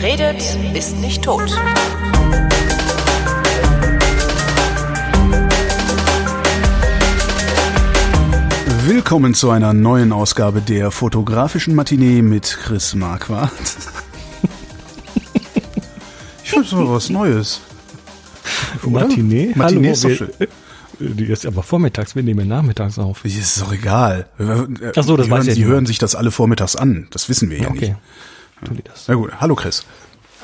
Wer redet, ist nicht tot. Willkommen zu einer neuen Ausgabe der fotografischen Matinee mit Chris Marquardt. Ich finde mal was Neues. Oder? Matinee? Matinee Hallo, ist doch schön. Die ist aber vormittags, wir nehmen nachmittags auf. Ist doch egal. Ach so, das die weiß hören, ja Die hören sich das alle vormittags an. Das wissen wir ja Okay. nicht. Tun die das. Na gut, hallo Chris.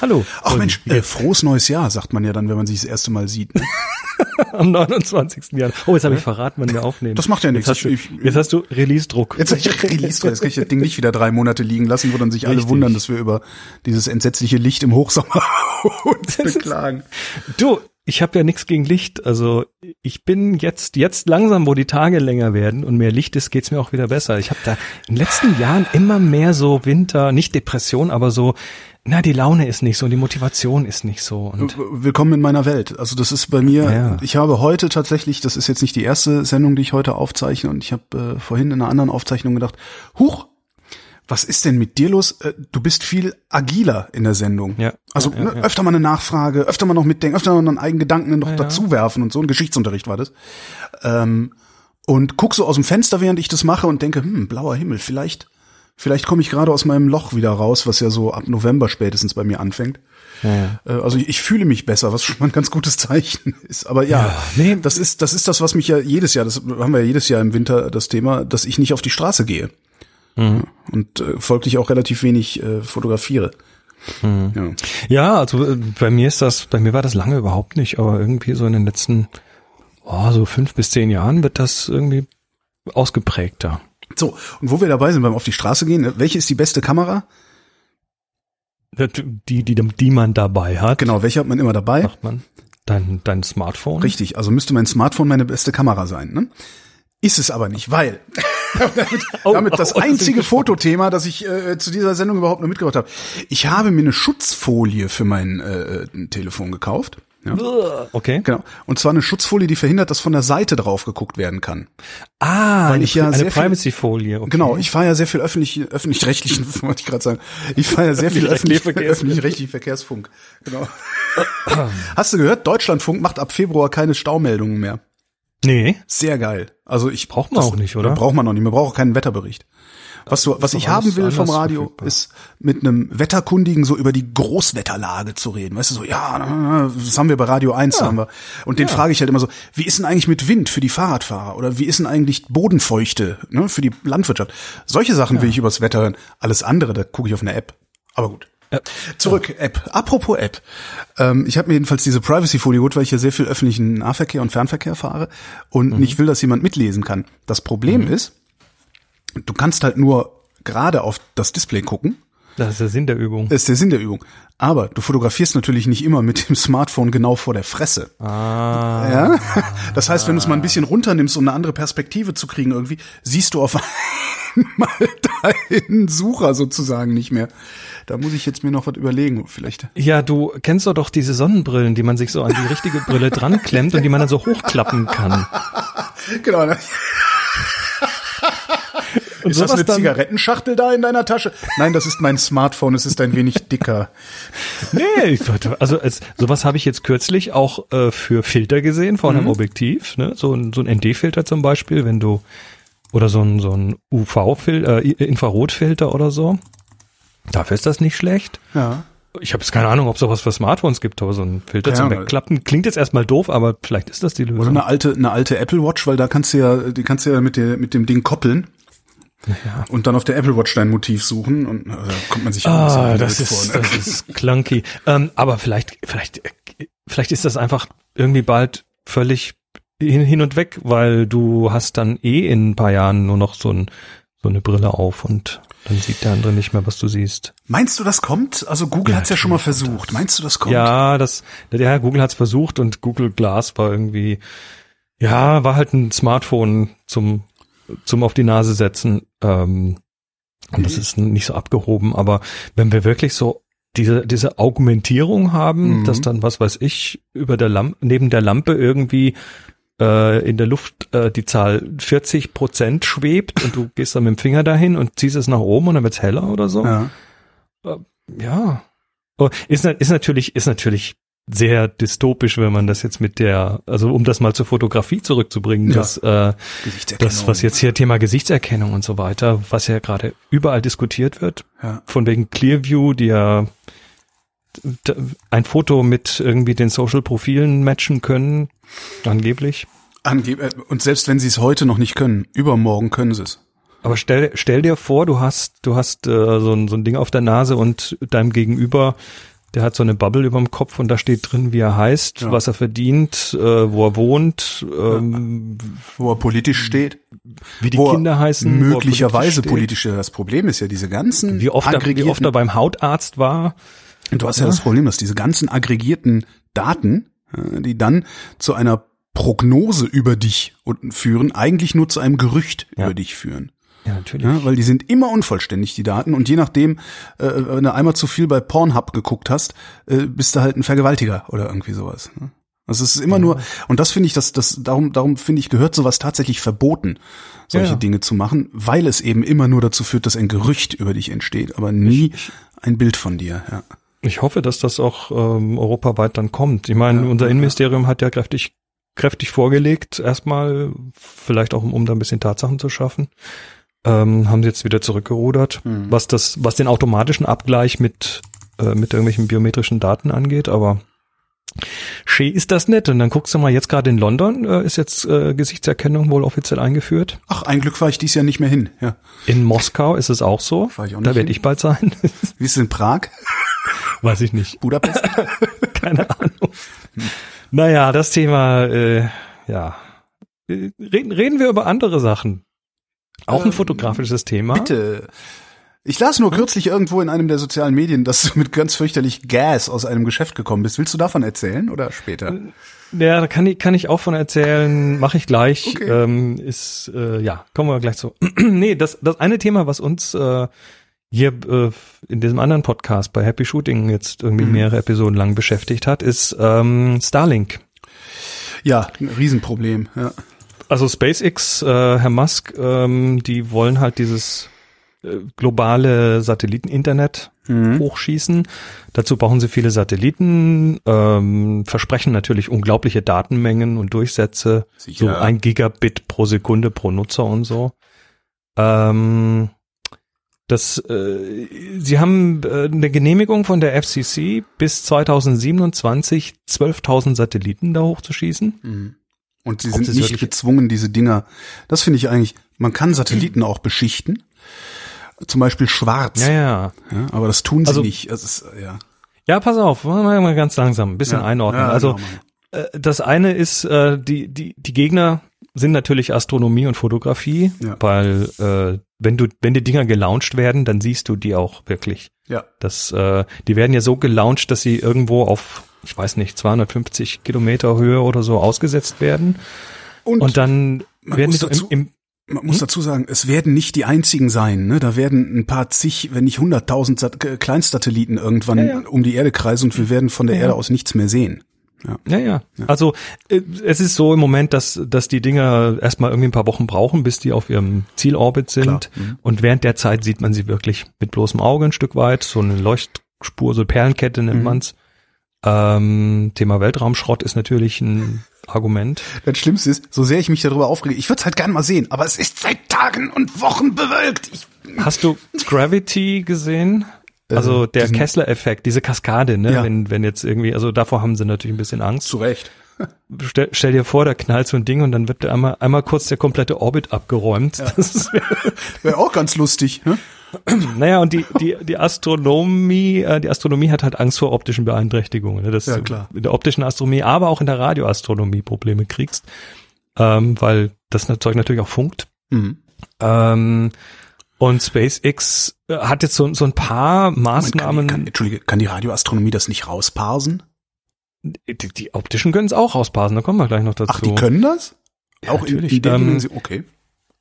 Hallo. Ach Und Mensch, äh, frohes neues Jahr, sagt man ja dann, wenn man sich das erste Mal sieht. Ne? am 29. Jahr. Oh, jetzt habe ich verraten, wann wir aufnehmen. Das macht ja nichts. Jetzt hast du, Ich- jetzt hast du Release-Druck. Jetzt hab ich Release drin. Jetzt kann ich das Ding nicht wieder drei Monate liegen lassen, wo dann sich alle Richtig. wundern, dass wir über dieses entsetzliche Licht im Hochsommer uns beklagen. Du, ich habe ja nichts gegen Licht. Also ich bin jetzt jetzt langsam, wo die Tage länger werden und mehr Licht ist, geht's mir auch wieder besser. Ich habe da in den letzten Jahren immer mehr so Winter, nicht Depression, aber so, na die Laune ist nicht so, die Motivation ist nicht so. Und Willkommen in meiner Welt. Also das ist bei mir, Ja. ich habe heute tatsächlich, das ist jetzt nicht die erste Sendung, die ich heute aufzeichne und ich habe äh, vorhin in einer anderen Aufzeichnung gedacht, huch, was ist denn mit dir los? Äh, du bist viel agiler in der Sendung. Ja. Also Ja, ja, ne, ja. öfter mal eine Nachfrage, öfter mal noch mitdenken, öfter mal einen eigenen Gedanken noch dazu werfen und so. Ein Geschichtsunterricht war das. Ähm, und guck so aus dem Fenster, während ich das mache und denke, hm, blauer Himmel, vielleicht, vielleicht komme ich gerade aus meinem Loch wieder raus, was ja so ab November spätestens bei mir anfängt. ja. Äh, Also ich, ich fühle mich besser, was schon mal ein ganz gutes Zeichen ist. Aber ja, Ja, nee. das ist das ist das, was mich ja jedes Jahr, das haben wir ja jedes Jahr im Winter das Thema, dass ich nicht auf die Straße gehe Mhm. und äh, folglich auch relativ wenig äh, fotografiere. Mhm. Ja. Ja, also äh, bei mir ist das, bei mir war das lange überhaupt nicht, aber irgendwie so in den letzten, oh, so fünf bis zehn Jahren wird das irgendwie ausgeprägter. So und wo wir dabei sind beim auf die Straße gehen, äh, welche ist die beste Kamera? Die, die, die man dabei hat, Genau, welche hat man immer dabei? sagt man. Dein, dein Smartphone. Richtig, also müsste mein Smartphone meine beste Kamera sein. Ne? Ist es aber nicht, weil damit, Oh, damit das oh, das ist einzige gespannt. Fotothema, das ich äh, zu dieser Sendung überhaupt nur mitgebracht habe. Ich habe mir eine Schutzfolie für mein äh, Telefon gekauft. Ja. Okay. Genau. Und zwar eine Schutzfolie, die verhindert, dass von der Seite drauf geguckt werden kann. Ah, Weil eine, ich ja eine Privacy-Folie. Okay. Genau, ich fahre ja sehr viel öffentlich, öffentlich-rechtlichen, wollte ich gerade sagen. Ich fahre ja sehr viel öffentlich, Öffentlich-rechtliche öffentlich-rechtlichen Verkehrsfunk. Genau. Hast du gehört? Deutschlandfunk macht ab Februar keine Staumeldungen mehr. Nee. Sehr geil. Also ich Braucht man auch nicht, oder? Braucht man noch nicht. Man braucht auch keinen Wetterbericht. Was, du, was ich haben will vom Radio, verfügbar. ist mit einem Wetterkundigen so über die Großwetterlage zu reden. Weißt du, so, ja, das haben wir bei Radio 1, haben wir. Und den frage ich halt immer so, wie ist denn eigentlich mit Wind für die Fahrradfahrer? Oder wie ist denn eigentlich Bodenfeuchte ne, für die Landwirtschaft? Solche Sachen will ich übers Wetter hören. Alles andere, da gucke ich auf eine App. Aber gut. Zurück, App. Apropos App. Ähm, ich habe mir jedenfalls diese Privacy-Folie geholt, weil ich ja sehr viel öffentlichen Nahverkehr und Fernverkehr fahre und Mhm. nicht will, dass jemand mitlesen kann. Das Problem ist, du kannst halt nur gerade auf das Display gucken. Das ist der Sinn der Übung. Das ist der Sinn der Übung. Aber du fotografierst natürlich nicht immer mit dem Smartphone genau vor der Fresse. Ah. Ja? Das heißt, wenn du es mal ein bisschen runternimmst, um eine andere Perspektive zu kriegen irgendwie, siehst du auf einmal deinen Sucher sozusagen nicht mehr. Da muss ich jetzt mir noch was überlegen, vielleicht. Ja, du kennst doch doch diese Sonnenbrillen, die man sich so an die richtige Brille dran klemmt und die man dann so hochklappen kann. Genau. Und Ist das eine dann- Zigarettenschachtel da in deiner Tasche? Nein, das ist mein Smartphone, es ist ein wenig dicker. Nee, also es, sowas habe ich jetzt kürzlich auch äh, für Filter gesehen vor einem Objektiv, ne? So ein, so ein ND-Filter zum Beispiel, wenn du oder so ein so ein UV-Filter, äh, Infrarotfilter oder so. Dafür ist das nicht schlecht. Ja. Ich habe jetzt keine Ahnung, ob sowas für Smartphones gibt, aber so ein Filter Ja, zum Wegklappen klingt jetzt erstmal doof, aber vielleicht ist das die Oder Lösung. eine alte, eine alte Apple Watch, weil da kannst du ja, die kannst du ja mit, der, mit dem Ding koppeln. Und dann auf der Apple Watch dein Motiv suchen und äh, da kommt man sich ja Ah, blöd das vor, ist, ne? das ist clunky. ähm, aber vielleicht, vielleicht, vielleicht ist das einfach irgendwie bald völlig hin, hin und weg, weil du hast dann eh in ein paar Jahren nur noch so, ein, so eine Brille auf und dann sieht der andere nicht mehr, was du siehst. Meinst du, das kommt? Also Google Ja, hat's ja schon mal versucht. Meinst du, das kommt? Ja, das, ja, Google hat's versucht und Google Glass war irgendwie, ja, war halt ein Smartphone zum, zum auf die Nase setzen. Ähm, und das ist nicht so abgehoben, aber wenn wir wirklich so diese, diese Augmentierung haben, Mhm. dass dann, was weiß ich, über der Lampe, neben der Lampe irgendwie äh, in der Luft äh, die Zahl 40 Prozent schwebt und du gehst dann mit dem Finger dahin und ziehst es nach oben und dann wird's heller oder so. Ja. Ja, Oh, ist, ist natürlich, ist natürlich sehr dystopisch, wenn man das jetzt mit der, also um das mal zur Fotografie zurückzubringen, Ja. das, äh, das, was jetzt hier Thema Gesichtserkennung und so weiter, was ja gerade überall diskutiert wird, Ja. von wegen Clearview, die ja ein Foto mit irgendwie den Social Profilen matchen können, angeblich. Angeb äh, und selbst wenn sie es heute noch nicht können, übermorgen können sie es. Aber stell, stell dir vor, du hast, du hast äh, so, ein, so ein Ding auf der Nase und deinem Gegenüber, der hat so eine Bubble über dem Kopf und da steht drin, wie er heißt, Ja. was er verdient, äh, wo er wohnt, ähm, Wo er politisch steht. wie die er Kinder heißen. er Möglicherweise politisch. Das Problem ist ja diese ganzen Wie oft, er, wie oft er beim Hautarzt war. Und du hast ja das Problem, dass diese ganzen aggregierten Daten, äh, die dann zu einer Prognose über dich und- führen, eigentlich nur zu einem Gerücht Ja. über dich führen. Ja, natürlich. Ja, weil die sind immer unvollständig, die Daten. Und je nachdem, äh, wenn du einmal zu viel bei Pornhub geguckt hast, äh, bist du halt ein Vergewaltiger oder irgendwie sowas. ne? Also es ist immer nur, und das finde ich, das, das, darum, darum finde ich, gehört sowas tatsächlich verboten, solche Ja, ja. Dinge zu machen, weil es eben immer nur dazu führt, dass ein Gerücht über dich entsteht, aber nie ein Bild von dir. Ja. Ich hoffe, dass das auch ähm, europaweit dann kommt. Ich meine, Ja, unser ja. Innenministerium hat ja kräftig, kräftig vorgelegt, erstmal, vielleicht auch um, um da ein bisschen Tatsachen zu schaffen. Ähm, haben sie jetzt wieder zurückgerudert, Mhm. was das, was den automatischen Abgleich mit, äh, mit irgendwelchen biometrischen Daten angeht, aber schön ist das nicht. Und dann guckst du mal, jetzt gerade in London äh, ist jetzt äh, Gesichtserkennung wohl offiziell eingeführt. Ach, ein Glück fahre ich dies Jahr nicht mehr hin. Ja. In Moskau ist es auch so. Fahr ich auch da nicht werde hin. ich bald sein. Wie ist es in Prag? Weiß ich nicht. Budapest? Keine Ahnung. Naja, das Thema, äh, ja. Äh, Reden, reden wir über andere Sachen. Auch ein Ähm, fotografisches Thema. Bitte. Ich las nur kürzlich irgendwo in einem der sozialen Medien, dass du mit ganz fürchterlich Gas aus einem Geschäft gekommen bist. Willst du davon erzählen oder später? Ja, da kann ich, kann ich auch von erzählen, mache ich gleich. Okay. Ähm, ist, äh, ja, kommen wir gleich zu. nee, das, das eine Thema, was uns äh, hier äh, in diesem anderen Podcast bei Happy Shooting jetzt irgendwie Mhm. mehrere Episoden lang beschäftigt hat, ist ähm, Starlink. Ja, ein Riesenproblem. Ja. Also SpaceX, äh, Herr Musk, ähm, die wollen halt dieses äh, globale Satelliteninternet Mhm. hochschießen. Dazu brauchen sie viele Satelliten, ähm, versprechen natürlich unglaubliche Datenmengen und Durchsätze, Sicher. so ein Gigabit pro Sekunde pro Nutzer und so. Ähm, das, äh, sie haben äh, eine Genehmigung von der FCC bis 2027 12.000 Satelliten da hochzuschießen. Mhm. Und sie sind nicht gezwungen, diese Dinger. Das finde ich eigentlich. Man kann Satelliten auch beschichten. Zum Beispiel schwarz. Ja, ja. Ja, aber das tun sie Also- nicht. Ist, ja. Ja, pass auf, machen wir mal ganz langsam, ein bisschen ja. einordnen. Ja, also genau, äh, das eine ist, äh, die, die, die Gegner sind natürlich Astronomie und Fotografie, Ja. weil äh, wenn du, wenn die Dinger gelauncht werden, dann siehst du die auch wirklich. ja. Das, äh, die werden ja so gelauncht, dass sie irgendwo auf, ich weiß nicht, 250 Kilometer Höhe oder so ausgesetzt werden. Und, Und dann werden dazu- im, im man Hm? muss dazu sagen, es werden nicht die einzigen sein. Ne? Da werden ein paar zig, wenn nicht hunderttausend Sat Kleinstsatelliten irgendwann Ja, ja. um die Erde kreisen und wir werden von der Ja, Erde aus nichts mehr sehen. Ja, ja. Also äh, es ist so im Moment, dass, dass die Dinger erstmal irgendwie ein paar Wochen brauchen, bis die auf ihrem Zielorbit sind. Mhm. Und während der Zeit sieht man sie wirklich mit bloßem Auge ein Stück weit. So eine Leuchtspur, so Perlenkette nennt Mhm. man's. Ähm, Thema Weltraumschrott ist natürlich ein Argument. Das Schlimmste ist, so sehr ich mich darüber aufrege, ich würde es halt gern mal sehen, aber es ist seit Tagen und Wochen bewölkt. Ich, Hast du Gravity gesehen? Also Äh, der Kessler-Effekt, diese Kaskade, ne? Ja. Wenn, wenn jetzt irgendwie, also davor haben sie natürlich ein bisschen Angst. zu Recht. Stell, stell dir vor, da knallt so ein Ding und dann wird da einmal, einmal kurz der komplette Orbit abgeräumt. Das ist, Wäre auch ganz lustig. Ne? naja, und die, die, die Astronomie, äh, die Astronomie hat halt Angst vor optischen Beeinträchtigungen. Ne? Dass Ja, klar. in der optischen Astronomie, aber auch in der Radioastronomie Probleme kriegst, ähm, weil das Zeug natürlich auch funkt. Mhm. Ähm, und SpaceX äh, hat jetzt so, so ein paar Maßnahmen. kann, kann, Entschuldige, kann die Radioastronomie das nicht rausparsen? die, die optischen können es auch rauspassen, da kommen wir gleich noch dazu. Ach, die können das? Ja, auch in, natürlich. in der Ähm? Okay.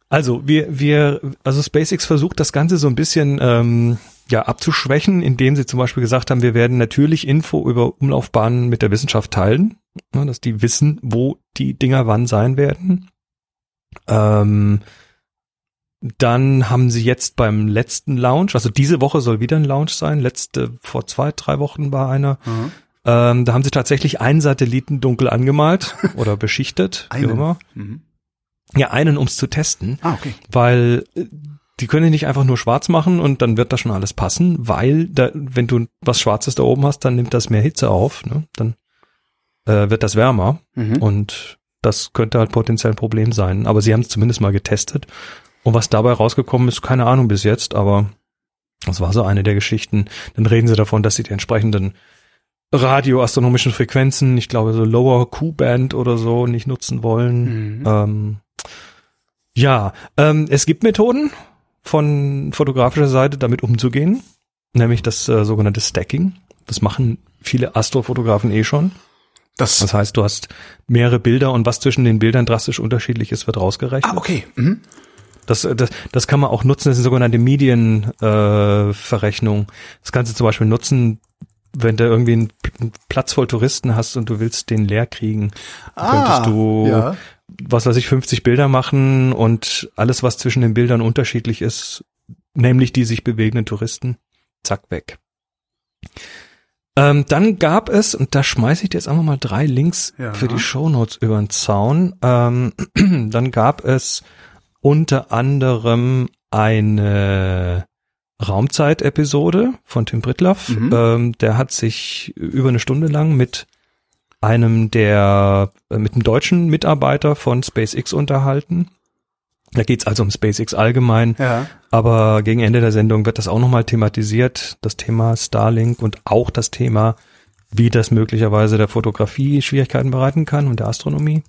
Also wir, wir, also SpaceX versucht das Ganze so ein bisschen ähm, ja abzuschwächen, indem sie zum Beispiel gesagt haben, wir werden natürlich Info über Umlaufbahnen mit der Wissenschaft teilen, ne, dass die wissen, wo die Dinger wann sein werden. Ähm, dann haben sie jetzt beim letzten Launch, also diese Woche soll wieder ein Launch sein, letzte, vor zwei, drei Wochen war einer. Mhm. Ähm, da haben sie tatsächlich einen Satelliten dunkel angemalt oder beschichtet, wie immer. Mhm. Ja, einen, ums zu testen. Ah, okay. Weil äh, die können nicht einfach nur schwarz machen und dann wird das schon alles passen, weil da, wenn du was Schwarzes da oben hast, dann nimmt das mehr Hitze auf, ne? dann äh, wird das wärmer Mhm. und das könnte halt potenziell ein Problem sein. Aber sie haben es zumindest mal getestet und was dabei rausgekommen ist, keine Ahnung bis jetzt, aber das war so eine der Geschichten. Dann reden sie davon, dass sie die entsprechenden radioastronomischen Frequenzen, ich glaube so Lower Q-Band oder so, nicht nutzen wollen. Mhm. Ähm, ja, ähm, es gibt Methoden von fotografischer Seite damit umzugehen, nämlich das äh, sogenannte Stacking. Das machen viele Astrofotografen eh schon. Das, Das heißt, du hast mehrere Bilder und was zwischen den Bildern drastisch unterschiedlich ist, wird rausgerechnet. ah, okay. Mhm. Das, das, das kann man auch nutzen, das ist eine sogenannte Medienverrechnung. Äh, das kannst du zum Beispiel nutzen, wenn du irgendwie einen Platz voll Touristen hast und du willst den leer kriegen. Dann könntest du, Ah, ja. Was weiß ich, 50 Bilder machen und alles, was zwischen den Bildern unterschiedlich ist, nämlich die sich bewegenden Touristen, zack, weg. Ähm, dann gab es, und da schmeiße ich dir jetzt einfach mal drei Links Ja. für die Shownotes über den Zaun, ähm, dann gab es unter anderem eine Raumzeit-Episode von Tim Pritloff. Mhm. Ähm, der hat sich über eine Stunde lang mit einem der, äh, mit einem deutschen Mitarbeiter von SpaceX unterhalten. Da geht's also um SpaceX allgemein, Ja. aber gegen Ende der Sendung wird das auch nochmal thematisiert, das Thema Starlink und auch das Thema, wie das möglicherweise der Fotografie Schwierigkeiten bereiten kann und der Astronomie.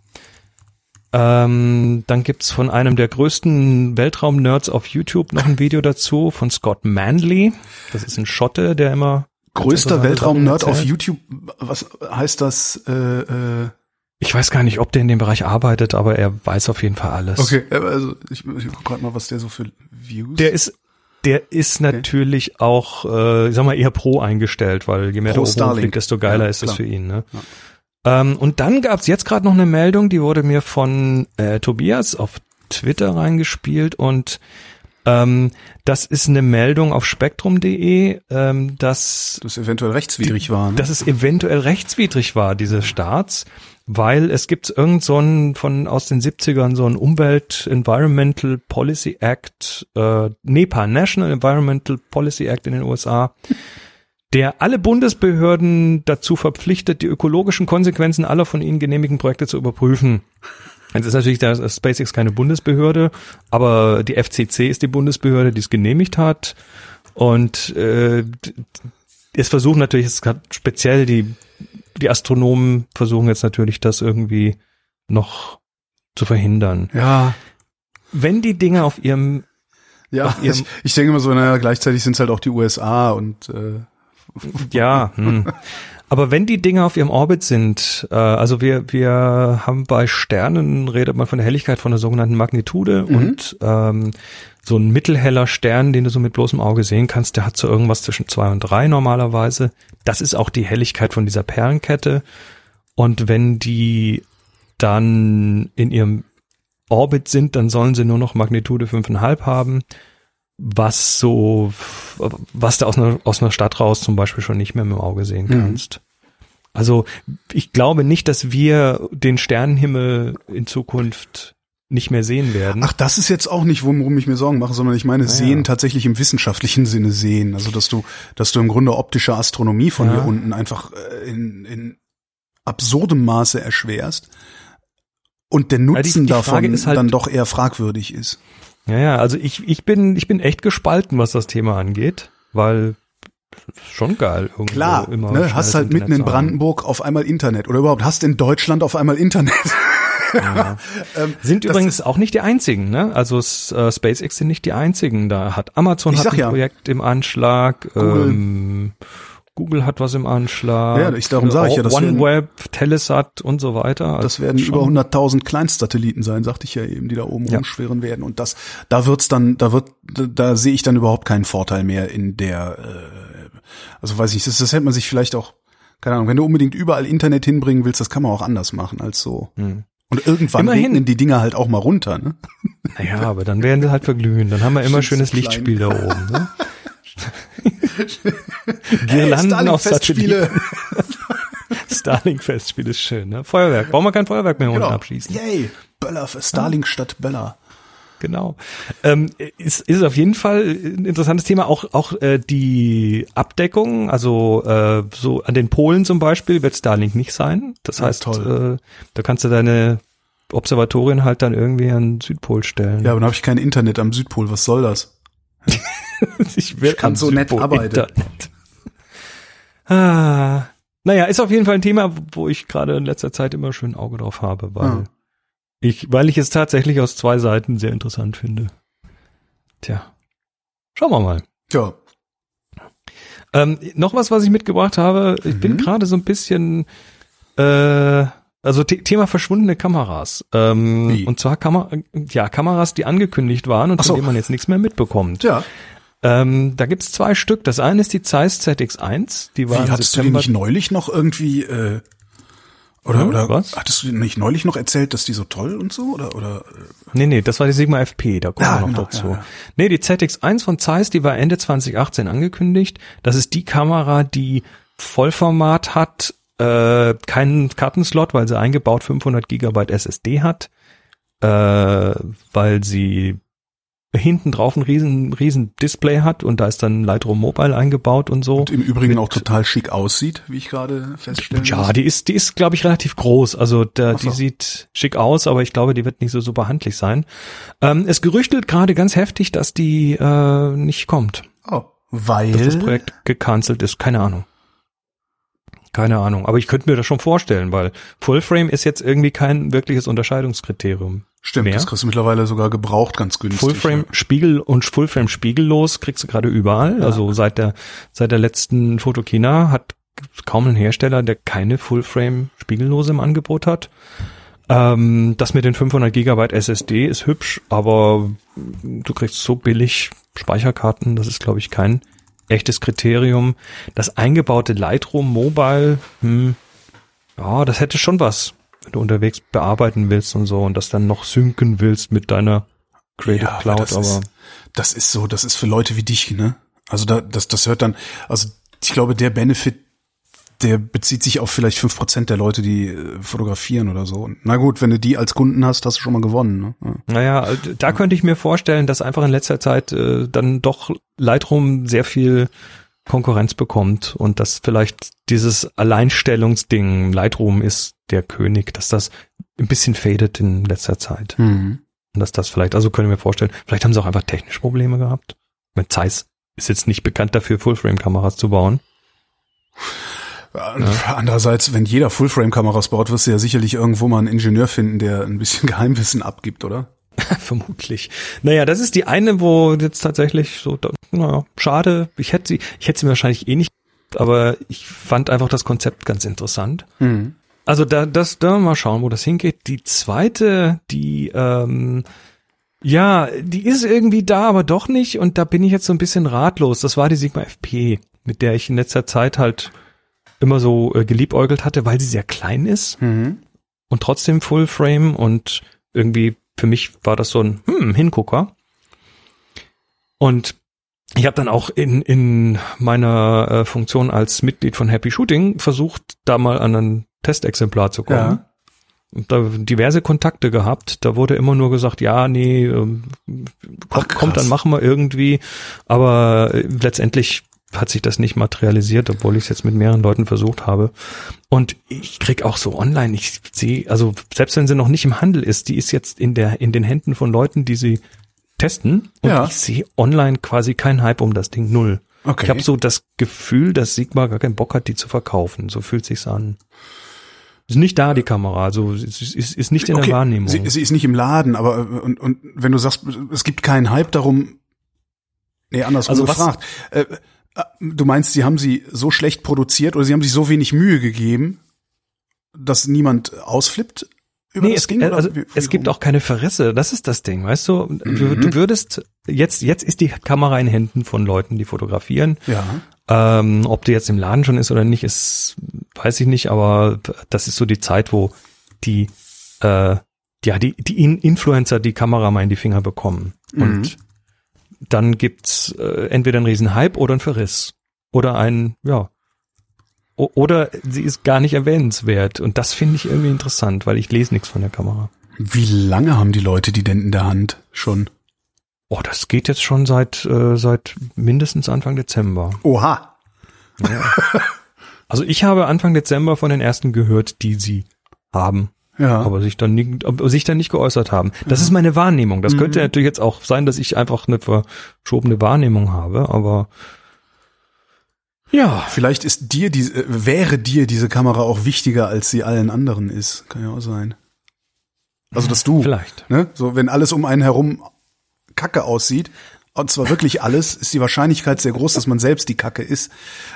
Ähm, dann gibt's von einem der größten Weltraum-Nerds auf YouTube noch ein Video dazu von Scott Manley. Das ist ein Schotte, der immer Größter Weltraum-Nerd auf. YouTube. Was heißt das? Äh, äh, Ich weiß gar nicht, ob der in dem Bereich arbeitet, aber er weiß auf jeden Fall alles. okay, also ich, ich guck gerade mal, was der so für Views. Der ist, der ist natürlich auch, äh, ich sag mal, eher pro eingestellt, weil je mehr Pro der oben fliegt, desto geiler Ja, ist das für ihn. Ne? Ähm, und dann gab's jetzt gerade noch eine Meldung, die wurde mir von äh, Tobias auf Twitter reingespielt und ähm, das ist eine Meldung auf spektrum.de, ähm, dass das eventuell rechtswidrig war. Ne? dass es eventuell rechtswidrig war, diese Starts, weil es gibt irgend so einen von aus den 70ern so einen Umwelt Environmental Policy Act, äh, NEPA, National Environmental Policy Act in den USA, der alle Bundesbehörden dazu verpflichtet, die ökologischen Konsequenzen aller von ihnen genehmigten Projekte zu überprüfen. Jetzt ist natürlich der SpaceX keine Bundesbehörde, aber die FCC ist die Bundesbehörde, die es genehmigt hat. Und äh, es versuchen natürlich, es hat speziell die, die Astronomen versuchen jetzt natürlich das irgendwie noch zu verhindern. ja, Wenn die Dinge auf ihrem, ja. Auf ihrem- Ich, ich denke immer so, naja, gleichzeitig sind es halt auch die USA und äh, ja, hm. aber wenn die Dinge auf ihrem Orbit sind, äh, also wir, wir haben bei Sternen, redet man von der Helligkeit von der sogenannten Magnitude und ähm, so ein mittelheller Stern, den du so mit bloßem Auge sehen kannst, der hat so irgendwas zwischen zwei und drei normalerweise. Das ist auch die Helligkeit von dieser Perlenkette. Und wenn die dann in ihrem Orbit sind, dann sollen sie nur noch Magnitude fünfeinhalb haben, was so, was du aus einer, aus einer Stadt raus zum Beispiel schon nicht mehr mit dem Auge sehen kannst. Also ich glaube nicht, dass wir den Sternenhimmel in Zukunft nicht mehr sehen werden. Ach, das ist jetzt auch nicht, worum ich mir Sorgen mache, sondern ich meine sehen tatsächlich im wissenschaftlichen Sinne sehen. Also dass du, dass du im Grunde optische Astronomie von Ja. hier unten einfach äh, in, in absurdem Maße erschwerst und der die- Nutzen die Frage davon halt- dann doch eher fragwürdig ist. Ja, ja, also ich, ich bin, ich bin echt gespalten, was das Thema angeht, weil schon geil. Irgendwo Klar, immer ne, hast halt Internet mitten in. Brandenburg auf einmal Internet oder überhaupt hast in Deutschland auf einmal Internet. Ja. Ähm, Sind übrigens auch nicht die einzigen, ne? Also äh, SpaceX sind nicht die einzigen. Da hat Amazon hat ein ja. Projekt im Anschlag, Google. Ähm, Google hat was im Anschlag. Ja, ich- darum sag ich ja, das OneWeb, Telesat und so weiter. Das Also werden schon- über 100.000 Kleinstsatelliten sein, sagte ich ja eben, die da oben Ja. rumschwirren werden. Und das, da wird's dann, da wird, da, da sehe ich dann überhaupt keinen Vorteil mehr in der, äh, also weiß ich, das, das hätte man sich vielleicht auch, keine Ahnung, wenn du unbedingt überall Internet hinbringen willst, das kann man auch anders machen als so. Hm. Und irgendwann Immerhin. regnen die Dinger halt auch mal runter, ne? Naja, aber dann werden sie halt verglühen. Dann haben wir immer Schönes schönes Klein. Lichtspiel da oben. Ne? Girlanden auf Festspiele. Satelliten. Starlink-Festspiel ist schön. Ne? Feuerwerk. Brauchen wir kein Feuerwerk mehr unten Genau. abschießen. Yay. Böller für Starlink statt Böller. Genau. Ähm, ist, ist auf jeden Fall ein interessantes Thema. Auch, auch äh, die Abdeckung, also äh, so an den Polen zum Beispiel wird Starlink nicht sein. Das Ja, heißt, toll. äh, da kannst du deine Observatorien halt dann irgendwie an den Südpol stellen. Ja, aber dann habe ich kein Internet am Südpol. Was soll das? ich will Ich kann so nett arbeiten. Internet. Ah, naja, ist auf jeden Fall ein Thema, wo ich gerade in letzter Zeit immer schön Auge drauf habe, weil Ah. ich, weil ich es tatsächlich aus zwei Seiten sehr interessant finde. Tja. Schauen wir mal. Tja, Ähm, noch was, was ich mitgebracht habe. Ich bin Mhm. gerade so ein bisschen, äh, also The Thema verschwundene Kameras. Ähm, Wie? und zwar Kamer ja, Kameras, die angekündigt waren und Ach von so. denen man jetzt nichts mehr mitbekommt. tja. Ähm, da gibt's zwei Stück. Das eine ist die Zeiss ZX1, die war Wie hattest du dir September. nicht neulich noch irgendwie äh, oder Hm, oder was? hattest du nicht neulich noch erzählt, dass die so toll und so oder oder nee, nee, das war die Sigma FP, da kommen Ja, wir noch genau, dazu. ja, ja. Nee, die ZX1 von Zeiss, die war Ende 2018 angekündigt. Das ist die Kamera, die Vollformat hat, äh, keinen Kartenslot, weil sie eingebaut 500 Gigabyte SSD hat, äh, weil sie hinten drauf ein riesen, riesen Display hat und da ist dann Lightroom Mobile eingebaut und so. und im Übrigen Mit- auch total schick aussieht, wie ich gerade feststellen Ja, die ist, die ist, glaube ich, relativ groß. Also der, Ach so. die sieht schick aus, aber ich glaube, die wird nicht so super handlich sein. Ähm, es gerüchtelt gerade ganz heftig, dass die äh, nicht kommt. Oh, weil Dass das Projekt gecancelt ist. Keine Ahnung. Keine Ahnung. Aber ich könnte mir das schon vorstellen, weil Fullframe ist jetzt irgendwie kein wirkliches Unterscheidungskriterium. Stimmt, mehr. das kriegst du mittlerweile sogar gebraucht ganz günstig. Fullframe Spiegel und Fullframe spiegellos kriegst du gerade überall. Also seit der seit der letzten Fotokina hat kaum ein Hersteller, der keine Fullframe spiegellose im Angebot hat. Ähm, das mit den 500 Gigabyte SSD ist hübsch, aber du kriegst so billig Speicherkarten, das ist glaube ich kein echtes Kriterium. Das eingebaute Lightroom Mobile, hm, ja, das hätte schon was, wenn du unterwegs bearbeiten willst und so und das dann noch synken willst mit deiner Creative Ja, aber Cloud, das aber ist, das ist so, das ist für Leute wie dich, ne? Also da, das, das hört dann, also ich glaube, der Benefit, der bezieht sich auf vielleicht fünf Prozent der Leute, die äh, fotografieren oder so. Na gut, wenn du die als Kunden hast, hast du schon mal gewonnen, ne? Ja. naja, äh, da könnte ich mir vorstellen, dass einfach in letzter Zeit äh, dann doch Lightroom sehr viel Konkurrenz bekommt und dass vielleicht dieses Alleinstellungsding, Lightroom ist der König, dass das ein bisschen fadet in letzter Zeit. Mhm. Und dass das vielleicht, also können wir mir vorstellen, vielleicht haben sie auch einfach technische Probleme gehabt. Mit Zeiss ist jetzt nicht bekannt dafür, Fullframe-Kameras zu bauen. Andererseits, wenn jeder Fullframe-Kameras baut, wirst du ja sicherlich irgendwo mal einen Ingenieur finden, der ein bisschen Geheimwissen abgibt, oder? Vermutlich. Naja, das ist die eine, wo jetzt tatsächlich so, naja, schade. Ich hätte sie, ich hätte sie wahrscheinlich eh nicht, aber ich fand einfach das Konzept ganz interessant. Mhm. Also da, das, da mal schauen, wo das hingeht. Die zweite, die, ähm, ja, die ist irgendwie da, aber doch nicht. Und da bin ich jetzt so ein bisschen ratlos. Das war die Sigma FP, mit der ich in letzter Zeit halt immer so äh, geliebäugelt hatte, weil sie sehr klein ist Mhm. und trotzdem Full Frame und irgendwie für mich war das so ein hm, Hingucker. Und ich habe dann auch in, in meiner äh, Funktion als Mitglied von Happy Shooting versucht, da mal an ein Testexemplar zu kommen. Ja. Und da diverse Kontakte gehabt. Da wurde immer nur gesagt, ja, nee, ähm, Ach, kommt, kommt, krass. dann machen wir irgendwie. Aber äh, letztendlich hat sich das nicht materialisiert, obwohl ich es jetzt mit mehreren Leuten versucht habe. Und ich krieg auch so online, ich sehe, also selbst wenn sie noch nicht im Handel ist, die ist jetzt in der in den Händen von Leuten, die sie testen. Und Ja. ich sehe online quasi keinen Hype um das Ding null. Okay. Ich habe so das Gefühl, dass Sigma gar keinen Bock hat, die zu verkaufen. So fühlt sich's an. Ist nicht da die Kamera, also ist, ist, ist nicht in Okay, der Wahrnehmung. Sie, sie ist nicht im Laden, aber und, und wenn du sagst, es gibt keinen Hype darum, nee, andersrum Also was- gefragt. Äh, äh, du meinst, sie haben sie so schlecht produziert oder sie haben sich so wenig Mühe gegeben, dass niemand ausflippt über Nee, das es, Ding? also, wie- es wie gibt rum? auch keine Verrisse. Das ist das Ding, weißt du? Du, Mhm. du würdest jetzt jetzt ist die Kamera in Händen von Leuten, die fotografieren. ja. Ähm, ob die jetzt im Laden schon ist oder nicht, ist weiß ich nicht. Aber das ist so die Zeit, wo die äh, ja, die, die In- Influencer die Kamera mal in die Finger bekommen. Und dann gibt's äh, entweder einen riesen Hype oder einen Verriss. Oder ein, ja. O oder sie ist gar nicht erwähnenswert. Und das finde ich irgendwie interessant, weil ich lese nichts von der Kamera. Wie lange haben die Leute die denn in der Hand schon? Oh, das geht jetzt schon seit, äh, seit mindestens Anfang Dezember. Oha. Also ich habe Anfang Dezember von den ersten gehört, die sie haben, Ja. aber sich dann nicht, aber sich dann nicht geäußert haben. Das ist meine Wahrnehmung. Das könnte natürlich jetzt auch sein, dass ich einfach eine verschobene Wahrnehmung habe, aber ja, Vielleicht ist dir die, äh, wäre dir diese Kamera auch wichtiger, als sie allen anderen ist. Kann ja auch sein. Also, dass du, vielleicht. ne, so, wenn alles um einen herum Kacke aussieht, und zwar wirklich alles, ist die Wahrscheinlichkeit sehr groß, dass man selbst die Kacke ist.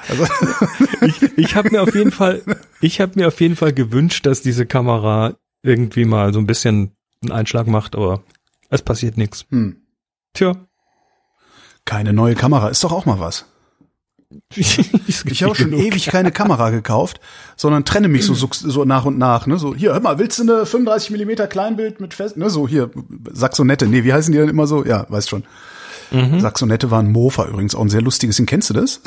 Also, Ich, ich habe mir auf jeden Fall, ich habe mir auf jeden Fall gewünscht, dass diese Kamera irgendwie mal so ein bisschen einen Einschlag macht, aber es passiert nichts. hm, Tja. keine neue Kamera, ist doch auch mal was. Ich habe schon ewig keine Kamera gekauft, sondern trenne mich so, so, nach und nach. Ne? So, hier, hör mal, willst du eine 35 Millimeter Kleinbild mit fest? Ne? So, hier, Saxonette. Nee, wie heißen die denn immer so? Ja, weißt schon. Saxonette war ein Mofa übrigens, auch ein sehr lustiges Ding. Kennst du das?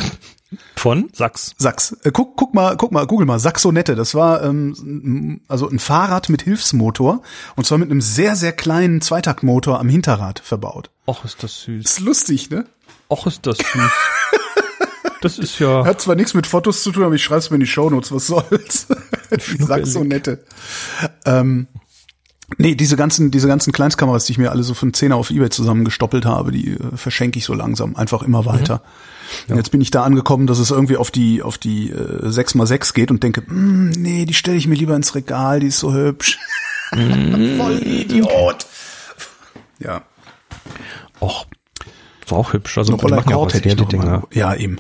Von Sachs. Sachs. Äh, guck, guck mal, guck mal, google mal, Saxonette. Das war ähm, also ein Fahrrad mit Hilfsmotor und zwar mit einem sehr, sehr kleinen Zweitaktmotor am Hinterrad verbaut. Och, ist das süß. Ist lustig, ne? Och, ist das süß. Das ist ja. Hat zwar nichts mit Fotos zu tun, aber ich schreib's mir in die Shownotes, was soll's. Saxonette. Ähm, nee, diese ganzen, diese ganzen Kleinstkameras, die ich mir alle so von Zehner auf Ebay zusammengestoppelt habe, die äh, verschenke ich so langsam, einfach immer weiter. Und jetzt bin ich da angekommen, dass es irgendwie auf die, auf die äh, 6x6 geht und denke, "Hm, nee, die stelle ich mir lieber ins Regal, die ist so hübsch. Voll Idiot. Ja. Och, ist auch hübsch. Also, die Roller machen ja Cord heute hätte ich die noch Dinger. Ja, eben.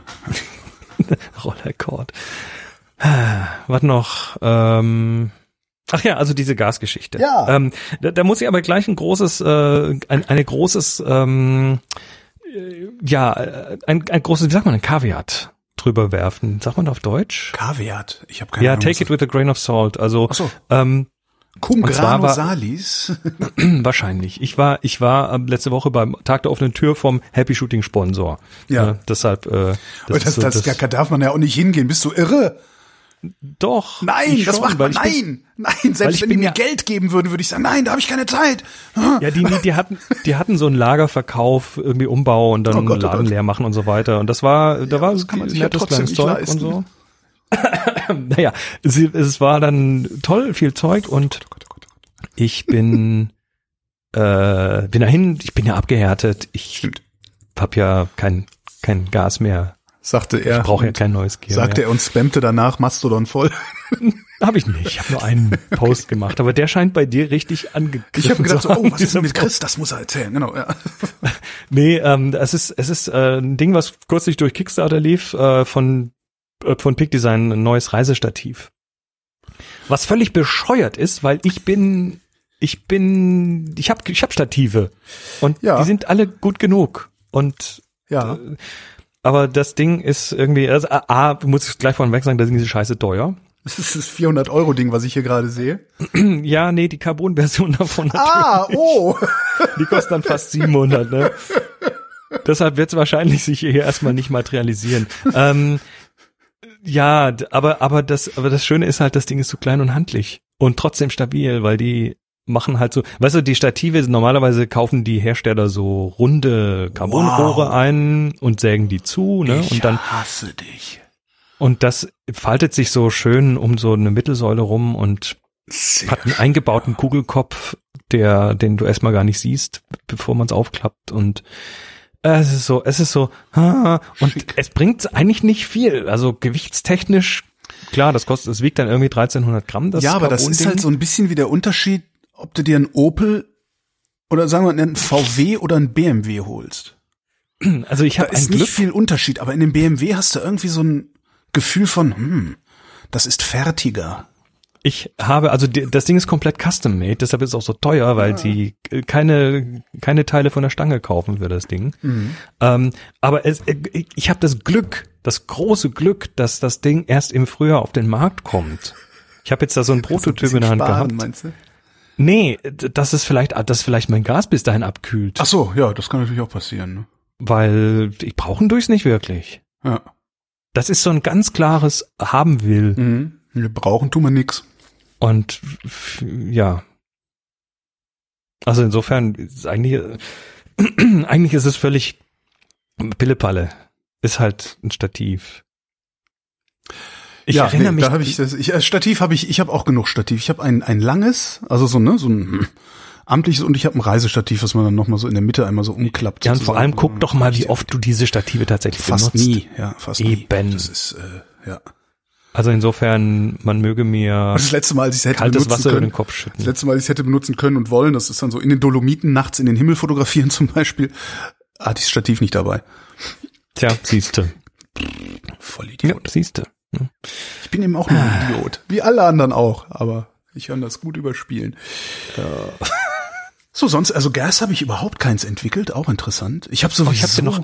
Rollercord. Was noch? Ähm, ach ja, also diese Gasgeschichte. Ja. Ähm, da, da muss ich aber gleich ein großes, äh, ein, eine großes, ähm, äh, ja, äh, ein, ein großes, wie sagt man, ein Kaviat drüber werfen. Sagt man auf Deutsch? Kaviat. Ich habe keine Ja, Ahnung. take it with a grain of salt. Also so. ähm, Cum grano war- salis. wahrscheinlich. Ich war, ich war ähm, letzte Woche beim Tag der offenen Tür vom Happy Shooting Sponsor. Ja. Äh, deshalb. Äh, Das, ist das, so das, das- da darf man ja auch nicht hingehen. Bist du irre? Doch. Nein, das schon, macht man. ich bin- Nein, nein. Selbst wenn die mir ja- Geld geben würden, würde ich sagen, nein, da habe ich keine Zeit. Ja, die, die, die hatten, die hatten so einen Lagerverkauf, irgendwie Umbau und dann Oh Gott, oh Laden Gott. leer machen und so weiter. Und das war, da war das kann man sich ja trotzdem nicht Zeug leisten. und so. naja, es, es war dann toll, viel Zeug und ich bin, äh, bin dahin, ich bin ja abgehärtet, ich hab ja kein, kein Gas mehr, Sagte er. ich brauche ja kein neues Gear Sagte mehr. er und spammte danach Mastodon voll. Hab ich nicht, ich habe nur einen Post gemacht, aber der scheint bei dir richtig angegriffen Ich habe gedacht, zu so, oh, was ist denn mit Chris? Das muss er erzählen. Genau, ja. Nee, ähm, es ist es ist äh, ein Ding, was kürzlich durch Kickstarter lief äh, von äh, von Peak Design ein neues Reisestativ. Was völlig bescheuert ist, weil ich bin ich bin ich habe ich habe Stative und Ja. die sind alle gut genug und Ja. Aber das Ding ist irgendwie also a, a muss ich gleich vorweg sagen, das Ding ist scheiße teuer. Das ist das 400 Euro Ding, was ich hier gerade sehe. Ja, nee, die Carbon-Version davon Ah, oh. Die kostet dann fast 700, ne? Deshalb wird es wahrscheinlich sich hier erstmal nicht materialisieren. Ähm, ja, aber, aber das, aber das Schöne ist halt, das Ding ist so klein und handlich und trotzdem stabil, weil die machen halt so, weißt du, die Stative, normalerweise kaufen die Hersteller so runde Carbonrohre Wow. ein und sägen die zu, ne? Ich Und dann, hasse dich. und das faltet sich so schön um so eine Mittelsäule rum und Sehr hat einen eingebauten Kugelkopf, der, den du erstmal gar nicht siehst, bevor man es aufklappt und es ist so, es ist so, ah, und Schick. es bringt eigentlich nicht viel. Also gewichtstechnisch, klar, das kostet, es wiegt dann irgendwie 1300 Gramm. Das ja, aber das ist halt so ein bisschen wie der Unterschied, ob du dir einen Opel oder sagen wir einen VW oder einen BMW holst. also ich habe ein ist nicht Glück. viel Unterschied, aber in dem BMW hast du irgendwie so ein Gefühl von, hm, das ist fertiger. Ich habe, also das Ding ist komplett custom made, deshalb ist es auch so teuer, weil sie äh, keine keine Teile von der Stange kaufen für das Ding. Ähm, aber es, äh, ich habe das Glück, das große Glück, dass das Ding erst im Frühjahr auf den Markt kommt. Ich habe jetzt da so einen Prototyp in der Hand Sparen, gehabt. Meinst du? Nee, d- dass es vielleicht, dass vielleicht mein Gas bis dahin abkühlt. Ach so, ja, das kann natürlich auch passieren. Ne? Weil ich brauchen durchs nicht wirklich. Ja. Das ist so ein ganz klares haben will. Mhm. Wir brauchen tun wir nix. Und ja. Also insofern ist eigentlich, eigentlich ist es völlig Pillepalle. Ist halt ein Stativ. Ich ja, erinnere nee, mich. da habe ich das. Ich, äh, Stativ habe ich. Ich habe auch genug Stativ. Ich habe ein ein langes, also so ne, so ein hm, amtliches und ich habe ein Reisestativ, was man dann noch mal so in der Mitte einmal so umklappt. ja, und vor allem guck doch mal, wie oft du diese Stative tatsächlich fast benutzt. nie. Ja, fast nie. Eben. Das ist äh, ja. Also insofern, man möge mir Das letzte Mal, als ich es hätte kaltes benutzen Wasser über können, den Kopf das schütten. letzte Mal, als ich es hätte benutzen können und wollen, das ist dann so in den Dolomiten nachts in den Himmel fotografieren zum Beispiel, hatte ich das Stativ nicht dabei. Tja, siehste. Voll Ja, siehste. Ich bin eben auch nur ein Idiot. Wie alle anderen auch, aber ich kann das gut überspielen. So, sonst, also Gas habe ich überhaupt keins entwickelt, auch interessant. Ich habe so Oh, ich habe dir noch,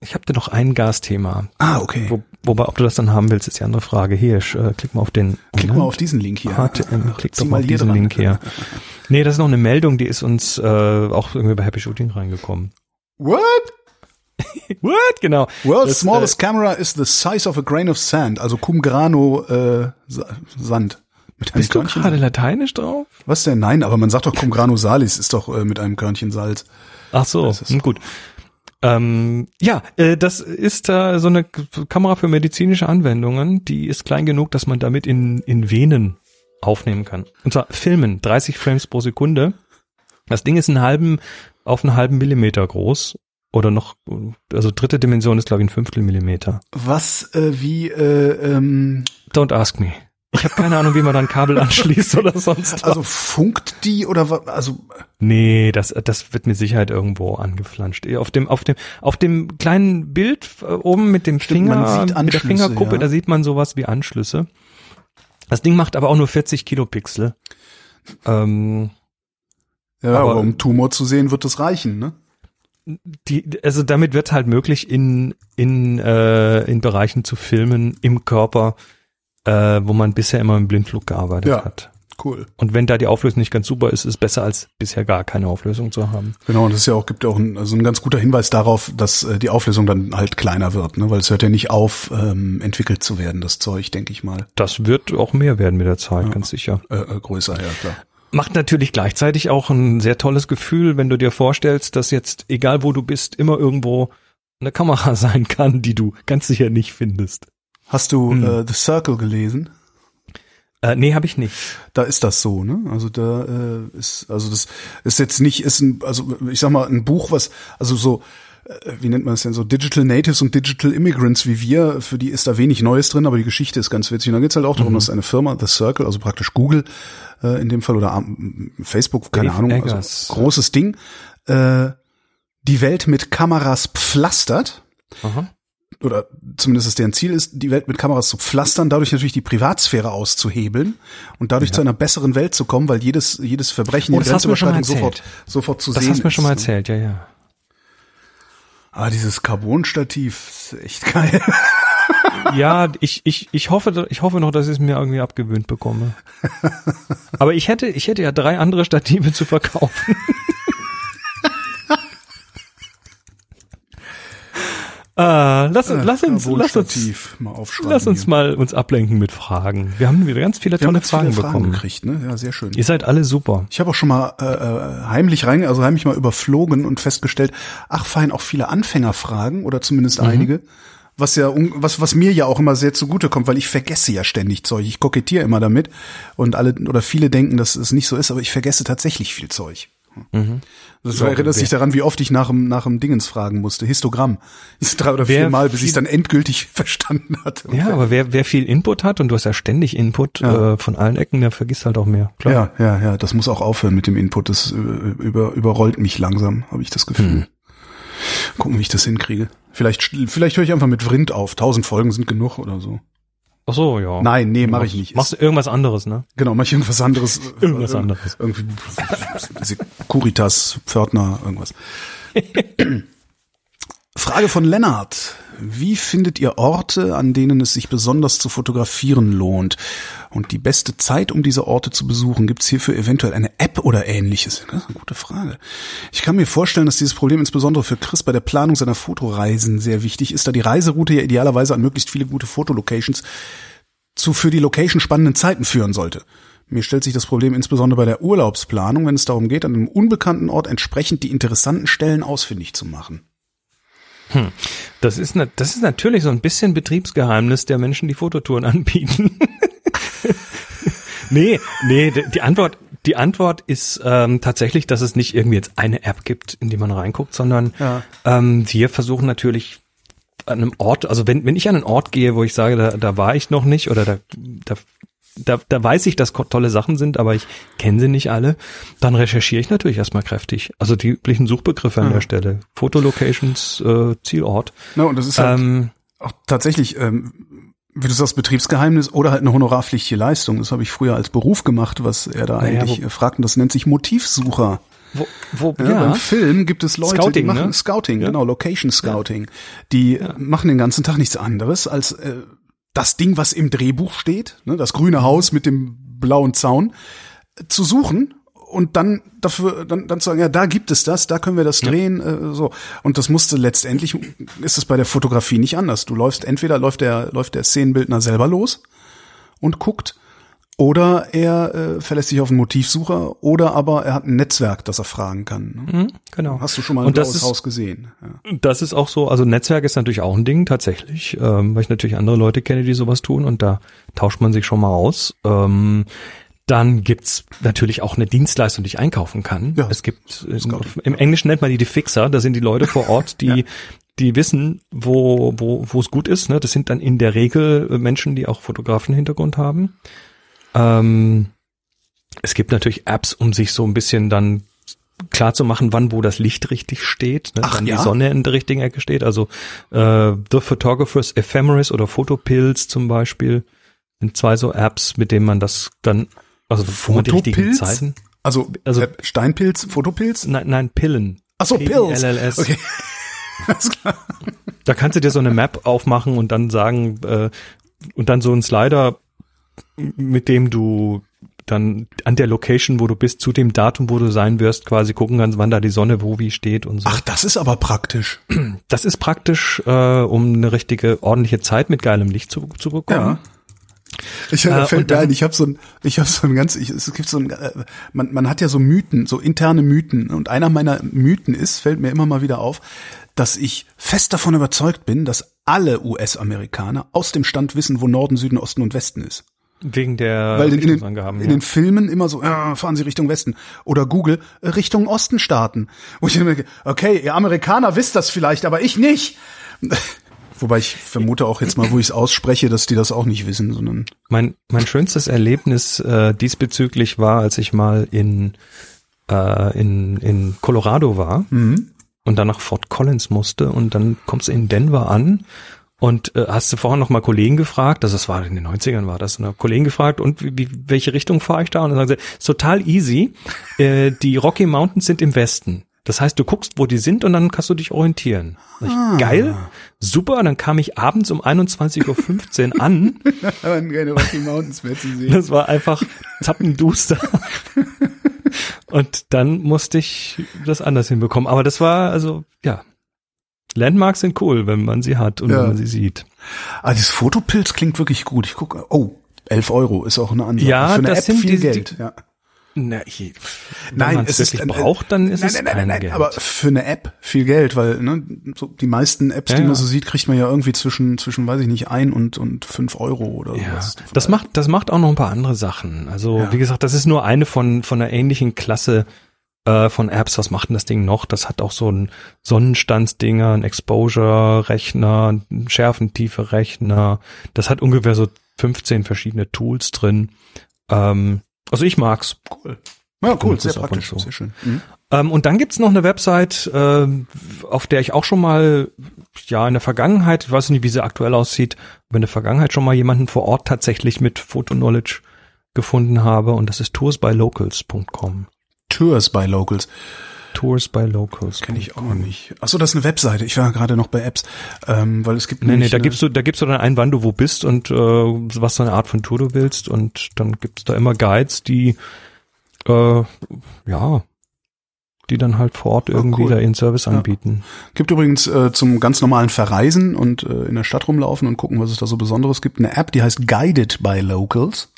ich habe dir noch ein Gasthema. Ah, okay. Wo, wobei, ob du das dann haben willst, ist die andere Frage. Hier, äh, klick mal auf den. Klick mal auf diesen Link hier. HTM, klick Zieh doch mal auf diesen dran. Link hier. Nee, das ist noch eine Meldung, die ist uns äh, auch irgendwie bei Happy Shooting reingekommen. What? What? Genau. World's Das, smallest camera is the size of a grain of sand, also cum grano äh, Sa- Sand. Mit einem Bist du Körnchen- gerade lateinisch drauf? Was denn? Nein, aber man sagt doch cum grano salis, ist doch äh, mit einem Körnchen Salz. Ach so, hm, gut. Ähm, ja, äh, das ist äh, so eine Kamera für medizinische Anwendungen. Die ist klein genug, dass man damit in, in Venen aufnehmen kann. Und zwar filmen, 30 Frames pro Sekunde. Das Ding ist einen halben, auf einen halben Millimeter groß. Oder noch, also dritte Dimension ist, glaube ich, ein Fünftel Millimeter. Was äh, wie äh, ähm, Don't ask me. Ich habe keine Ahnung, wie man dann Kabel anschließt oder sonst was. also funkt die oder wa- also Nee, das, das wird mit Sicherheit irgendwo angeflanscht. Auf dem, auf dem, auf dem kleinen Bild äh, oben mit dem Stimmt, Finger, mit der Fingerkuppe, ja. da sieht man sowas wie Anschlüsse. Das Ding macht aber auch nur 40 Kilopixel. Ähm, ja, Aber- aber um Tumor zu sehen, wird das reichen, ne? Die, also damit wird halt möglich, in, in, äh, in Bereichen zu filmen im Körper, äh, wo man bisher immer im Blindflug gearbeitet Ja. hat. Cool. Und wenn da die Auflösung nicht ganz super ist, ist es besser als bisher gar keine Auflösung zu haben. Genau, und das ist ja auch, gibt ja auch ein, also ein ganz guter Hinweis darauf, dass äh, die Auflösung dann halt kleiner wird, ne? Weil es hört ja nicht auf, ähm, entwickelt zu werden, das Zeug, denke ich mal. Das wird auch mehr werden mit der Zeit, ganz sicher. Äh, äh, größer, ja klar. Macht natürlich gleichzeitig auch ein sehr tolles Gefühl, wenn du dir vorstellst, dass jetzt, egal wo du bist, immer irgendwo eine Kamera sein kann, die du ganz sicher nicht findest. Hast du Hm. äh, The Circle gelesen? Äh, nee, habe ich nicht. Da ist das so, ne? Also da äh, ist, also das ist jetzt nicht, ist ein, also ich sag mal, ein Buch, was, also so, wie nennt man es denn so, Digital Natives und Digital Immigrants wie wir, für die ist da wenig Neues drin, aber die Geschichte ist ganz witzig. Und da geht's halt auch Mhm. darum, dass eine Firma, The Circle, also praktisch Google äh, in dem Fall oder ähm, Facebook, keine Dave Ahnung, Eggers. also großes Ding, äh, die Welt mit Kameras pflastert Aha. oder zumindest ist deren Ziel ist, die Welt mit Kameras zu pflastern, dadurch natürlich die Privatsphäre auszuhebeln und dadurch zu einer besseren Welt zu kommen, weil jedes jedes Verbrechen Oh, das mal Grenzüberschreitung sofort sofort zu Das sehen hast du mir schon mal ist, ne? erzählt, ja, ja. Ah, dieses Carbon-Stativ ist echt geil. Ja, ich, ich, ich hoffe, ich hoffe noch, dass ich es mir irgendwie abgewöhnt bekomme. Aber ich hätte, ich hätte ja drei andere Stative zu verkaufen. ah, lass, uns, lass uns, lass uns, mal aufschreiben. lass uns hier. mal uns ablenken mit Fragen. Wir haben wieder ganz viele Wir tolle jetzt viele Fragen Fragen bekommen. gekriegt, ne? Ja, sehr schön. Ihr seid alle super. Ich habe auch schon mal äh, äh, heimlich rein, also heimlich mal überflogen und festgestellt, ach fein, auch viele Anfängerfragen oder zumindest Mhm. einige, was ja was was mir ja auch immer sehr zugute kommt, weil ich vergesse ja ständig Zeug. Ich kokettiere immer damit und alle oder viele denken, dass es nicht so ist, aber ich vergesse tatsächlich viel Zeug. Das Ja, erinnert sich daran, wie oft ich nach dem nach dem Dingens fragen musste, Histogramm. Das ist drei oder Wer vier Mal, bis ich es dann endgültig verstanden hatte. Ja, aber wer, wer viel Input hat und du hast ja ständig Input Ja. äh, von allen Ecken, der vergisst halt auch mehr. Klar. Ja, ja, ja, das muss auch aufhören mit dem Input. Das äh, über, überrollt mich langsam, habe ich das Gefühl. Hm. Gucken, wie ich das hinkriege. Vielleicht, vielleicht höre ich einfach mit Vrind auf. Tausend Folgen sind genug oder so. Ach so, ja. Nein, nee, mache ich nicht. Machst du irgendwas anderes, ne? Genau, mach ich irgendwas anderes. Irgendwas äh, anderes. Irgendwie Securitas, Pförtner, irgendwas. Frage von Lennart. Wie findet ihr Orte, an denen es sich besonders zu fotografieren lohnt? Und die beste Zeit, um diese Orte zu besuchen, gibt es hierfür eventuell eine App oder ähnliches? Das ist eine gute Frage. Ich kann mir vorstellen, dass dieses Problem insbesondere für Chris bei der Planung seiner Fotoreisen sehr wichtig ist, da die Reiseroute ja idealerweise an möglichst viele gute Fotolocations zu für die Location spannenden Zeiten führen sollte. Mir stellt sich das Problem insbesondere bei der Urlaubsplanung, wenn es darum geht, an einem unbekannten Ort entsprechend die interessanten Stellen ausfindig zu machen. Hm. Das ist, das ist natürlich so ein bisschen Betriebsgeheimnis der Menschen, die Fototouren anbieten. nee, nee, die Antwort, die Antwort ist ähm, tatsächlich, dass es nicht irgendwie jetzt eine App gibt, in die man reinguckt, sondern ja. ähm, wir versuchen natürlich an einem Ort, also wenn, wenn ich an einen Ort gehe, wo ich sage, da, da war ich noch nicht oder da, da da, da weiß ich, dass tolle Sachen sind, aber ich kenne sie nicht alle, dann recherchiere ich natürlich erstmal kräftig. Also die üblichen Suchbegriffe an ja. der Stelle. Fotolocations, äh, Zielort. Na, und das ist halt ähm, auch tatsächlich, ähm, wie du sagst, Betriebsgeheimnis oder halt eine honorarpflichtige Leistung. Das habe ich früher als Beruf gemacht, was er da naja, eigentlich wo, fragt. Und das nennt sich Motivsucher. Wo, wo, ja, ja. Beim Film gibt es Leute, Scouting, die machen ne? Scouting, ja. genau, Location Scouting. Die machen den ganzen Tag nichts anderes als äh, das Ding, was im Drehbuch steht, ne, das grüne Haus mit dem blauen Zaun, zu suchen und dann dafür dann, dann zu sagen, ja, da gibt es das, da können wir das drehen, ja. äh, so. Und das musste letztendlich ist es bei der Fotografie nicht anders. Du läufst entweder läuft der läuft der Szenenbildner selber los und guckt oder er äh, verlässt sich auf einen Motivsucher oder aber er hat ein Netzwerk, das er fragen kann. Ne? Mhm, genau. Hast du schon mal ein blaues Haus gesehen? Ja. Das ist auch so, also Netzwerk ist natürlich auch ein Ding tatsächlich, ähm, weil ich natürlich andere Leute kenne, die sowas tun und da tauscht man sich schon mal aus. Ähm, dann gibt's natürlich auch eine Dienstleistung, die ich einkaufen kann. Ja, es gibt im, Englischen nennt man die die Fixer, das sind die Leute vor Ort, die ja die wissen, wo wo wo es gut ist. Ne? Das sind dann in der Regel Menschen, die auch Fotografen-Hintergrund haben. Ähm, es gibt natürlich Apps, um sich so ein bisschen dann klar zu machen, wann wo das Licht richtig steht, ne? Ach, wann ja? die Sonne in der richtigen Ecke steht. Also äh, The Photographer's Ephemeris oder Photopills zum Beispiel sind zwei so Apps, mit denen man das dann, also wo man die richtigen Zeiten. Also, also äh, Steinpilz, Fotopilz? Nein, nein, Pillen. Ach so, Pills. LLS. Okay. Alles klar. Da kannst du dir so eine Map aufmachen und dann sagen, äh, und dann so ein Slider mit dem du dann an der Location, wo du bist, zu dem Datum, wo du sein wirst, quasi gucken kannst, wann da die Sonne wo wie steht und so. Ach, das ist aber praktisch. Das ist praktisch, äh, um eine richtige, ordentliche Zeit mit geilem Licht zu, zu bekommen. Ja. Ich äh, fällt mir ein, ich habe so ein, ich habe so ein ganz, ich, es gibt so ein, äh, man, man hat ja so Mythen, so interne Mythen und einer meiner Mythen ist, fällt mir immer mal wieder auf, dass ich fest davon überzeugt bin, dass alle US-Amerikaner aus dem Stand wissen, wo Norden, Süden, Osten und Westen ist. Wegen der Weil in, den, in ja. den Filmen immer so, ja, fahren Sie Richtung Westen. Oder Google, äh, Richtung Osten starten. Wo ich denke, okay, ihr Amerikaner wisst das vielleicht, aber ich nicht. Wobei ich vermute auch jetzt mal, wo ich es ausspreche, dass die das auch nicht wissen, sondern. Mein, mein schönstes Erlebnis äh, diesbezüglich war, als ich mal in, äh, in, in Colorado war mhm. und dann nach Fort Collins musste und dann kommst du in Denver an und äh, hast du vorher noch mal Kollegen gefragt, also das war in den 90ern war das, ne? Kollegen gefragt, und wie, wie, welche Richtung fahre ich da? Und dann sagen sie, ist total easy, äh, die Rocky Mountains sind im Westen. Das heißt, du guckst, wo die sind und dann kannst du dich orientieren. Ich, ah. Geil, super. Und dann kam ich abends um 21.15 Uhr an. keine Rocky Mountains mehr zu sehen. Das war einfach zappenduster. und dann musste ich das anders hinbekommen. Aber das war, also, ja, Landmarks sind cool, wenn man sie hat und ja. wenn man sie sieht. Ah, dieses Fotopilz klingt wirklich gut. Ich gucke, oh, 11 Euro ist auch eine Ansage. Ja, Für eine das App sind viel die, Geld. Die, ja. Na, ich, nein, es wirklich ist, braucht, dann ist nein, es nein, nein, nein, nein, Geld. aber für eine App viel Geld, weil ne, so die meisten Apps, ja, die man so sieht, kriegt man ja irgendwie zwischen zwischen, weiß ich nicht, ein und und fünf Euro oder ja. sowas. Das macht das macht auch noch ein paar andere Sachen. Also ja. wie gesagt, das ist nur eine von von einer ähnlichen Klasse äh, von Apps. Was macht denn das Ding noch? Das hat auch so ein Sonnenstandsdinger, ein Exposure-Rechner, ein Schärfentiefe-Rechner. Das hat ungefähr so 15 verschiedene Tools drin. Ähm, also ich mag's. Cool. Ja, cool, sehr praktisch, so. sehr schön. Mhm. Ähm, und dann gibt's noch eine Website, äh, auf der ich auch schon mal, ja, in der Vergangenheit, ich weiß nicht, wie sie aktuell aussieht, aber in der Vergangenheit schon mal jemanden vor Ort tatsächlich mit Photo-Knowledge gefunden habe und das ist toursbylocals.com. Tours by Locals. Tours by Locals. Kenne ich auch nicht. Achso, das ist eine Webseite. Ich war gerade noch bei Apps, ähm, weil es gibt Nee, nee, da gibst du, da gibst du dann ein, wann du wo bist und äh, was für eine Art von Tour du willst und dann gibt's da immer Guides, die äh, ja, die dann halt vor Ort irgendwie Ah, cool. da ihren Service Ja. anbieten. Gibt übrigens äh, zum ganz normalen Verreisen und äh, in der Stadt rumlaufen und gucken, was es da so Besonderes gibt, eine App, die heißt Guided by Locals.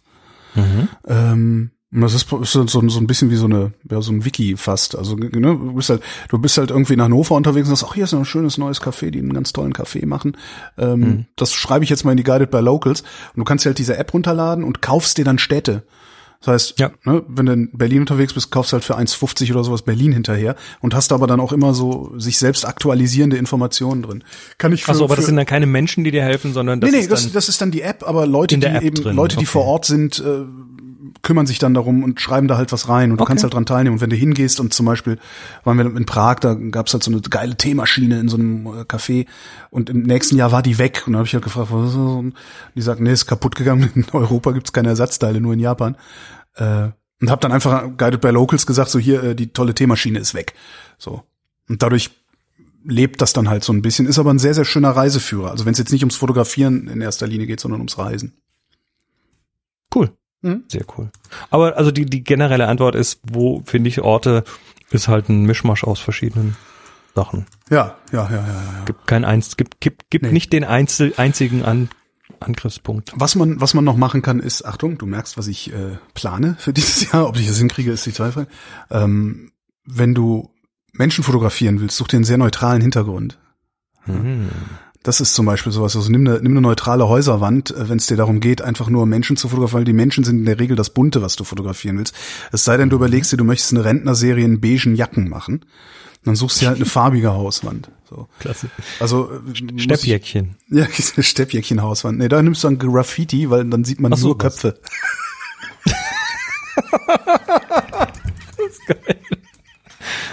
Ähm, und das ist, so, so ein bisschen wie so eine, ja, so ein Wiki fast. Also, ne, du bist halt, du bist halt irgendwie in Hannover unterwegs und sagst, ach, hier ist noch ein schönes neues Café, die einen ganz tollen Kaffee machen. Ähm, Das schreibe ich jetzt mal in die Guided by Locals. Und du kannst dir halt diese App runterladen und kaufst dir dann Städte. Das heißt, Ja. ne, wenn du in Berlin unterwegs bist, kaufst du halt für 1,50 oder sowas Berlin hinterher und hast aber dann auch immer so sich selbst aktualisierende Informationen drin. Kann ich für, Achso, aber das sind dann keine Menschen, die dir helfen, sondern das nee, nee, ist das, dann das ist dann die App, aber Leute, die App eben, drin, Leute, die okay. vor Ort sind, äh, kümmern sich dann darum und schreiben da halt was rein und du Okay. kannst halt dran teilnehmen. Und wenn du hingehst und zum Beispiel waren wir in Prag, da gab's halt so eine geile Teemaschine in so einem äh, Café und im nächsten Jahr war die weg und da habe ich halt gefragt, was ist das? Und die sagten, nee, ist kaputt gegangen. In Europa gibt's keine Ersatzteile, nur in Japan. Äh, und habe dann einfach Guided by Locals gesagt, so hier, äh, die tolle Teemaschine ist weg. So. Und dadurch lebt das dann halt so ein bisschen, ist aber ein sehr, sehr schöner Reiseführer. Also wenn es jetzt nicht ums Fotografieren in erster Linie geht, sondern ums Reisen. cool. Mhm. Sehr cool. Aber also die, die generelle Antwort ist, wo finde ich Orte, ist halt ein Mischmasch aus verschiedenen Sachen. Ja, ja, ja, ja, ja. Gibt kein eins, gibt, gibt, gibt Nee. nicht den einzel, einzigen An, Angriffspunkt. Was man, was man noch machen kann, ist, Achtung, du merkst, was ich äh, plane für dieses Jahr. Ob ich das hinkriege, ist die Zweifel. Ähm, wenn du Menschen fotografieren willst, such dir einen sehr neutralen Hintergrund. Hm. Das ist zum Beispiel sowas. Also nimm eine, nimm eine neutrale Häuserwand, äh, wenn es dir darum geht, einfach nur Menschen zu fotografieren, weil die Menschen sind in der Regel das Bunte, was du fotografieren willst. Es sei denn, du überlegst dir, du möchtest eine Rentnerserie in beigen Jacken machen. Dann suchst du dir halt eine farbige Hauswand. So. Klasse. Also äh, Steppjäckchen. Ja, Steppjäckchen-Hauswand. Nee, da nimmst du dann Graffiti, weil dann sieht man so, nur was. Köpfe.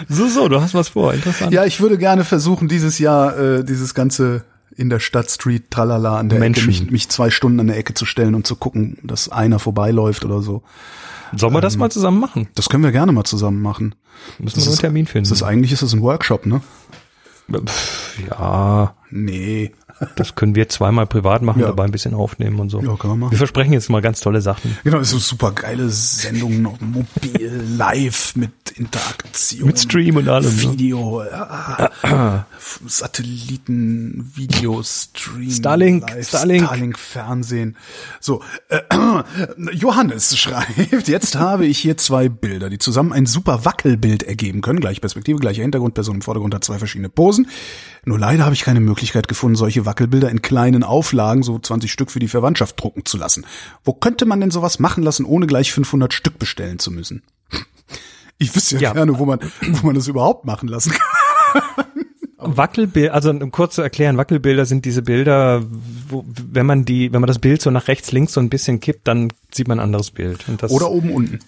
So, so, du hast was vor. Interessant. Ja, ich würde gerne versuchen, dieses Jahr äh, dieses ganze in der Stadt Street Tralala an der Menschen. Ecke, mich, mich zwei Stunden an der Ecke zu stellen und zu gucken, dass einer vorbeiläuft oder so. Sollen wir das mal zusammen machen? Das können wir gerne mal zusammen machen. Müssen wir nur einen Termin finden. Das ist eigentlich ist das ein Workshop, ne? Ja, Nee. Das können wir zweimal privat machen, Ja. dabei ein bisschen aufnehmen und so. Ja, kann man machen. Wir versprechen jetzt mal ganz tolle Sachen. Genau, das ist eine super geile Sendung, noch mobil, live mit Interaktion. Mit Stream und allem, ne? Video, ja. Satelliten, Video, Stream. Starlink, live, Starlink. Starlink, Fernsehen. So, äh, Johannes schreibt, jetzt habe ich hier zwei Bilder, die zusammen ein super Wackelbild ergeben können. Gleiche Perspektive, gleicher Hintergrund, Person im Vordergrund hat zwei verschiedene Posen. Nur leider habe ich keine Möglichkeit gefunden, solche Wackelbilder in kleinen Auflagen, so 20 Stück für die Verwandtschaft drucken zu lassen. Wo könnte man denn sowas machen lassen, ohne gleich 500 Stück bestellen zu müssen? Ich wüsste ja, Ja. gerne, wo man, wo man das überhaupt machen lassen kann. Wackelbild, also um kurz zu erklären, Wackelbilder sind diese Bilder, wo, wenn man die, wenn man das Bild so nach rechts, links so ein bisschen kippt, dann sieht man ein anderes Bild. Das, Oder oben, unten.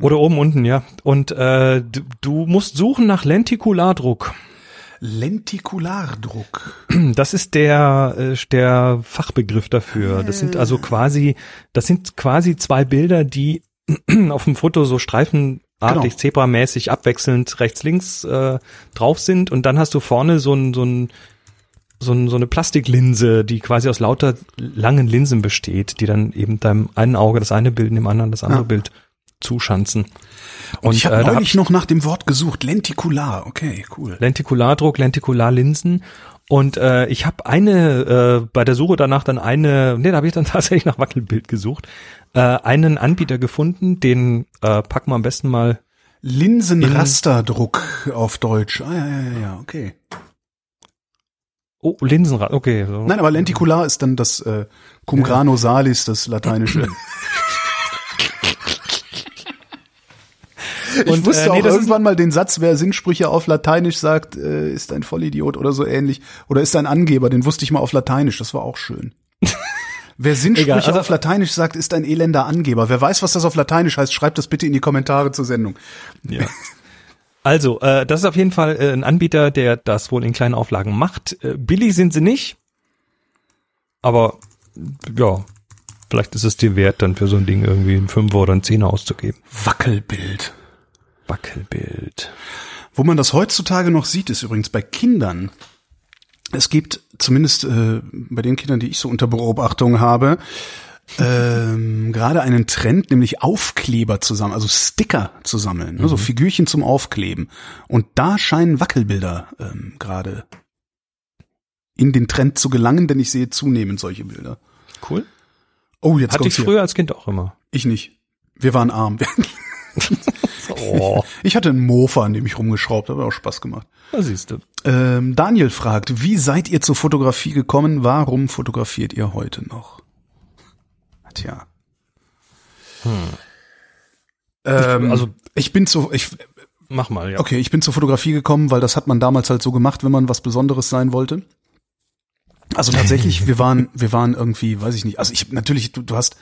oder oben, unten, ja. Und äh, du, du musst suchen nach Lentikulardruck. Lentikulardruck. Das ist der äh, der Fachbegriff dafür. Das sind also quasi, das sind quasi zwei Bilder, die auf dem Foto so streifenartig, Genau. zebramäßig abwechselnd rechts links äh, drauf sind und dann hast du vorne so ein so ein so, ein, so eine Plastiklinse, die quasi aus lauter langen Linsen besteht, die dann eben deinem einen Auge das eine Bild, dem anderen das andere Ja. Bild zuschanzen. Und ich habe äh, da hab neulich noch nach dem Wort gesucht. Lentikular. Okay, cool. Lentikulardruck, Lentikularlinsen. Und äh, ich habe eine, äh, bei der Suche danach dann eine, nee, da habe ich dann tatsächlich nach Wackelbild gesucht, äh, einen Anbieter gefunden, den äh, packen wir am besten mal. Linsenrasterdruck auf Deutsch. Ah, ja, ja, ja, ja, okay. Oh, Linsenrad, okay. Nein, aber lentikular ist dann das äh, cum grano salis, das lateinische. Ich Und, wusste äh, nee, auch irgendwann mal den Satz, wer Sinnsprüche auf Lateinisch sagt, äh, ist ein Vollidiot oder so ähnlich. Oder ist ein Angeber, den wusste ich mal auf Lateinisch, das war auch schön. Wer Sinnsprüche Egal, also- auf Lateinisch sagt, ist ein elender Angeber. Wer weiß, was das auf Lateinisch heißt, schreibt das bitte in die Kommentare zur Sendung. Ja. Also, äh, das ist auf jeden Fall äh, ein Anbieter, der das wohl in kleinen Auflagen macht. Äh, billig sind sie nicht, aber ja, vielleicht ist es dir wert, dann für so ein Ding irgendwie einen Fünfer oder einen Zehner auszugeben. Wackelbild. Wackelbild. Wo man das heutzutage noch sieht, ist übrigens bei Kindern. Es gibt zumindest äh, bei den Kindern, die ich so unter Beobachtung habe, ähm, gerade einen Trend, nämlich Aufkleber zu sammeln, also Sticker zu sammeln, ne, so Figürchen zum Aufkleben. Und da scheinen Wackelbilder ähm, gerade in den Trend zu gelangen, denn ich sehe zunehmend solche Bilder. Cool. Oh, jetzt Hatte ich hier. früher als Kind auch immer. Ich nicht. Wir waren arm. Oh, Ich hatte einen Mofa, an dem ich rumgeschraubt habe, auch Spaß gemacht. da siehst du. Ähm, Daniel fragt, wie seid ihr zur Fotografie gekommen? Warum fotografiert ihr heute noch? Tja. Ähm, also- also ich bin zu, ich, Mach mal, ja. okay, ich bin zur Fotografie gekommen, weil das hat man damals halt so gemacht, wenn man was Besonderes sein wollte. Also tatsächlich, wir waren, wir waren irgendwie, weiß ich nicht. Also ich natürlich, du, du hast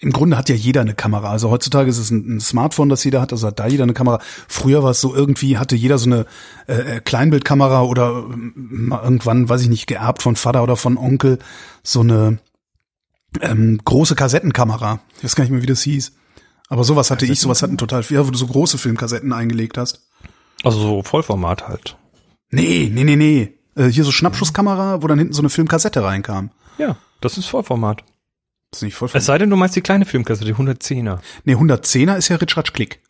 im Grunde hat ja jeder eine Kamera. Also heutzutage ist es ein, ein Smartphone, das jeder hat, also hat da jeder eine Kamera. Früher war es so irgendwie, hatte jeder so eine äh, äh, Kleinbildkamera oder mal irgendwann, weiß ich nicht, geerbt von Vater oder von Onkel, so eine ähm, große Kassettenkamera. Ich weiß gar nicht mehr, wie das hieß. Aber sowas hatte ich, sowas hatten total viel, wo du so große Filmkassetten eingelegt hast. Also so Vollformat halt. Nee, nee, nee, nee. Äh, hier so Schnappschusskamera, wo dann hinten so eine Filmkassette reinkam. Ja, das ist Vollformat. Das ist nicht voll. Es sei denn, du meinst die kleine Filmkassette, die 110er. Nee, 110er ist ja Ritsch Ratsch Klick.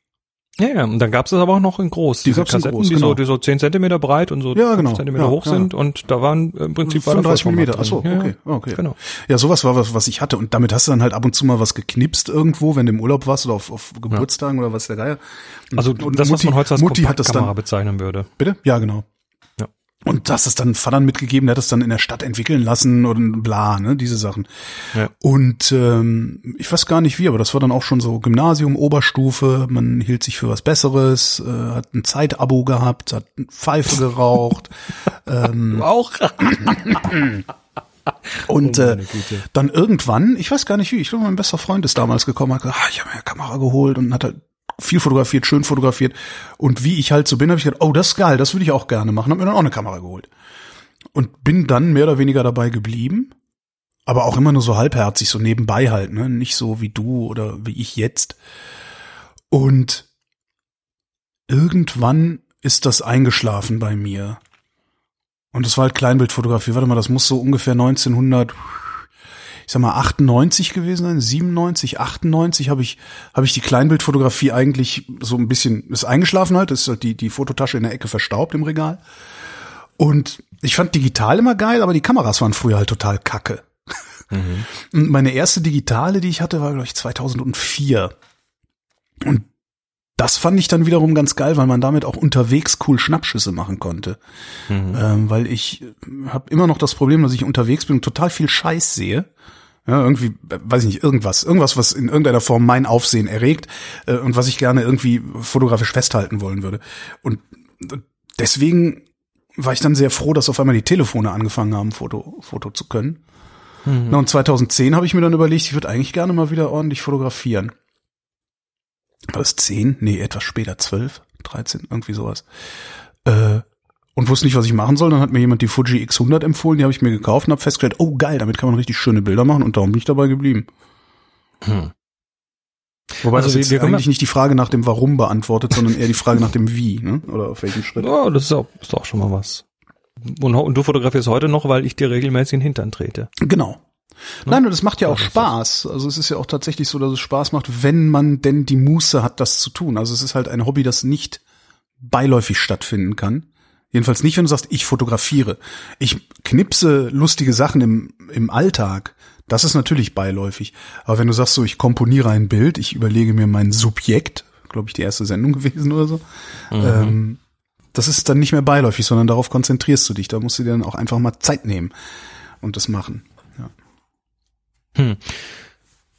Ja, ja, und dann gab es das aber auch noch in groß. Die Diese gab's in Kassetten, groß, die, genau. so, die so 10 Zentimeter breit und so Ja, genau. 5 Zentimeter Ja, hoch ja. sind und da waren im Prinzip war da 35 Vollformat Millimeter. drin. Ach so, Ja, ja. okay, okay. Genau. Ja, sowas war was, was ich hatte. Und damit hast du dann halt ab und zu mal was geknipst irgendwo, wenn du im Urlaub warst oder auf, auf Geburtstagen oder was der Geier. Also Und das, was Mutti- man heute als Mutti hat das dann- bezeichnen würde. Bitte? Ja, genau. Und das ist dann Vatern mitgegeben, der hat das dann in der Stadt entwickeln lassen und bla, ne, diese Sachen. Ja. Und ähm, ich weiß gar nicht wie, aber das war dann auch schon so Gymnasium, Oberstufe, man hielt sich für was Besseres, äh, hat ein Zeitabo gehabt, hat Pfeife geraucht ähm, Auch. und Oh äh, dann irgendwann, ich weiß gar nicht wie, ich glaube mein bester Freund ist damals gekommen, hat gesagt, ah, ich habe mir eine Kamera geholt und hat halt viel fotografiert, schön fotografiert und wie ich halt so bin, habe ich gedacht, oh, das ist geil, das würde ich auch gerne machen, habe mir dann auch eine Kamera geholt. Und bin dann mehr oder weniger dabei geblieben, aber auch immer nur so halbherzig, so nebenbei halt, ne, nicht so wie du oder wie ich jetzt. Und irgendwann ist das eingeschlafen bei mir. Und das war halt Kleinbildfotografie. Warte mal, das muss so ungefähr 1900, ich sag mal 98 gewesen sein, 97, 98 habe ich habe ich die Kleinbildfotografie eigentlich so ein bisschen ist eingeschlafen halt, ist halt die die Fototasche in der Ecke verstaubt im Regal. Und ich fand digital immer geil, aber die Kameras waren früher halt total kacke. Und meine erste digitale, die ich hatte, war glaube ich 2004. Und das fand ich dann wiederum ganz geil, weil man damit auch unterwegs cool Schnappschüsse machen konnte. Ähm, weil ich habe immer noch das Problem, dass ich unterwegs bin und total viel Scheiß sehe. Ja, irgendwie, äh, weiß ich nicht, irgendwas. Irgendwas, was in irgendeiner Form mein Aufsehen erregt äh, und was ich gerne irgendwie fotografisch festhalten wollen würde. Und deswegen war ich dann sehr froh, dass auf einmal die Telefone angefangen haben, Foto, Foto zu können. Na, und 2010 habe ich mir dann überlegt, ich würde eigentlich gerne mal wieder ordentlich fotografieren. War das 10? Nee, etwas später, 12, 13, irgendwie sowas. Äh, und wusste nicht, was ich machen soll. Dann hat mir jemand die Fuji X100 empfohlen, die habe ich mir gekauft und habe festgestellt, oh geil, damit kann man richtig schöne Bilder machen und darum bin ich dabei geblieben. Hm. Wobei Also das jetzt eigentlich nicht die Frage nach dem Warum beantwortet, sondern eher die Frage nach dem Wie, ne? oder auf welchen Schritt. Ja, das ist auch, ist auch schon mal was. Und, und du fotografierst heute noch, weil ich dir regelmäßig in den Hintern trete. Genau. Nein, und es macht ja auch Spaß. Also es ist ja auch tatsächlich so, dass es Spaß macht, wenn man denn die Muße hat, das zu tun. Also es ist halt ein Hobby, das nicht beiläufig stattfinden kann. Jedenfalls nicht, wenn du sagst, ich fotografiere. Ich knipse lustige Sachen im, im Alltag. Das ist natürlich beiläufig. Aber wenn du sagst so, ich komponiere ein Bild, ich überlege mir mein Subjekt, glaube ich, die erste Sendung gewesen oder so, ähm, das ist dann nicht mehr beiläufig, sondern darauf konzentrierst du dich. Da musst du dir dann auch einfach mal Zeit nehmen und das machen. Ja.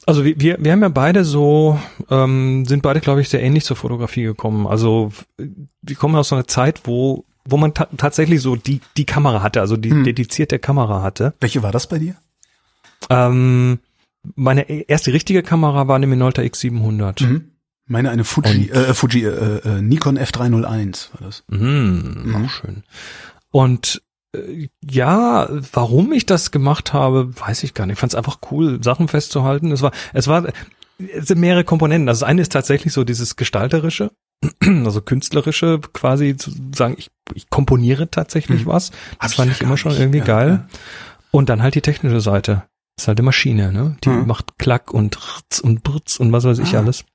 Also wir, wir, wir haben ja beide so, ähm, sind beide, glaube ich, sehr ähnlich zur Fotografie gekommen. Also wir kommen aus so einer Zeit, wo wo man ta tatsächlich so die die Kamera hatte, also die dedizierte Kamera hatte. Welche war das bei dir? Ähm, meine erste richtige Kamera war eine Minolta X700. Mhm. Meine eine Fuji, äh, Fuji, äh, äh, Nikon F301 war das. Mhm, auch schön. Und äh, ja, warum ich das gemacht habe, weiß ich gar nicht. Ich fand es einfach cool, Sachen festzuhalten. Es war, es war, es sind mehrere Komponenten. Also das eine ist tatsächlich so dieses gestalterische. also künstlerische quasi zu sagen, ich, ich komponiere tatsächlich was. Hab Das ich fand ja ich gar immer schon nicht. irgendwie Ja, geil. ja. Und dann halt die technische Seite. Das ist halt eine Maschine, ne? Die Mhm. macht Klack und Rz und Britz und was weiß ich Ah. alles.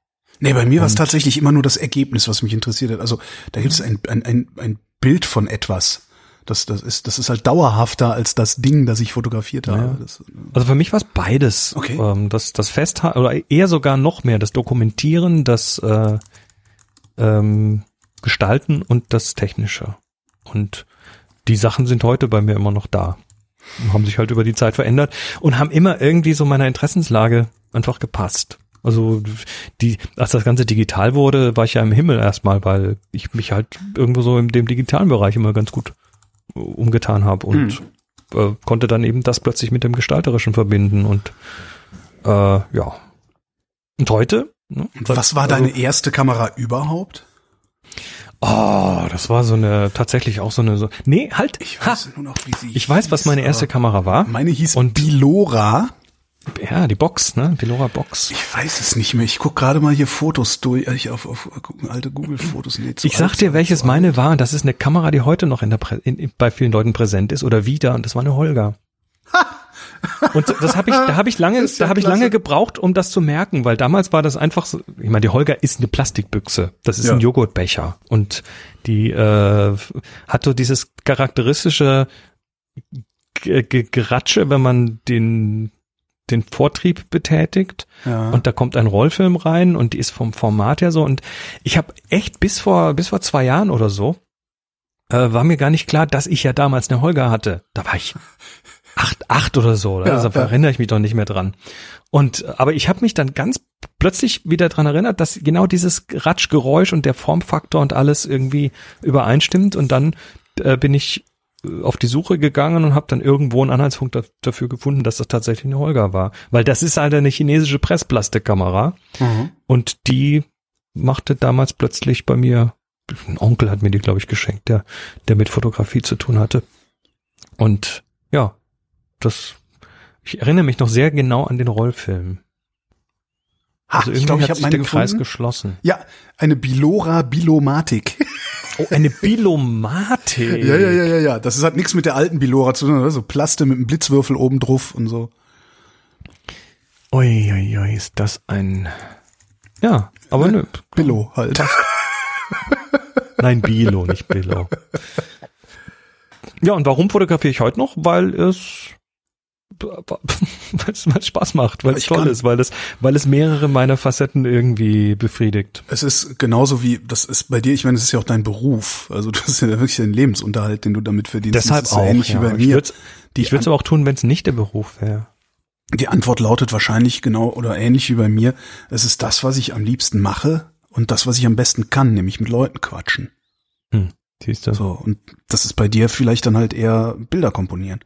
Nee, bei mir war es tatsächlich immer nur das Ergebnis, was mich interessiert hat. Also da gibt es ein, ein, ein, ein Bild von etwas. Das, das, ist, das ist halt dauerhafter als das Ding, das ich fotografiert habe. Ja. Das, Also für mich war es beides. Okay. Ähm, das, das Festhalten, oder eher sogar noch mehr, das Dokumentieren, das äh, ähm, Gestalten und das Technische. Und die Sachen sind heute bei mir immer noch da. Haben sich halt über die Zeit verändert und haben immer irgendwie so meiner Interessenslage einfach gepasst. Also die, als das Ganze digital wurde, war ich ja im Himmel erstmal, weil ich mich halt irgendwo so in dem digitalen Bereich immer ganz gut umgetan habe und äh, konnte dann eben das plötzlich mit dem Gestalterischen verbinden und äh, ja. Und heute? Ne, was war also- deine erste Kamera überhaupt? Oh, das war so eine, tatsächlich auch so eine, so, nee, halt, Ich ha, weiß nur noch, wie sie ich weiß, was hieß, meine erste Kamera war. Meine hieß Und- Bilora. Ja, die Box, ne, die Lora Box. Ich weiß es nicht mehr. Ich guck gerade mal hier Fotos durch. Ich auf, auf alte Google-Fotos. Nee, Ich sag dir, welches meine war. Das ist eine Kamera, die heute noch in der Prä in, bei vielen Leuten präsent ist oder wieder. Und das war eine Holger. Und das habe ich, da habe ich lange, ja da habe ich lange gebraucht, um das zu merken, weil damals war das einfach so. Ich meine, die Holger ist eine Plastikbüchse. Das ist Ja. ein Joghurtbecher und die äh, hat so dieses charakteristische G G Geratsche, wenn man den den Vortrieb betätigt Ja. und da kommt ein Rollfilm rein und die ist vom Format her so und ich habe echt bis vor bis vor zwei Jahren oder so äh, war mir gar nicht klar, dass ich ja damals eine Holger hatte. Da war ich acht, acht oder so. Oder? Ja, also ja. erinnere ich mich doch nicht mehr dran. Und aber ich habe mich dann ganz plötzlich wieder dran erinnert, dass genau dieses Ratschgeräusch und der Formfaktor und alles irgendwie übereinstimmt und dann äh, bin ich äh, auf die Suche gegangen und habe dann irgendwo einen Anhaltspunkt da, dafür gefunden, dass das tatsächlich eine Holger war, weil das ist halt eine chinesische Pressplastikkamera Mhm. und die machte damals plötzlich bei mir, ein Onkel hat mir die, glaube ich, geschenkt, der, der mit Fotografie zu tun hatte. Und ja, das, ich erinnere mich noch sehr genau an den Rollfilm. Ha, Also ich irgendwie glaube, ich hat habe sich meine Kreis gefunden. geschlossen. Ja, eine Bilora Bilomatik. Oh, eine Bilomatik. ja, ja, ja, ja, ja. Das ist, hat nichts mit der alten Bilora zu tun, oder? so Plaste mit einem Blitzwürfel oben drauf und so. Ui, ui, ui, ist das ein, ja, aber nö. Billo halt. Nein, Bilo, nicht Billo. Ja, und warum fotografiere ich heute noch? Weil es weil es Spaß macht, weil es toll kann- ist, weil es weil es mehrere meiner Facetten irgendwie befriedigt. Es ist genauso wie, das ist bei dir, ich meine, es ist ja auch dein Beruf. Also das ist ja wirklich dein Lebensunterhalt, den du damit verdienst. Deshalb auch. ähnlich ja. wie bei mir. würd's, ich würde es aber auch tun, wenn es nicht der Beruf wäre. Die Antwort lautet wahrscheinlich genau oder ähnlich wie bei mir. Es ist das, was ich am liebsten mache und das, was ich am besten kann, nämlich mit Leuten quatschen. Hm, siehst du? So, und das ist bei dir vielleicht dann halt eher Bilder komponieren.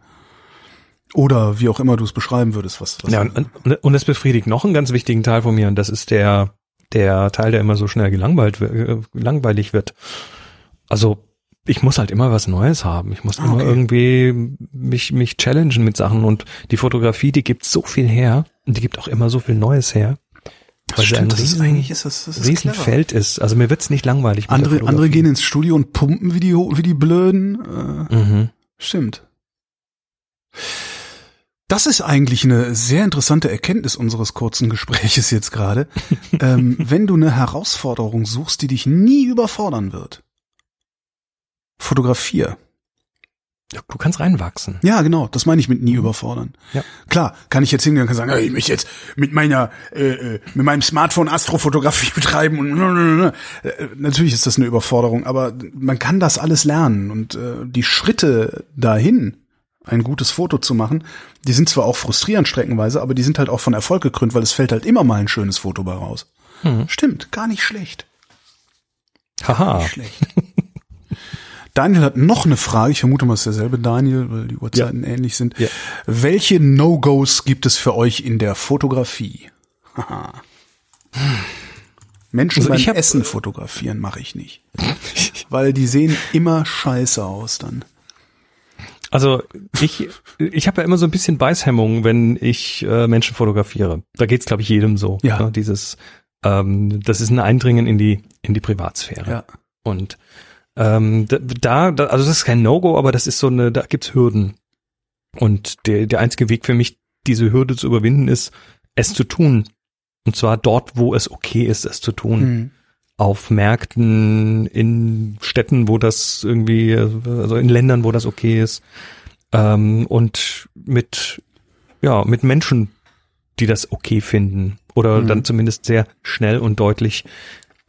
Oder wie auch immer du es beschreiben würdest, was, was Ja, und, und, und es befriedigt noch einen ganz wichtigen Teil von mir und das ist der, der Teil, der immer so schnell gelangweilt, äh, langweilig wird. Also ich muss halt immer was Neues haben. Ich muss Ah, immer okay. irgendwie mich, mich challengen mit Sachen und die Fotografie, die gibt so viel her und die gibt auch immer so viel Neues her. das ein stimmt, das ist riesen, eigentlich ist das, das ist clever. Riesenfeld ist. Also mir wird's nicht langweilig. Andere, andere gehen ins Studio und pumpen wie die, wie die Blöden. Äh, Mhm. Stimmt. Das ist eigentlich eine sehr interessante Erkenntnis unseres kurzen Gespräches jetzt gerade. ähm, wenn du eine Herausforderung suchst, die dich nie überfordern wird, fotografier. Du kannst reinwachsen. Ja, genau, das meine ich mit nie überfordern. Ja. Klar, kann ich jetzt hingehen und kann sagen, ich möchte jetzt mit meiner, äh, äh, mit meinem Smartphone Astrofotografie betreiben und äh, natürlich ist das eine Überforderung, aber man kann das alles lernen und äh, die Schritte dahin, ein gutes Foto zu machen, die sind zwar auch frustrierend streckenweise, aber die sind halt auch von Erfolg gekrönt, weil es fällt halt immer mal ein schönes Foto bei raus. Hm. Stimmt, gar nicht schlecht. Haha. Nicht schlecht. Daniel hat noch eine Frage. Ich vermute mal, es ist derselbe Daniel, weil die Uhrzeiten ähnlich sind. Ja. Welche No-Gos gibt es für euch in der Fotografie? Haha. Menschen Also beim hab- Essen fotografieren mache ich nicht. weil die sehen immer scheiße aus dann. Also ich, ich habe ja immer so ein bisschen Beißhemmung, wenn ich äh, Menschen fotografiere. Da geht's, glaube ich, jedem so. Ja. Ne? Dieses Ähm, das ist ein Eindringen in die in die Privatsphäre. Ja. Und ähm, da, da, also das ist kein No-Go, aber das ist so eine, da gibt's Hürden. Und der, der einzige Weg für mich, diese Hürde zu überwinden, ist, es zu tun. Und zwar dort, wo es okay ist, es zu tun. Mhm. Auf Märkten, in Städten, wo das irgendwie, also in Ländern, wo das okay ist. Ähm, und mit, ja, mit Menschen, die das okay finden. Oder Mhm. dann zumindest sehr schnell und deutlich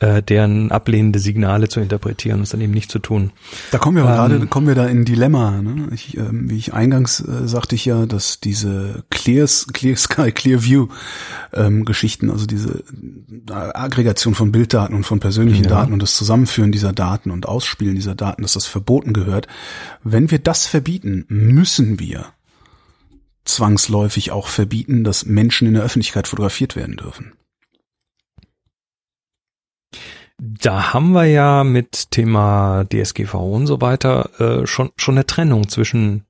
äh, deren ablehnende Signale zu interpretieren und es dann eben nicht zu tun. Da kommen wir Ähm, gerade, kommen wir da in ein Dilemma. Ne? Ich, ähm, wie ich eingangs äh, sagte ich ja, dass diese Clear, Clear Sky, Clear View ähm, Geschichten, also diese äh, Aggregation von Bilddaten und von persönlichen Ja. Daten und das Zusammenführen dieser Daten und Ausspielen dieser Daten, dass das verboten gehört. Wenn wir das verbieten, müssen wir zwangsläufig auch verbieten, dass Menschen in der Öffentlichkeit fotografiert werden dürfen. Da haben wir ja mit Thema DSGVO und so weiter äh, schon schon eine Trennung zwischen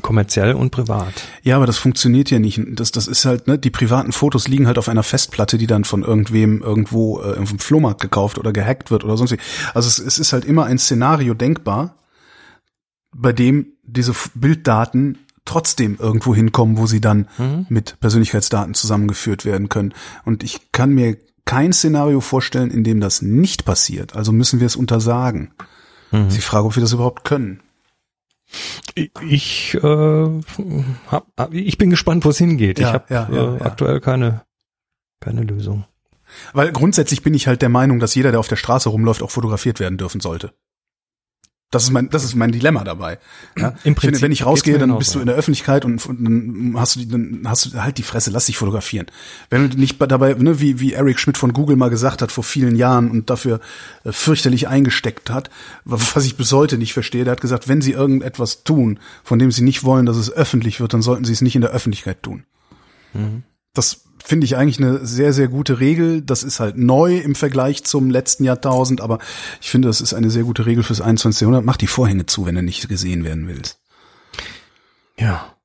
kommerziell und privat. Ja, aber das funktioniert ja nicht. Das, das ist halt, ne, die privaten Fotos liegen halt auf einer Festplatte, die dann von irgendwem irgendwo äh, dem Flohmarkt gekauft oder gehackt wird oder sonst wie. Also es, es ist halt immer ein Szenario denkbar, bei dem diese Bilddaten trotzdem irgendwo hinkommen, wo sie dann Mhm. mit Persönlichkeitsdaten zusammengeführt werden können. Und ich kann mir kein Szenario vorstellen, in dem das nicht passiert. Also müssen wir es untersagen. Mhm. Ist die Frage, ob wir das überhaupt können. Ich, äh, hab, ich bin gespannt, wo es hingeht. Ja, ich habe ja, ja, äh, aktuell keine keine Lösung. Weil grundsätzlich bin ich halt der Meinung, dass jeder, der auf der Straße rumläuft, auch fotografiert werden dürfen sollte. Das ist mein, das ist mein Dilemma dabei. Ja? Im ich finde, Prinzip wenn ich rausgehe, dann bist du in der Öffentlichkeit und, und dann hast du die, dann hast du halt die Fresse, lass dich fotografieren. Wenn du nicht bei- dabei, ne, wie, wie Eric Schmidt von Google mal gesagt hat vor vielen Jahren und dafür äh, fürchterlich eingesteckt hat, was ich bis heute nicht verstehe, der hat gesagt, wenn sie irgendetwas tun, von dem sie nicht wollen, dass es öffentlich wird, dann sollten sie es nicht in der Öffentlichkeit tun. Mhm. Das finde ich eigentlich eine sehr, sehr gute Regel. Das ist halt neu im Vergleich zum letzten Jahrtausend, aber ich finde, das ist eine sehr gute Regel fürs 21. Jahrhundert. Mach die Vorhänge zu, wenn du nicht gesehen werden willst. Ja.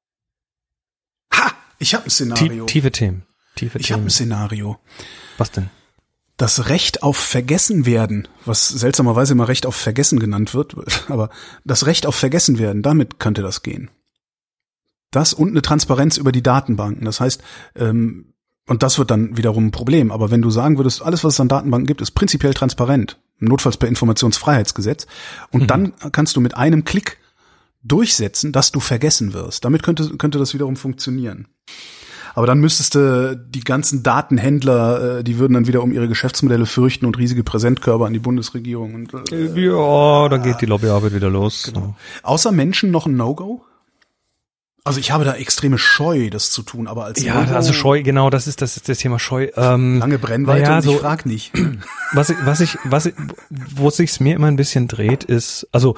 Ha! Ich habe ein Szenario. tiefe Themen. Tiefe Ich habe ein Szenario. Was denn? Das Recht auf Vergessen werden, was seltsamerweise immer Recht auf Vergessen genannt wird, aber das Recht auf Vergessen werden, damit könnte das gehen. Das und eine Transparenz über die Datenbanken. Das heißt, ähm, und das wird dann wiederum ein Problem. Aber wenn du sagen würdest, alles, was es an Datenbanken gibt, ist prinzipiell transparent, notfalls per Informationsfreiheitsgesetz, und Mhm. dann kannst du mit einem Klick durchsetzen, dass du vergessen wirst. Damit könnte, könnte das wiederum funktionieren. Aber dann müsstest du die ganzen Datenhändler, äh, die würden dann wieder um ihre Geschäftsmodelle fürchten und riesige Präsentkörper an die Bundesregierung. Und, äh, Ja, da geht die Lobbyarbeit wieder los. Genau. außer Menschen noch ein No-Go? Also ich habe da extreme Scheu, das zu tun, aber als Ja, No-Go, also Scheu, genau, das ist das, ist das Thema Scheu. Ähm, lange Brennweite Naja, und ich frag nicht. was ich, was ich, was ich, wo sich's mir immer ein bisschen dreht, ist, also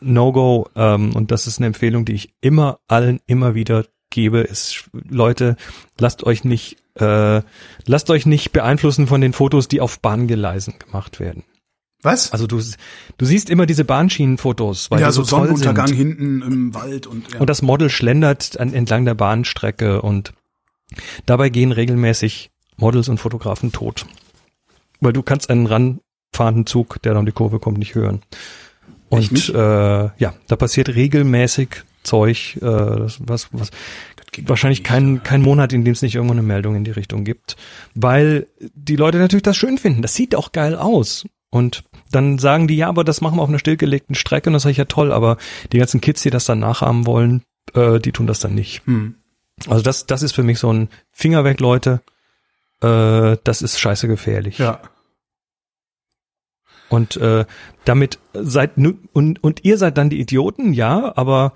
No-Go, ähm, und das ist eine Empfehlung, die ich immer allen immer wieder gebe, ist, Leute, lasst euch nicht, äh, lasst euch nicht beeinflussen von den Fotos, die auf Bahngeleisen gemacht werden. Was? Also du, du siehst immer diese Bahnschienenfotos, weil ja, die so, so Sonnenuntergang sind. hinten im Wald und ja. Und das Model schlendert an, entlang der Bahnstrecke und dabei gehen regelmäßig Models und Fotografen tot. Weil du kannst einen ranfahrenden Zug, der dann um die Kurve kommt, nicht hören. Und äh, ja, da passiert regelmäßig Zeug, äh, das- was, was wahrscheinlich kein, kein Monat, in dem es nicht irgendwo eine Meldung in die Richtung gibt. Weil die Leute natürlich das schön finden. Das sieht auch geil aus. Und dann sagen die, ja, aber das machen wir auf einer stillgelegten Strecke und das sage ich ja toll, aber die ganzen Kids, die das dann nachahmen wollen, äh, die tun das dann nicht. Hm. Also das, das ist für mich so ein Finger weg, Leute. Äh, das ist scheiße gefährlich. Ja. Und äh, damit seid und und ihr seid dann die Idioten, ja, aber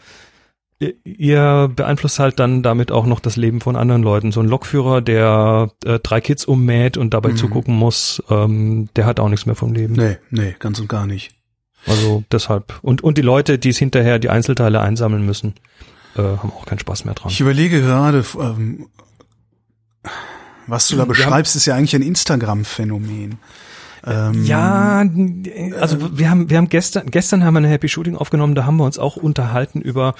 ihr- beeinflusst halt dann damit auch noch das Leben von anderen Leuten. So ein Lokführer, der äh, drei Kids ummäht und dabei Mhm. zugucken muss, ähm, der hat auch nichts mehr vom Leben. Nee, nee, ganz und gar nicht. Also deshalb. Und und die Leute, die es hinterher die Einzelteile einsammeln müssen, äh, haben auch keinen Spaß mehr dran. Ich überlege gerade, ähm, was du da beschreibst, ist ja eigentlich ein Instagram-Phänomen. Ähm, Ja, also wir haben wir haben gestern gestern haben wir eine Happy Shooting aufgenommen, da haben wir uns auch unterhalten über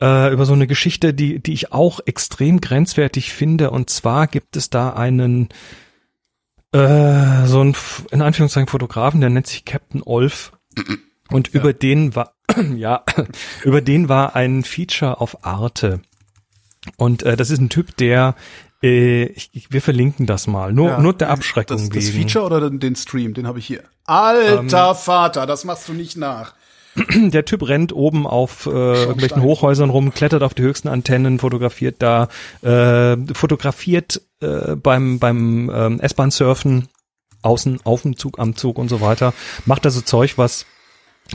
äh, über so eine Geschichte, die die ich auch extrem grenzwertig finde und zwar gibt es da einen äh, so ein, F- in Anführungszeichen Fotografen, der nennt sich Captain Olf. Und über den war, ja, über den war ein Feature auf Arte. Und äh, das ist ein Typ, der, äh, ich, ich, wir verlinken das mal, nur, Ja. nur der Abschreckung Das, das wegen. Feature oder den, den Stream? Den habe ich hier. Alter Ähm, Vater, das machst du nicht nach. Der Typ rennt oben auf äh, irgendwelchen Hochhäusern rum, klettert auf die höchsten Antennen, fotografiert da, äh, fotografiert äh, beim beim ähm, S-Bahn-Surfen außen auf dem Zug, am Zug und so weiter. Macht also Zeug, was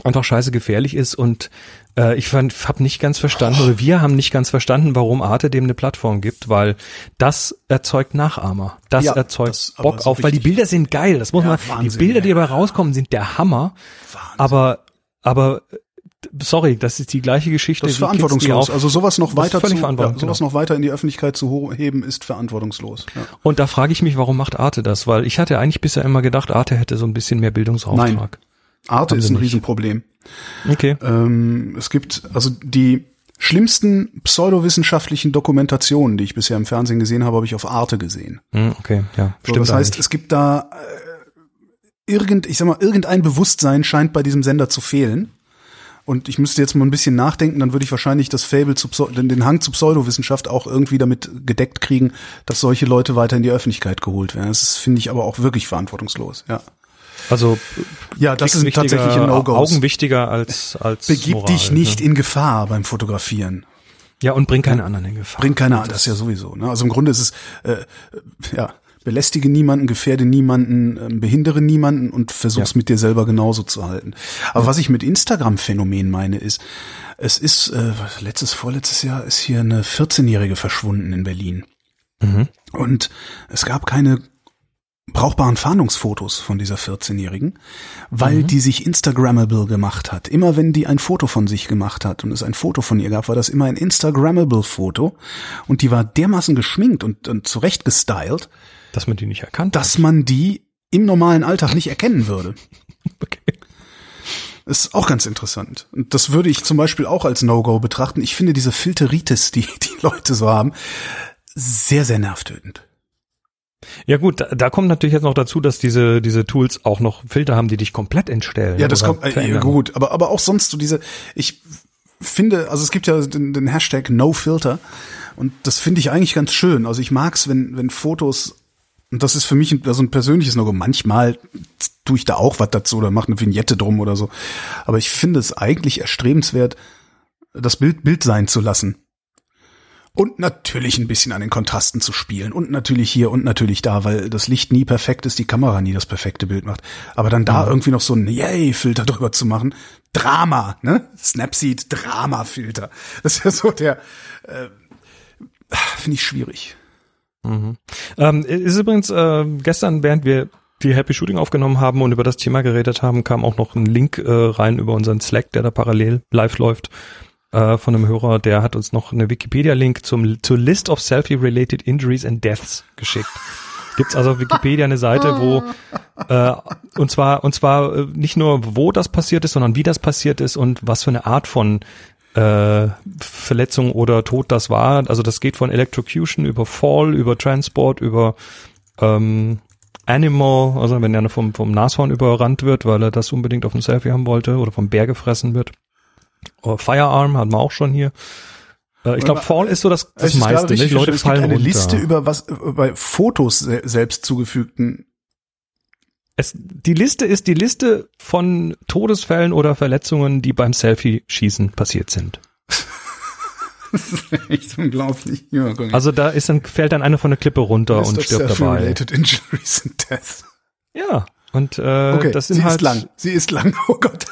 einfach scheiße gefährlich ist und äh, ich fand, hab nicht ganz verstanden oder wir haben nicht ganz verstanden, warum Arte dem eine Plattform gibt, weil das erzeugt Nachahmer, das Ja, erzeugt das Bock so auf, weil die Bilder sind geil, das muss Ja, man, die Wahnsinn, Bilder, die dabei rauskommen, sind der Hammer, Wahnsinn. aber aber äh, sorry, das ist die gleiche Geschichte. Das ist verantwortungslos. Also sowas noch weiter zu, ja, sowas genau. noch weiter in die Öffentlichkeit zu heben, ist verantwortungslos. Ja. Und da frage ich mich, warum macht Arte das? Weil ich hatte eigentlich bisher immer gedacht, Arte hätte so ein bisschen mehr Bildungsauftrag. Arte Haben ist ein nicht. Riesenproblem. Okay. Ähm, es gibt also die schlimmsten pseudowissenschaftlichen Dokumentationen, die ich bisher im Fernsehen gesehen habe, habe ich auf Arte gesehen. Hm, okay, ja, So, stimmt. das heißt, eigentlich. es gibt da äh, irgend, ich sag mal, irgendein Bewusstsein scheint bei diesem Sender zu fehlen. Und ich müsste jetzt mal ein bisschen nachdenken, dann würde ich wahrscheinlich das Fable zu Pseu- den, Hang zu Pseudowissenschaft auch irgendwie damit gedeckt kriegen, dass solche Leute weiter in die Öffentlichkeit geholt werden. Das ist, finde ich aber auch wirklich verantwortungslos. Ja, also ja das sind kriegswichtiger, tatsächliche No-Gos. Augen wichtiger als als Begib Moral, dich nicht Ne? in Gefahr beim Fotografieren. Ja, und bring keine anderen in Gefahr. Bringt keiner an, das ist ja sowieso. Ne? Also im Grunde ist es, äh, äh, ja, belästige niemanden, gefährde niemanden, ähm, behindere niemanden und versuch's Ja. mit dir selber genauso zu halten. Aber was ich mit Instagram-Phänomen meine, ist, es ist, äh, letztes, vorletztes Jahr ist hier eine 14-Jährige verschwunden in Berlin. Mhm. Und es gab keine brauchbaren Fahndungsfotos von dieser 14-Jährigen, weil die sich Instagrammable gemacht hat. Immer wenn die ein Foto von sich gemacht hat und es ein Foto von ihr gab, war das immer ein Instagrammable Foto und die war dermaßen geschminkt und, und zurecht gestylt, Dass man die nicht erkannt dass man die im normalen Alltag nicht erkennen würde. hat. Okay. Das ist auch ganz interessant. Und das würde ich zum Beispiel auch als No-Go betrachten. Ich finde diese Filteritis, die die Leute so haben, sehr, sehr nervtötend. Ja gut, da, da kommt natürlich jetzt noch dazu, dass diese diese Tools auch noch Filter haben, die dich komplett entstellen. Ja, das kommt, äh, gut, aber, aber auch sonst so diese, ich finde, also es gibt ja den, den Hashtag NoFilter und das finde ich eigentlich ganz schön. Also ich mag's, wenn, wenn Fotos, und das ist für mich ein, also ein persönliches No-Go, manchmal tue ich da auch was dazu oder mache eine Vignette drum oder so. Aber ich finde es eigentlich erstrebenswert, das Bild Bild sein zu lassen. Und natürlich ein bisschen an den Kontrasten zu spielen. Und natürlich hier und natürlich da, weil das Licht nie perfekt ist, die Kamera nie das perfekte Bild macht. Aber dann da irgendwie noch so ein Yay-Filter drüber zu machen. Drama, ne? Snapseed Drama-Filter. Das ist ja so der, äh, finde ich schwierig. Mhm. Ähm, ist übrigens äh, gestern, während wir die Happy Shooting aufgenommen haben und über das Thema geredet haben, kam auch noch ein Link äh, rein über unseren Slack, der da parallel live läuft, äh, von einem Hörer, der hat uns noch eine Wikipedia-Link zum zur List of Selfie-related Injuries and Deaths geschickt. Gibt's also auf Wikipedia eine Seite, wo äh, und zwar und zwar äh, nicht nur wo das passiert ist, sondern wie das passiert ist und was für eine Art von äh, Verletzung oder Tod das war. Also das geht von Electrocution über Fall, über Transport, über ähm, Animal, also wenn einer vom, vom Nashorn überrannt wird, weil er das unbedingt auf dem Selfie haben wollte oder vom Bär gefressen wird. Oder Firearm hatten wir auch schon hier. Äh, ich glaube, Fall ist so das, das meiste. Ne? richtig Die Leute es fallen gibt eine runter. Liste über was, bei Fotos se selbst zugefügten. Es, die Liste ist die Liste von Todesfällen oder Verletzungen, die beim Selfie-Schießen passiert sind. Das ist echt unglaublich. Ja. Also da ist dann, fällt dann einer von der Klippe runter List und stirbt dabei. Ja. Und äh, Okay, das sind sie halt ist lang. Sie ist lang. Oh Gott.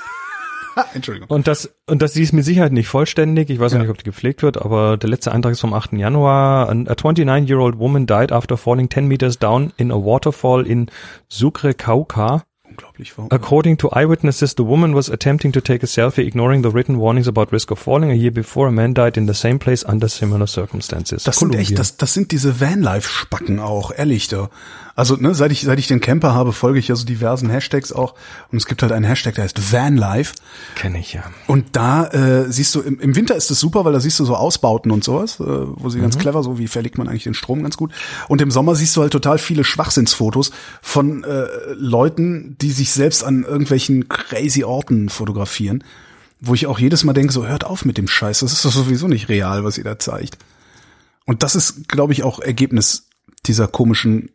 Entschuldigung. Und das, und das, die ist mit Sicherheit nicht vollständig. Ich weiß Ja. nicht, ob die gepflegt wird, aber der letzte Eintrag ist vom 8. Januar. An- A 29-year-old woman died after falling 10 meters down in a waterfall in Sucre Cauca. Wirklich. Warum? According to eyewitnesses, the woman was attempting to take a selfie, ignoring the written warnings about risk of falling. A year before, a man died in the same place under similar circumstances. Das sind echt, das, das sind diese Vanlife-Spacken auch, ehrlich da. Also, ne, seit ich, seit ich den Camper habe, folge ich ja so diversen Hashtags auch. Und es gibt halt einen Hashtag, der heißt Vanlife. Kenne ich ja. Und da äh, siehst du, im, im Winter ist es super, weil da siehst du so Ausbauten und sowas, äh, wo sie ganz clever, so wie verlegt man eigentlich den Strom ganz gut. Und im Sommer siehst du halt total viele Schwachsinnsfotos von äh, Leuten, die sich selbst an irgendwelchen crazy Orten fotografieren. Wo ich auch jedes Mal denke, so hört auf mit dem Scheiß, das ist doch sowieso nicht real, was ihr da zeigt. Und das ist, glaube ich, auch Ergebnis dieser komischen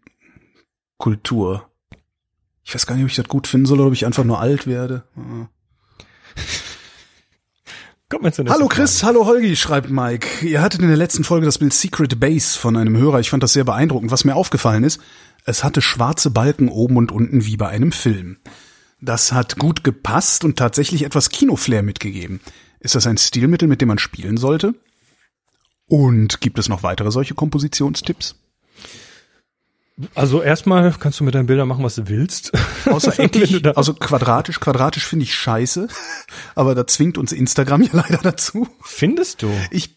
Kultur. Ich weiß gar nicht, ob ich das gut finden soll oder ob ich einfach nur alt werde. Kommt zur nächsten Hallo Chris, hallo Holgi, schreibt Mike. Ihr hattet in der letzten Folge das Bild Secret Base von einem Hörer. Ich fand das sehr beeindruckend. Was mir aufgefallen ist, es hatte schwarze Balken oben und unten wie bei einem Film. Das hat gut gepasst und tatsächlich etwas Kinoflair mitgegeben. Ist das ein Stilmittel, mit dem man spielen sollte? Und gibt es noch weitere solche Kompositionstipps? Also erstmal kannst du mit deinen Bildern machen, was du willst. Außer eckig, also quadratisch. Quadratisch finde ich scheiße, aber da zwingt uns Instagram ja leider dazu. Findest du? Ich,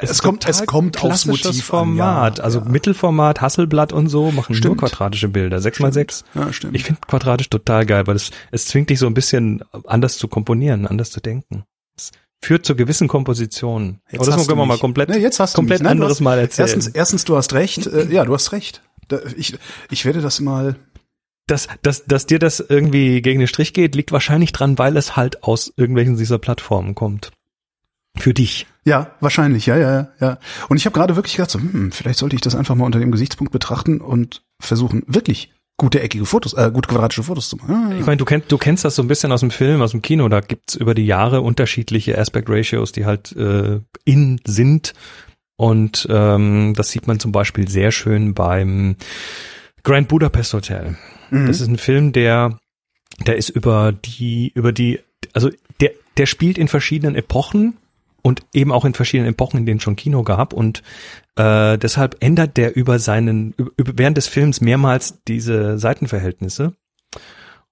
es, ist kommt, es total kommt aufs Motiv Format. an. Ja, also ja. Mittelformat, Hasselblatt und so machen Stimmt. nur quadratische Bilder. Sechs mal sechs. Ja, stimmt. Ich finde quadratisch total geil, weil es, es zwingt dich so ein bisschen anders zu komponieren, anders zu denken. Es führt zu gewissen Kompositionen. Jetzt Aber das hast können du wir mal komplett, Nee, jetzt hast du komplett mich. Nein, du anderes hast- Mal erzählen. Erstens, erstens, du hast recht. Äh, ja, du hast recht. Ich, ich werde das mal. dass, dass, dass dir das irgendwie gegen den Strich geht, liegt wahrscheinlich dran, weil es halt aus irgendwelchen dieser Plattformen kommt. Für dich. Ja, wahrscheinlich, ja, ja, ja, ja. Und ich habe gerade wirklich gedacht, so, hm, vielleicht sollte ich das einfach mal unter dem Gesichtspunkt betrachten und versuchen, wirklich gute eckige Fotos, äh, gute quadratische Fotos zu machen. Ah, Ich meine, du kennst, du kennst das so ein bisschen aus dem Film, aus dem Kino. Da gibt's über die Jahre unterschiedliche Aspect Ratios, die halt äh, in sind. Und ähm, das sieht man zum Beispiel sehr schön beim Grand Budapest Hotel. Mhm. Das ist ein Film, der, der ist über die, über die, also der, der spielt in verschiedenen Epochen und eben auch in verschiedenen Epochen, in denen schon Kino gab und äh, deshalb ändert der über seinen, über, während des Films mehrmals diese Seitenverhältnisse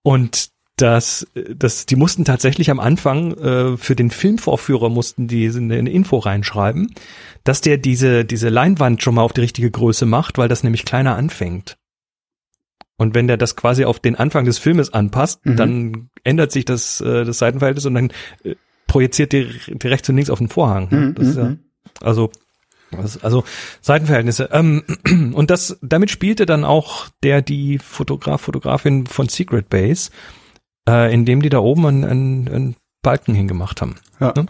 und das, das, die mussten tatsächlich am Anfang äh, für den Filmvorführer mussten die eine, eine Info reinschreiben, dass der diese diese Leinwand schon mal auf die richtige Größe macht, weil das nämlich kleiner anfängt. Und wenn der das quasi auf den Anfang des Filmes anpasst, Mhm. dann ändert sich das äh, das Seitenverhältnis und dann äh, projiziert die, die rechts und links auf den Vorhang. ne? Mhm, Das ist ja, mhm. also das, also Seitenverhältnisse. Ähm, und das damit spielte dann auch der die Fotograf Fotografin von Secret Base, äh, indem die da oben einen, einen, einen Balken hingemacht haben. Ja. Ne?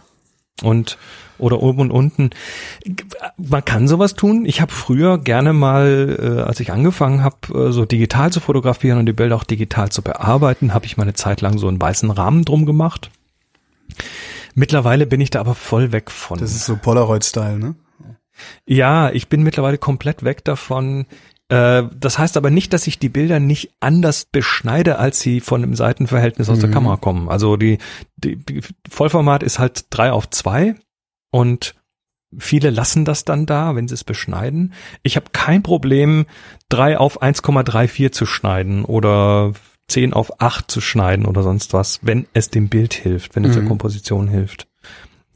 Und oder oben und unten. Man kann sowas tun. Ich habe früher gerne mal, äh, als ich angefangen habe, äh, so digital zu fotografieren und die Bilder auch digital zu bearbeiten, habe ich mal eine Zeit lang so einen weißen Rahmen drum gemacht. Mittlerweile bin ich da aber voll weg von. Das ist so Polaroid-Style, ne? Ja, ich bin mittlerweile komplett weg davon. Äh, Das heißt aber nicht, dass ich die Bilder nicht anders beschneide, als sie von dem Seitenverhältnis aus der Mhm. Kamera kommen. Also die, die, die Vollformat ist halt drei auf zwei und viele lassen das dann da, wenn sie es beschneiden. Ich habe kein Problem, drei auf 1,34 zu schneiden oder 10 auf 8 zu schneiden oder sonst was, wenn es dem Bild hilft, wenn es der Mhm. Komposition hilft.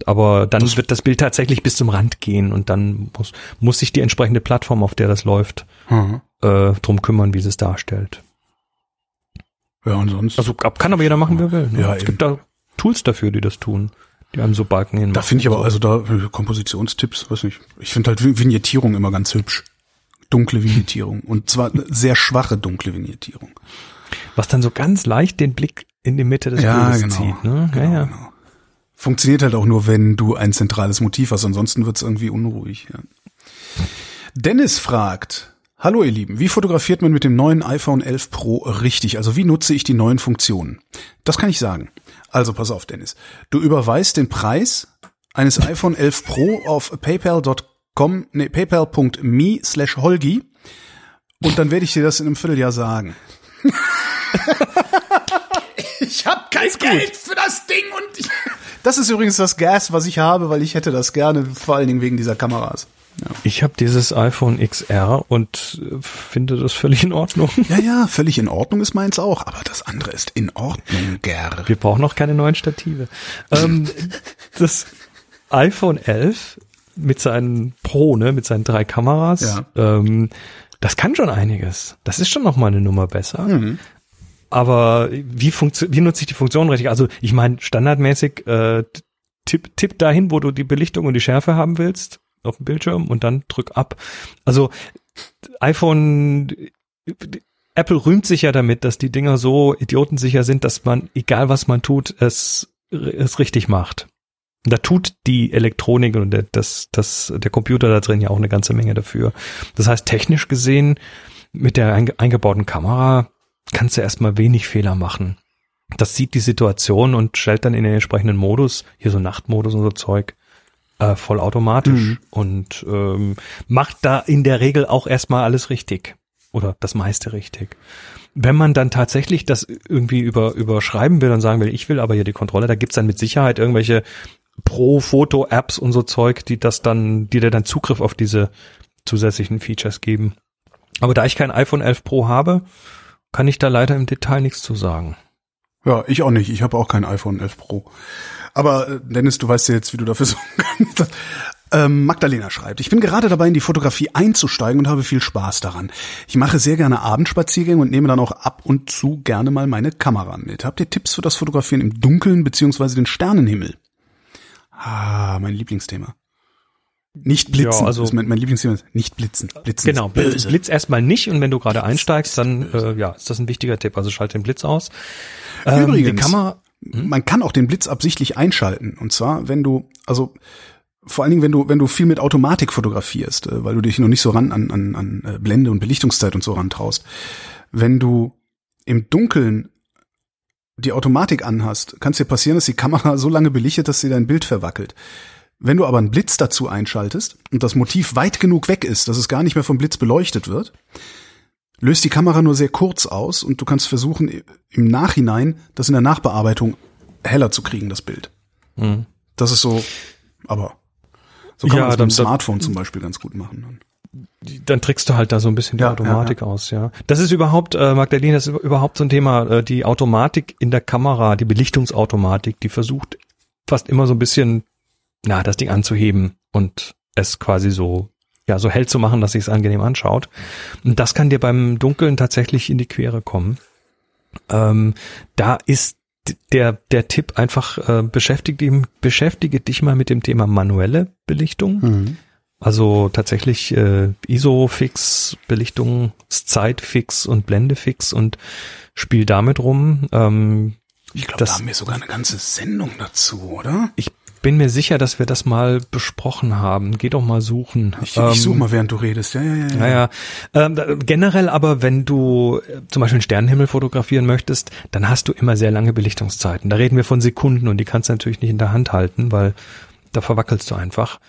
Aber dann wird das Bild tatsächlich bis zum Rand gehen und dann muss, muss sich die entsprechende Plattform, auf der das läuft, Mhm. äh, drum kümmern, wie sie es darstellt. Ja, und sonst. Also kann aber jeder machen, wie er will. Ne? Ja, es eben. gibt da Tools dafür, die das tun, die einem so Balken hin. da finde ich aber also da äh, Kompositionstipps, weiß nicht. Ich finde halt Vi- Vignettierung immer ganz hübsch. Dunkle Vignettierung. Und zwar eine sehr schwache dunkle Vignettierung. Was dann so ganz leicht den Blick in die Mitte des Ja, Bildes genau. zieht. Ne? Genau, ja, ja. genau. Funktioniert halt auch nur, wenn du ein zentrales Motiv hast, ansonsten wird's irgendwie unruhig. Ja. Dennis fragt, Hallo ihr Lieben, wie fotografiert man mit dem neuen iPhone 11 Pro richtig? Also wie nutze ich die neuen Funktionen? Das kann ich sagen. Also pass auf, Dennis. Du überweist den Preis eines iPhone 11 Pro auf paypal.com, nee, paypal.me slash Holgi und dann werde ich dir das in einem Vierteljahr sagen. ich hab kein Geld für das Ding und ich Das ist übrigens das Gas, was ich habe, weil ich hätte das gerne, vor allen Dingen wegen dieser Kameras. Ich habe dieses iPhone XR und äh, finde das völlig in Ordnung. Ja, ja, völlig in Ordnung ist meins auch, aber das andere ist in Ordnung, Ger. Wir brauchen noch keine neuen Stative. ähm, das iPhone 11 mit seinen Pro, ne, mit seinen drei Kameras, Ja. ähm, das kann schon einiges. Das ist schon noch mal eine Nummer besser. Mhm. Aber wie, funktio- wie nutze ich die Funktion richtig? Also ich meine, standardmäßig äh, tipp, tipp dahin, wo du die Belichtung und die Schärfe haben willst auf dem Bildschirm und dann drück ab. Also iPhone, Apple rühmt sich ja damit, dass die Dinger so idiotensicher sind, dass man, egal was man tut, es, es richtig macht. Da tut die Elektronik und der, das, das, der Computer da drin ja auch eine ganze Menge dafür. Das heißt, technisch gesehen, mit der einge eingebauten Kamera kannst du erstmal wenig Fehler machen. Das sieht die Situation und stellt dann in den entsprechenden Modus, hier so Nachtmodus und so Zeug, äh, vollautomatisch und ähm, macht da in der Regel auch erstmal alles richtig oder das meiste richtig. Wenn man dann tatsächlich das irgendwie über überschreiben will und sagen will, ich will aber hier die Kontrolle, da gibt's dann mit Sicherheit irgendwelche Pro-Foto-Apps und so Zeug, die das dann, die dir dann Zugriff auf diese zusätzlichen Features geben. Aber da ich kein iPhone 11 Pro habe, kann ich da leider im Detail nichts zu sagen. Ja, ich auch nicht. Ich habe auch kein iPhone 11 Pro. Aber äh, Dennis, du weißt ja jetzt, wie du dafür sorgen kannst. Ähm, Magdalena schreibt, ich bin gerade dabei, in die Fotografie einzusteigen und habe viel Spaß daran. Ich mache sehr gerne Abendspaziergänge und nehme dann auch ab und zu gerne mal meine Kamera mit. Habt ihr Tipps für das Fotografieren im Dunkeln beziehungsweise den Sternenhimmel? Ah, mein Lieblingsthema. Nicht blitzen. Ja, also- mein, mein Lieblingsthema. ist Nicht blitzen. Blitzen Genau, Blitz. Blitz erstmal nicht und wenn du gerade einsteigst, dann äh, ja, ist das ein wichtiger Tipp. Also schalte den Blitz aus. Ähm, Übrigens, die Kamera, man kann auch den Blitz absichtlich einschalten. Und zwar, wenn du, also vor allen Dingen, wenn du, wenn du viel mit Automatik fotografierst, äh, weil du dich noch nicht so ran an, an, an äh, Blende und Belichtungszeit und so rantraust. Wenn du im Dunkeln die Automatik anhast, kann es dir passieren, dass die Kamera so lange belichtet, dass sie dein Bild verwackelt. Wenn du aber einen Blitz dazu einschaltest und das Motiv weit genug weg ist, dass es gar nicht mehr vom Blitz beleuchtet wird, löst die Kamera nur sehr kurz aus und du kannst versuchen, im Nachhinein das in der Nachbearbeitung heller zu kriegen, das Bild. Mhm. Das ist so, aber so kann Ja, man das dann- mit dem Smartphone zum Beispiel ganz gut machen. dann trickst du halt da so ein bisschen die Ja, Automatik aus, ja. Das ist überhaupt, äh, Magdalena, das ist überhaupt so ein Thema, äh, die Automatik in der Kamera, die Belichtungsautomatik, die versucht fast immer so ein bisschen, na, das Ding anzuheben und es quasi so, ja, so hell zu machen, dass sich es angenehm anschaut. Und das kann dir beim Dunkeln tatsächlich in die Quere kommen. Ähm, da ist der, der Tipp einfach, äh, beschäftige, beschäftige dich mal mit dem Thema manuelle Belichtung. Also tatsächlich äh, ISO-Fix, Belichtungszeit-Fix und Blende-Fix und spiel damit rum. Ähm, Ich glaube, da haben wir sogar eine ganze Sendung dazu, oder? ich bin mir sicher, dass wir das mal besprochen haben. Geh doch mal suchen. Ich, Ähm, ich suche mal, während du redest. Ja, ja, ja. ja. Naja, ähm, generell aber, wenn du äh, zum Beispiel einen Sternenhimmel fotografieren möchtest, dann hast du immer sehr lange Belichtungszeiten. Da reden wir von Sekunden und die kannst du natürlich nicht in der Hand halten, weil da verwackelst du einfach.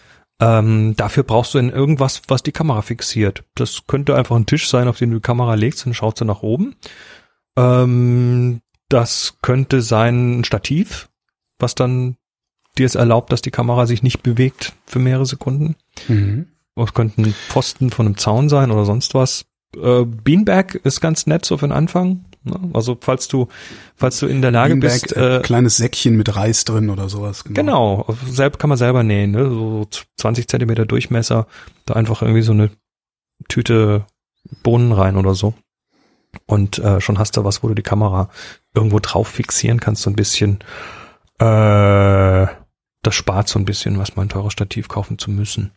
Ähm, dafür brauchst du dann irgendwas, was die Kamera fixiert. Das könnte einfach ein Tisch sein, auf den du die Kamera legst und schaust du nach oben. Ähm, das könnte sein ein Stativ, was dann dir es erlaubt, dass die Kamera sich nicht bewegt für mehrere Sekunden. Mhm. Es könnten Pfosten von einem Zaun sein oder sonst was. Äh, Beanbag ist ganz nett so für den Anfang. Ne? Also falls du, falls du in der Lage Beanbag, bist, äh, äh, kleines Säckchen mit Reis drin oder sowas. genau, selb, kann man selber nähen, ne? so 20 Zentimeter Durchmesser, da einfach irgendwie so eine Tüte Bohnen rein oder so. Und äh, schon hast du was, wo du die Kamera irgendwo drauf fixieren kannst, so ein bisschen. Äh, das spart so ein bisschen, was mal ein teures Stativ kaufen zu müssen.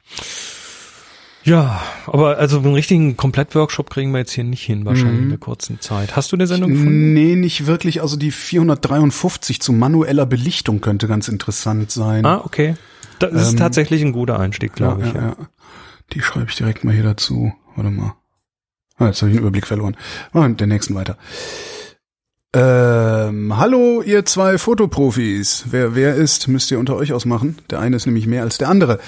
Ja, aber also einen richtigen Komplettworkshop kriegen wir jetzt hier nicht hin, wahrscheinlich Mhm. in der kurzen Zeit. Hast du eine Sendung gefunden? Nee, nicht wirklich. Also die 453 zu manueller Belichtung könnte ganz interessant sein. Ah, okay. Das ist Ähm, tatsächlich ein guter Einstieg, glaube ich. Ja, Die schreibe ich direkt mal hier dazu. Warte mal. Ah, jetzt habe ich den Überblick verloren. Wir mit der nächsten weiter. Ähm, hallo, ihr zwei Fotoprofis. Wer wer ist, müsst ihr unter euch ausmachen. Der eine ist nämlich mehr als der andere.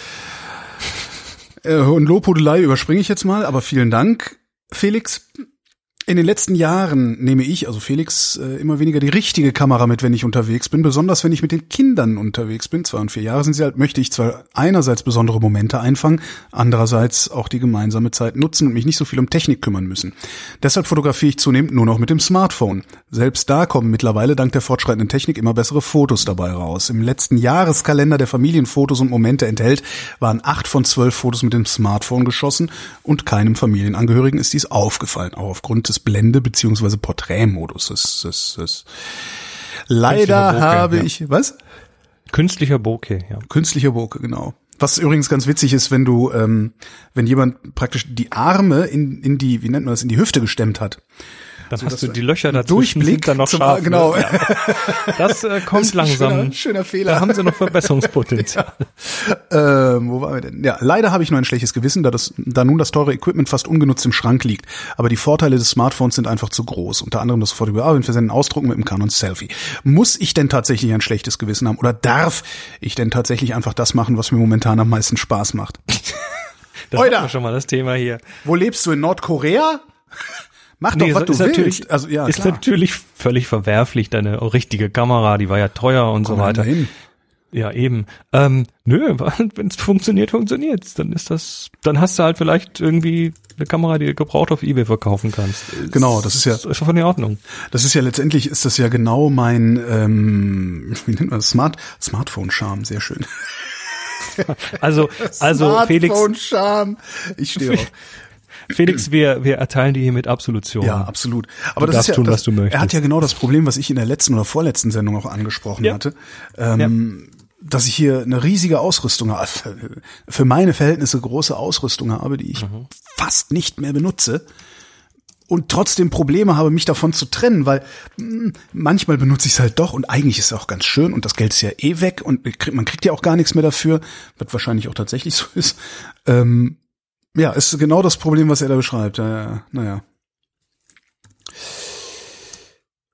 Äh, und Lobhudelei überspringe ich jetzt mal, aber vielen Dank, Felix. In den letzten Jahren nehme ich, also Felix, äh, immer weniger die richtige Kamera mit, wenn ich unterwegs bin, besonders wenn ich mit den Kindern unterwegs bin. Zwei und vier Jahre sind sie halt, möchte ich zwar einerseits besondere Momente einfangen, andererseits auch die gemeinsame Zeit nutzen und mich nicht so viel um Technik kümmern müssen. Deshalb fotografiere ich zunehmend nur noch mit dem Smartphone. Selbst da kommen mittlerweile dank der fortschreitenden Technik immer bessere Fotos dabei raus. Im letzten Jahreskalender der Familienfotos und Momente enthält, waren acht von zwölf Fotos mit dem Smartphone geschossen und keinem Familienangehörigen ist dies aufgefallen, auch aufgrund des Blende- bzw. Porträtmodus. Das, das, das. Leider Bokeh, habe ja. ich, was? Künstlicher Bokeh, ja. Künstlicher Bokeh, genau. Was übrigens ganz witzig ist, wenn du, ähm, wenn jemand praktisch die Arme in, in die, wie nennt man das, in die Hüfte gestemmt hat. Dann dass hast du die Löcher dazwischen Durchblick dann noch scharf. genau. Ne? Ja. Das äh, kommt Das langsam. Schöner, schöner Fehler. Da haben sie noch Verbesserungspotenzial. Ähm, wo waren wir denn? Ja, leider habe ich nur ein schlechtes Gewissen, da, das, da nun das teure Equipment fast ungenutzt im Schrank liegt. Aber die Vorteile des Smartphones sind einfach zu groß. Unter anderem das sofortige Bearbeiten, Versenden, Ausdrucken mit dem Canon Selfie. Muss ich denn tatsächlich ein schlechtes Gewissen haben? Oder darf ich denn tatsächlich einfach das machen, was mir momentan am meisten Spaß macht? Das Oida. schon mal das Thema hier. Wo lebst du? In Nordkorea? Mach doch, Nee, was ist du willst. natürlich, Also, ja, ist klar. natürlich völlig verwerflich, deine richtige Kamera, die war ja teuer und so Komm weiter. dahin. Ja, eben. Ähm, nö, wenn es funktioniert, funktioniert's. Dann ist das, dann hast du halt vielleicht irgendwie eine Kamera, die du gebraucht auf Ebay verkaufen kannst. Genau, das ist ja- ist schon in Ordnung. Das ist ja letztendlich ist das ja genau mein ähm, wie nennt man das? Smart Smartphone-Charme, sehr schön. Also, also Felix, Smartphone-Charme. Ich stehe auf. Felix, wir, wir erteilen dir hiermit Absolution. Ja, absolut. Aber Du das darfst ist ja, tun, das, was du möchtest. Er hat ja genau das Problem, was ich in der letzten oder vorletzten Sendung auch angesprochen Ja. hatte. Ähm, Dass ich hier eine riesige Ausrüstung habe, für meine Verhältnisse große Ausrüstung habe, die ich Mhm. fast nicht mehr benutze und trotzdem Probleme habe, mich davon zu trennen, weil mh, manchmal benutze ich es halt doch und eigentlich ist es auch ganz schön und das Geld ist ja eh weg und man kriegt ja auch gar nichts mehr dafür, was wahrscheinlich auch tatsächlich so ist. Ähm, ja, ist genau das Problem, was er da beschreibt. Ja, naja.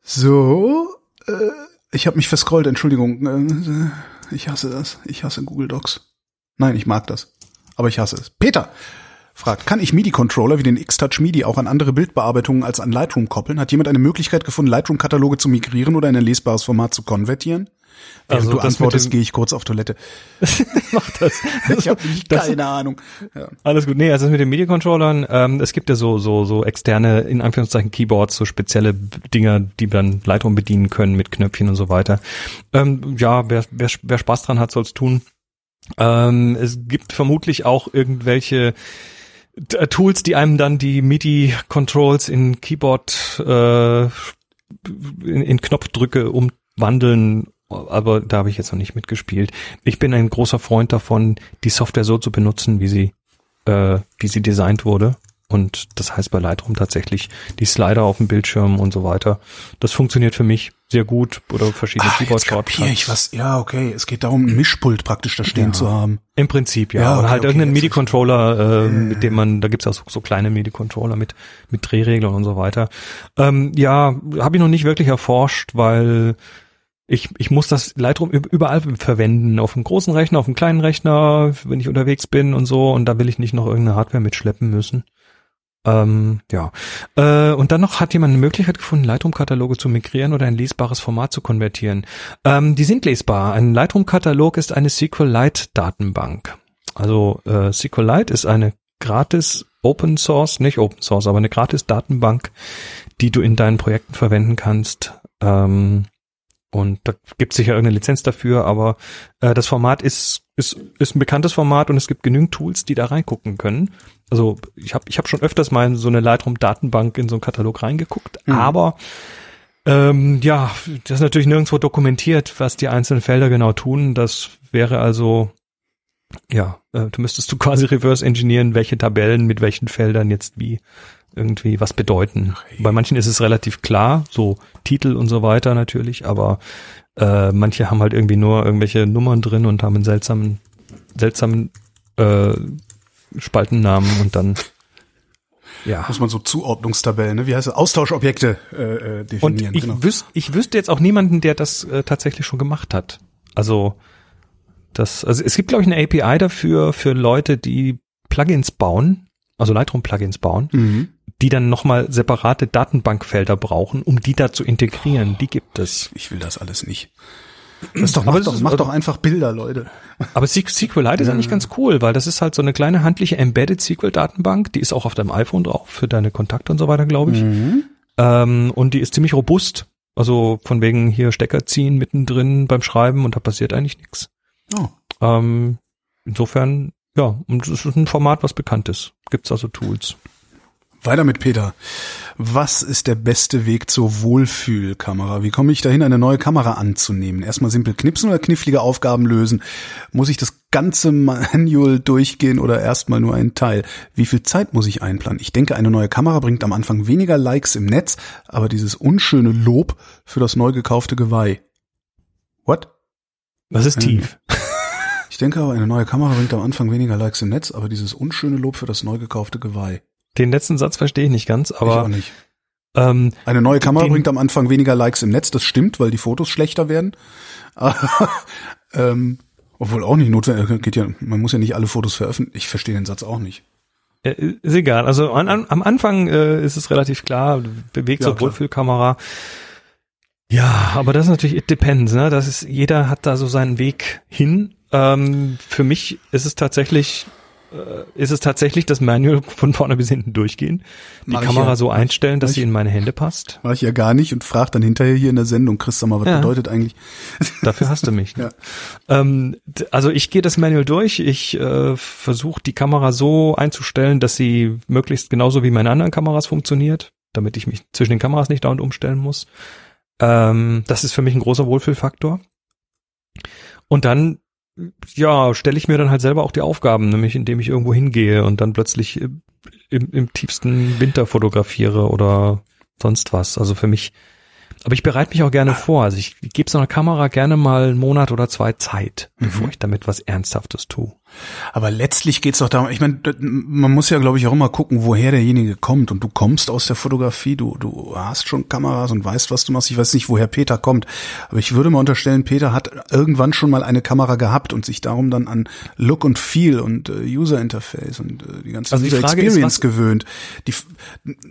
So, äh, ich habe mich verscrollt, Entschuldigung. Äh, ich hasse das. Ich hasse Google Docs. Nein, ich mag das. Aber ich hasse es. Peter fragt, kann ich MIDI-Controller wie den X-Touch MIDI auch an andere Bildbearbeitungen als an Lightroom koppeln? Hat jemand eine Möglichkeit gefunden, Lightroom-Kataloge zu migrieren oder in ein lesbares Format zu konvertieren? Während Also du antwortest, gehe ich kurz auf Toilette. Mach das. Ich habe Das- keine Ahnung. Ja. Alles gut. Nee, also mit den MIDI-Controllern, ähm, es gibt ja so, so, so externe, in Anführungszeichen Keyboards, so spezielle Dinger, die dann Lightroom bedienen können mit Knöpfchen und so weiter. Ähm, ja, wer, wer, wer Spaß dran hat, soll's tun. Ähm, es gibt vermutlich auch irgendwelche äh, Tools, die einem dann die MIDI-Controls in Keyboard, äh, in, in Knopfdrücke umwandeln, aber da habe ich jetzt noch nicht mitgespielt. Ich bin ein großer Freund davon, die Software so zu benutzen, wie sie, äh, wie sie designt wurde. Und das heißt bei Lightroom tatsächlich die Slider auf dem Bildschirm und so weiter. Das funktioniert für mich sehr gut oder verschiedene Ah, Keyboard-Shortcuts. ich was. Ja, okay. Es geht darum, ein Mischpult praktisch da stehen Ja. zu haben. Im Prinzip, ja. Ja, Oder okay, halt okay, irgendeinen MIDI-Controller, äh, mit dem man, da gibt's auch so, so kleine MIDI-Controller mit, mit Drehreglern und so weiter. Ähm, ja, habe ich noch nicht wirklich erforscht, weil ich, ich muss das Lightroom üb- überall verwenden. Auf einem großen Rechner, auf einem kleinen Rechner, wenn ich unterwegs bin und so. Und da will ich nicht noch irgendeine Hardware mitschleppen müssen. Ähm, ja. Äh, und dann noch hat jemand eine Möglichkeit gefunden, Lightroom-Kataloge zu migrieren oder ein lesbares Format zu konvertieren. Ähm, die sind lesbar. Ein Lightroom-Katalog ist eine SQLite-Datenbank. Also äh, SQLite ist eine gratis Open Source, nicht Open Source, aber eine gratis Datenbank, die du in deinen Projekten verwenden kannst. Ähm, und da gibt es sicher irgendeine Lizenz dafür, aber äh, das Format ist, ist, ist ein bekanntes Format und es gibt genügend Tools, die da reingucken können. Also ich habe ich hab schon öfters mal in so eine Lightroom-Datenbank in so einen Katalog reingeguckt, Mhm. aber ähm, ja, das ist natürlich nirgendwo dokumentiert, was die einzelnen Felder genau tun. Das wäre also, ja, äh, du müsstest du quasi reverse engineeren, welche Tabellen mit welchen Feldern jetzt wie irgendwie was bedeuten. Bei manchen ist es relativ klar, so Titel und so weiter natürlich, aber äh, manche haben halt irgendwie nur irgendwelche Nummern drin und haben einen seltsamen, seltsamen äh, Spaltennamen und dann ja. Muss man so Zuordnungstabellen, ne? wie heißt es? Austauschobjekte äh, äh, Und definieren. ich, genau. wüs ich wüsste jetzt auch niemanden, der das äh, tatsächlich schon gemacht hat. Also das, also es gibt glaube ich eine API dafür für Leute, die Plugins bauen also Lightroom-Plugins bauen, Mhm. Die dann nochmal separate Datenbankfelder brauchen, um die da zu integrieren. Die gibt es. Ich will das alles nicht. Das doch, Aber mach, das doch, ist- mach doch einfach Bilder, Leute. Aber SQLite ist eigentlich ganz cool, weil das ist halt so eine kleine handliche Embedded SQL-Datenbank. Die ist auch auf deinem iPhone drauf für deine Kontakte und so weiter, glaube ich. Mhm. Ähm, und die ist ziemlich robust. Also von wegen hier Stecker ziehen mittendrin beim Schreiben und da passiert eigentlich nichts. Oh. Ähm, insofern, ja, und es ist ein Format, was bekannt ist. Gibt's also Tools. Weiter mit Peter. Was ist der beste Weg zur Wohlfühlkamera? Wie komme ich dahin, eine neue Kamera anzunehmen? Erstmal simpel knipsen oder knifflige Aufgaben lösen? Muss ich das ganze Manual durchgehen oder erstmal nur einen Teil? Wie viel Zeit muss ich einplanen? Ich denke, eine neue Kamera bringt am Anfang weniger Likes im Netz, aber dieses unschöne Lob für das neu gekaufte Geweih. What? Das ist tief. Ich denke aber, eine neue Kamera bringt am Anfang weniger Likes im Netz, aber dieses unschöne Lob für das neu gekaufte Geweih. Den letzten Satz verstehe ich nicht ganz, ich auch aber nicht. ähm, Eine neue Kamera Den- bringt am Anfang weniger Likes im Netz, das stimmt, weil die Fotos schlechter werden. Aber, ähm, obwohl auch nicht notwendig, geht ja, man muss ja nicht alle Fotos veröffentlichen. Ich verstehe den Satz auch nicht. Äh, Ist egal. Also an, an, am Anfang äh, ist es relativ klar, bewegt Ja, zur. Wohlfühlkamera. Ja, aber das ist natürlich, it depends, ne? Das ist, jeder hat da so seinen Weg hin. Ähm, für mich ist es tatsächlich, ist es tatsächlich das Manual von vorne bis hinten durchgehen. Die Mach ich Kamera ja. so einstellen, dass Mach sie ich- in meine Hände passt. Mach ich ja gar nicht und frag dann hinterher hier in der Sendung, Chris, sag mal, was Ja. bedeutet eigentlich? Dafür hast du mich. Ne? Ja. Ähm, also ich gehe das Manual durch. Ich äh, versuche die Kamera so einzustellen, dass sie möglichst genauso wie meine anderen Kameras funktioniert, damit ich mich zwischen den Kameras nicht dauernd umstellen muss. Ähm, das ist für mich ein großer Wohlfühlfaktor. Und dann, ja, stelle ich mir dann halt selber auch die Aufgaben, nämlich indem ich irgendwo hingehe und dann plötzlich äh, im, im tiefsten Winter fotografiere oder sonst was. Also für mich, aber ich bereite mich auch gerne vor. Also ich gebe so einer Kamera gerne mal einen Monat oder zwei Zeit, bevor ich damit was Ernsthaftes tue. Aber letztlich geht's doch darum, ich meine, man muss ja, glaube ich, auch immer gucken, woher derjenige kommt. Und du kommst aus der Fotografie, du, du hast schon Kameras und weißt, was du machst. Ich weiß nicht, woher Peter kommt. Aber ich würde mal unterstellen, Peter hat irgendwann schon mal eine Kamera gehabt und sich darum dann an Look und Feel und äh, User Interface und äh, die ganze Also die User Frage ist, Experience was- gewöhnt. Die,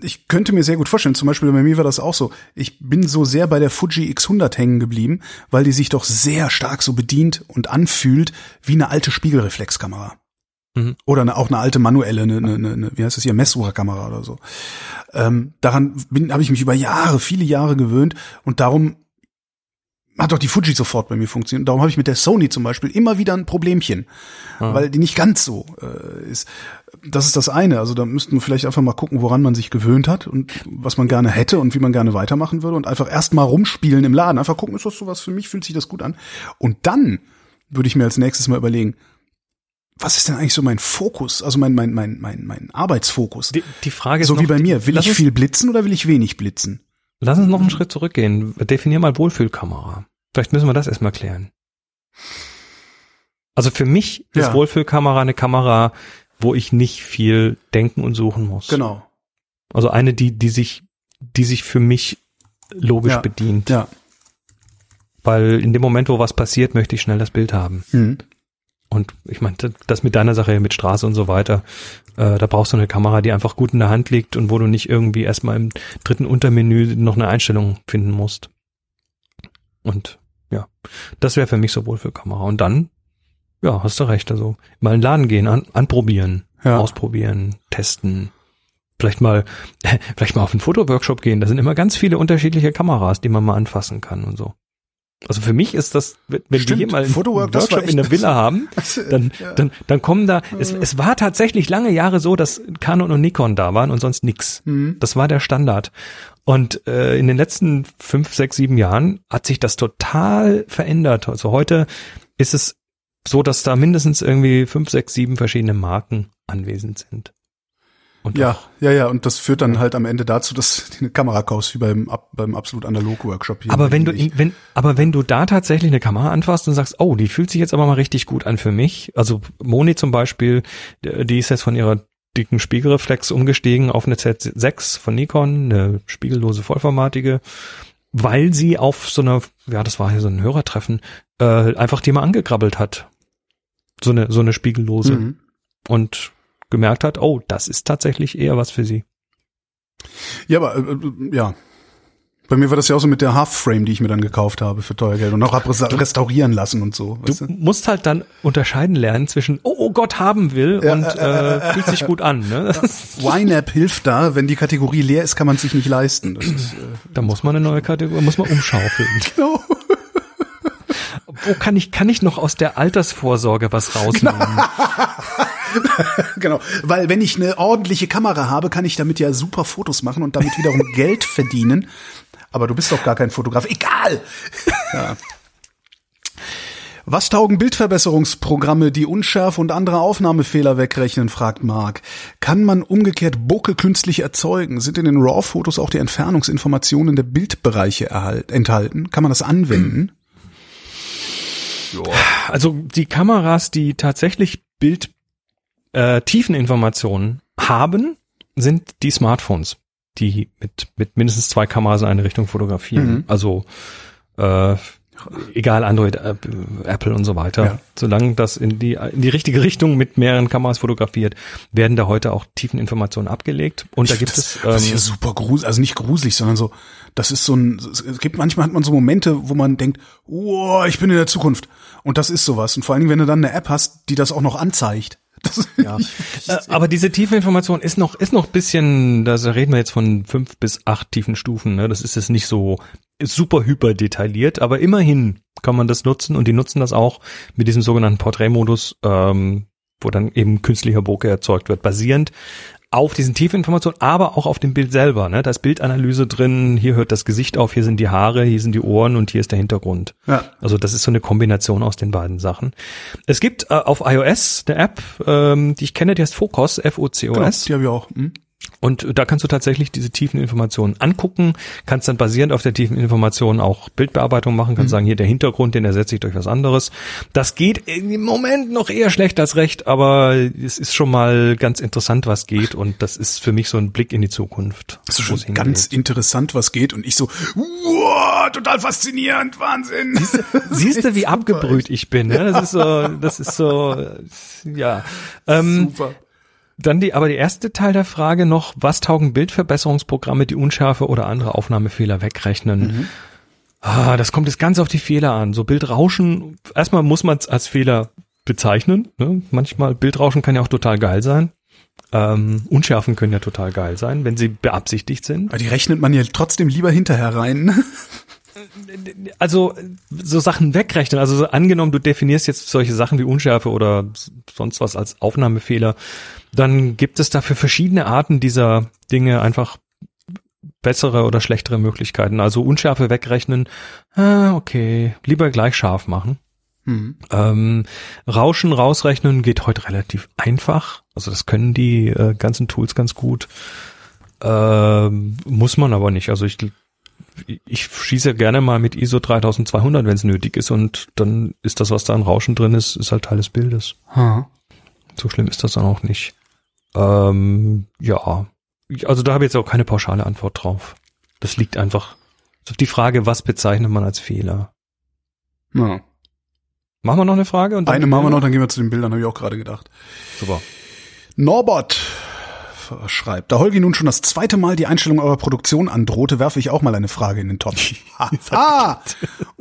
ich könnte mir sehr gut vorstellen, zum Beispiel bei mir war das auch so. Ich bin so sehr bei der Fuji X100 hängen geblieben, weil die sich doch sehr stark so bedient und anfühlt wie eine alte Spiegelreflexkamera. Mhm. Oder eine, auch eine alte manuelle, eine, eine, eine, wie heißt das hier, Messsucherkamera oder so. Ähm, daran bin habe ich mich über Jahre, viele Jahre gewöhnt und darum hat doch die Fuji sofort bei mir funktioniert. Und darum habe ich mit der Sony zum Beispiel immer wieder ein Problemchen, Ah. weil die nicht ganz so äh, ist. Das ist das eine. Also da müssten wir vielleicht einfach mal gucken, woran man sich gewöhnt hat und was man gerne hätte und wie man gerne weitermachen würde und einfach erst mal rumspielen im Laden. Einfach gucken, ist das sowas für mich? Fühlt sich das gut an? Und dann würde ich mir als nächstes mal überlegen, was ist denn eigentlich so mein Fokus? Also mein mein mein mein mein Arbeitsfokus. Die, die Frage ist so wie bei mir. Will ich viel blitzen oder will ich wenig blitzen? Lass uns noch einen Schritt zurückgehen. Definier mal Wohlfühlkamera. Vielleicht müssen wir das erstmal klären. Also für mich ist Ja. Wohlfühlkamera eine Kamera, wo ich nicht viel denken und suchen muss. Genau. Also eine, die, die sich, die sich für mich logisch Ja. bedient. Ja. Weil in dem Moment, wo was passiert, möchte ich schnell das Bild haben. Mhm. Und ich meine, das mit deiner Sache mit Straße und so weiter, äh, da brauchst du eine Kamera, die einfach gut in der Hand liegt und wo du nicht irgendwie erstmal im dritten Untermenü noch eine Einstellung finden musst. Und ja, das wäre für mich sowohl für Kamera. Und dann, ja, hast du recht, also mal in den Laden gehen, an, anprobieren, Ja. ausprobieren, testen. Vielleicht mal, vielleicht mal auf einen Fotoworkshop gehen. Da sind immer ganz viele unterschiedliche Kameras, die man mal anfassen kann und so. Also für mich ist das, wenn wenn wir Stimmt, hier mal einen Fotowork, Workshop in der Villa haben, dann, dann, dann kommen da, es, es war tatsächlich lange Jahre so, dass Canon und Nikon da waren und sonst nix. Mhm. Das war der Standard. Und äh, in den letzten fünf, sechs, sieben Jahren hat sich das total verändert. Also heute ist es so, dass da mindestens irgendwie fünf, sechs, sieben verschiedene Marken anwesend sind. Und Ja, auch- ja, ja, und das führt dann halt am Ende dazu, dass du eine Kamera kaufst, wie beim, beim absolut analog Workshop hier. aber wenn du, in, wenn, aber wenn du da tatsächlich eine Kamera anfasst und sagst, oh, die fühlt sich jetzt aber mal richtig gut an für mich. Also Moni zum Beispiel, die ist jetzt von ihrer dicken Spiegelreflex umgestiegen auf eine Z6 von Nikon, eine spiegellose vollformatige, weil sie auf so einer, ja, das war hier so ein Hörertreffen, äh, einfach die mal angekrabbelt hat. So eine, so eine spiegellose. Mhm. Und gemerkt hat, oh, das ist tatsächlich eher was für sie. Ja, aber äh, ja. Bei mir war das ja auch so mit der Half-Frame, die ich mir dann gekauft habe für teuer Geld und auch hab restaurieren lassen und so. Du, du, musst halt dann unterscheiden lernen zwischen, oh, oh Gott haben will ja, und äh, äh, fühlt sich gut an. Ne? YNAB hilft da, wenn die Kategorie leer ist, kann man sich nicht leisten. Ist, äh, da muss man eine neue Kategorie, muss man umschaufeln. Genau. Wo kann ich, kann ich noch aus der Altersvorsorge was rausnehmen? Genau. weil wenn ich eine ordentliche Kamera habe, kann ich damit ja super Fotos machen und damit wiederum Geld verdienen. Aber du bist doch gar kein Fotograf. Egal. Ja. Was taugen Bildverbesserungsprogramme, die Unschärfe und andere Aufnahmefehler wegrechnen, fragt Mark. Kann man umgekehrt Bokeh künstlich erzeugen? Sind in den RAW-Fotos auch die Entfernungsinformationen der Bildbereiche enthalten? Kann man das anwenden? Also die Kameras, die tatsächlich Bild äh, Tiefeninformationen haben, sind die Smartphones, die mit, mit mindestens zwei Kameras in eine Richtung fotografieren. Mhm. Also äh, egal Android, Apple und so weiter. Ja. Solange das in die, in die richtige Richtung mit mehreren Kameras fotografiert, werden da heute auch Tiefeninformationen abgelegt. Und da gibt das, es. Ähm, das ist ja super gruselig, also nicht gruselig, sondern so, das ist so ein, es gibt manchmal hat man so Momente, wo man denkt, oh, ich bin in der Zukunft. Und das ist sowas. Und vor allen Dingen, wenn du dann eine App hast, die das auch noch anzeigt. Ja. Äh, aber diese tiefe Information ist noch, ist noch bisschen, da reden wir jetzt von fünf bis acht tiefen Stufen, ne? Das ist jetzt nicht so super hyper detailliert, aber immerhin kann man das nutzen und die nutzen das auch mit diesem sogenannten Porträtmodus, ähm, wo dann eben künstlicher Bokeh erzeugt wird, basierend auf diesen Tiefinformationen, aber auch auf dem Bild selber. Ne? Da ist Bildanalyse drin, hier hört das Gesicht auf, hier sind die Haare, hier sind die Ohren und hier ist der Hintergrund. Ja. Also das ist so eine Kombination aus den beiden Sachen. Es gibt äh, auf iOS eine App, ähm, die ich kenne, die heißt Focus, F-O-C-O-S. Genau, die habe ich auch. Hm. Und da kannst du tatsächlich diese tiefen Informationen angucken, kannst dann basierend auf der tiefen Information auch Bildbearbeitung machen, kannst mhm. sagen, hier der Hintergrund, den ersetze ich durch was anderes. Das geht im Moment noch eher schlecht als recht, aber es ist schon mal ganz interessant, was geht und das ist für mich so ein Blick in die Zukunft. Das ist schon ganz interessant, was geht und ich so, wow, total faszinierend, Wahnsinn. Siehst du, wie abgebrüht ich bin, ne? Das ist so, das ist so, ja. Ähm, Super. Dann die, aber der erste Teil der Frage noch, was taugen Bildverbesserungsprogramme, die Unschärfe oder andere Aufnahmefehler wegrechnen? Mhm. Ah, das kommt jetzt ganz auf die Fehler an. So Bildrauschen, erstmal muss man es als Fehler bezeichnen. Ne? Manchmal Bildrauschen kann ja auch total geil sein. Ähm, Unschärfen können ja total geil sein, wenn sie beabsichtigt sind. Aber die rechnet man ja trotzdem lieber hinterher rein. also so Sachen wegrechnen. Also so angenommen, du definierst jetzt solche Sachen wie Unschärfe oder sonst was als Aufnahmefehler, dann gibt es dafür verschiedene Arten dieser Dinge einfach bessere oder schlechtere Möglichkeiten. Also Unschärfe wegrechnen, ah, okay, lieber gleich scharf machen. Mhm. Ähm, Rauschen rausrechnen geht heute relativ einfach. Also das können die äh, ganzen Tools ganz gut. Ähm, muss man aber nicht. Also ich ich schieße gerne mal mit ISO 3200, wenn es nötig ist und dann ist das, was da an Rauschen drin ist, ist halt Teil des Bildes. Hm. So schlimm ist das dann auch nicht. Ähm, ja, also da habe ich jetzt auch keine pauschale Antwort drauf. Das liegt einfach auf die Frage, was bezeichnet man als Fehler? Ja. Machen wir noch eine Frage? Und eine machen wir noch, dann gehen wir zu den Bildern, habe ich auch gerade gedacht. Super. Norbert schreibt, da Holgi nun schon das zweite Mal die Einstellung eurer Produktion androhte, werfe ich auch mal eine Frage in den Topf. ah!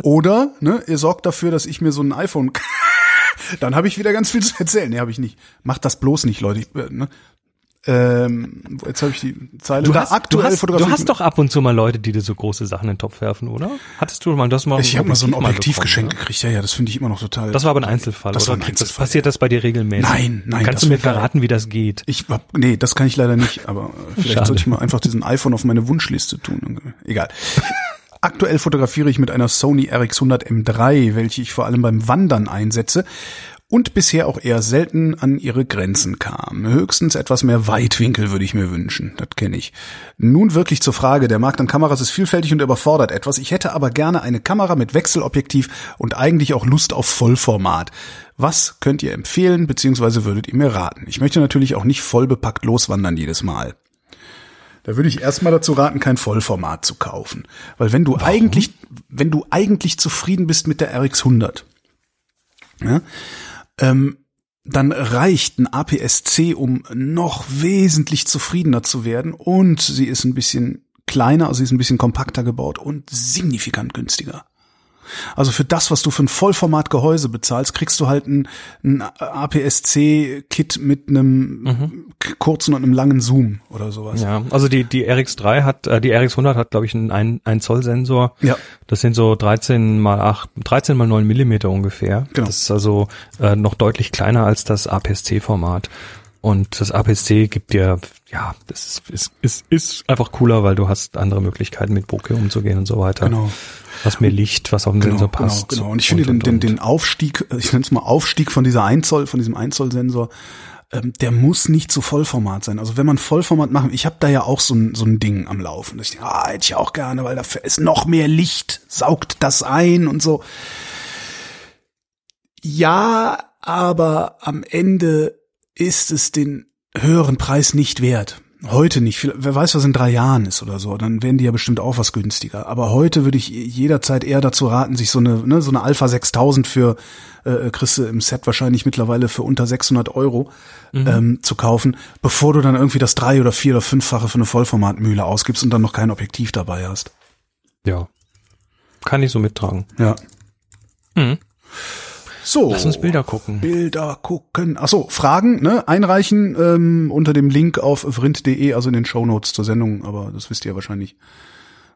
Oder, ne, ihr sorgt dafür, dass ich mir so ein iPhone dann habe ich wieder ganz viel zu erzählen. Nee, habe ich nicht. Macht das bloß nicht, Leute. Ich, äh, ne? Ähm, jetzt habe ich die Zeile. Du hast, aktuell du hast, du hast doch ab und zu mal Leute, die dir so große Sachen in den Topf werfen, oder? Hattest du mal das mal? Ich habe mal so ein Objektiv geschenkt gekriegt. Ja, ja, das finde ich immer noch total. Das war aber ein Einzelfall. Das oder? War ein Einzelfall, passiert ja. das bei dir regelmäßig? Nein, nein. Kannst du mir verraten, wie das geht? Ich hab, nee, das kann ich leider nicht. Aber vielleicht Schade. sollte ich mal einfach diesen iPhone auf meine Wunschliste tun. Egal. Aktuell fotografiere ich mit einer Sony RX100 M3, welche ich vor allem beim Wandern einsetze und bisher auch eher selten an ihre Grenzen kam. Höchstens etwas mehr Weitwinkel würde ich mir wünschen, das kenne ich. Nun wirklich zur Frage, der Markt an Kameras ist vielfältig und überfordert etwas. Ich hätte aber gerne eine Kamera mit Wechselobjektiv und eigentlich auch Lust auf Vollformat. Was könnt ihr empfehlen, beziehungsweise würdet ihr mir raten? Ich möchte natürlich auch nicht voll bepackt loswandern jedes Mal. Da würde ich erstmal dazu raten, kein Vollformat zu kaufen. Weil wenn du Warum? eigentlich, wenn du eigentlich zufrieden bist mit der RX100, ja, ähm, dann reicht ein APS-C, um noch wesentlich zufriedener zu werden und sie ist ein bisschen kleiner, also sie ist ein bisschen kompakter gebaut und signifikant günstiger. Also für das, was du für ein Vollformat-Gehäuse bezahlst, kriegst du halt ein, ein APS-C-Kit mit einem Mhm. kurzen und einem langen Zoom oder sowas. Ja, also die, die RX3 hat, äh, die RX100 hat, glaube ich, einen 1, 1 Zoll Sensor. Ja. Das sind so 13 mal 8, 13 mal 9 Millimeter ungefähr. Genau. Das ist also äh, noch deutlich kleiner als das APS-C-Format. Und das APS-C gibt dir, ja, das ist, ist, ist, ist einfach cooler, weil du hast andere Möglichkeiten mit Bokeh umzugehen und so weiter. Genau. Was mehr Licht, was auf den Genau, Sensor genau, passt. genau. Und ich finde den, den, den Aufstieg, ich nenne es mal Aufstieg von dieser 1 Zoll, von diesem 1 Zoll Sensor, ähm, der muss nicht zu Vollformat sein. Also wenn man Vollformat machen, ich habe da ja auch so ein, so ein Ding am Laufen. Das ich denke, ah, hätte ich auch gerne, weil dafür ist noch mehr Licht, saugt das ein und so. Ja, aber am Ende ist es den höheren Preis nicht wert. Heute nicht. Wer weiß, was in drei Jahren ist oder so. Dann werden die ja bestimmt auch was günstiger. Aber heute würde ich jederzeit eher dazu raten, sich so eine, ne, so eine Alpha 6000 für, äh, kriegst du im Set wahrscheinlich mittlerweile für unter 600 Euro ähm, zu kaufen, bevor du dann irgendwie das drei oder vier oder fünffache für eine Vollformatmühle ausgibst und dann noch kein Objektiv dabei hast. Ja. Kann ich so mittragen. Ja. Mhm. So. Lass uns Bilder gucken. Bilder gucken. Ach so, Fragen, ne? Einreichen ähm, unter dem Link auf vrind.de, also in den Shownotes zur Sendung, aber das wisst ihr wahrscheinlich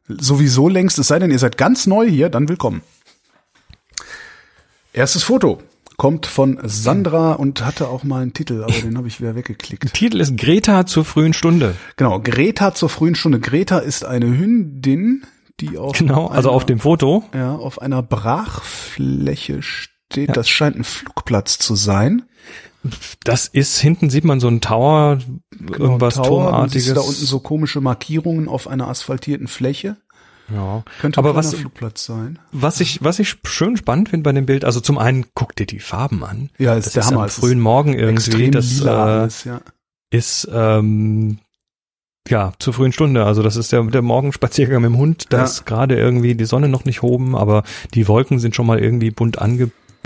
sowieso längst. Es sei denn, ihr seid ganz neu hier, dann willkommen. Erstes Foto kommt von Sandra und hatte auch mal einen Titel, aber den habe ich wieder weggeklickt. Titel ist Greta zur frühen Stunde. Genau, Greta zur frühen Stunde. Greta ist eine Hündin, die auf Genau, also einer- auf dem Foto. ja, auf einer Brachfläche steht. Das scheint ein Flugplatz zu sein. Das ist, hinten sieht man so einen Tower, irgendwas Genau, Tower, dann siehst Turmartiges. da unten so komische Markierungen auf einer asphaltierten Fläche. ja. Könnte Aber was, Flugplatz sein. was ich, was ich schön spannend finde bei dem Bild, also zum einen guck dir die Farben an. Ja, ist das der ist Hammer. am frühen Morgen irgendwie, Extrem das lila äh, alles, ja. ist, ähm, ja, zur frühen Stunde. Also das ist der, der Morgenspaziergang mit dem Hund. Da Ja. ist gerade irgendwie die Sonne noch nicht oben, aber die Wolken sind schon mal irgendwie bunt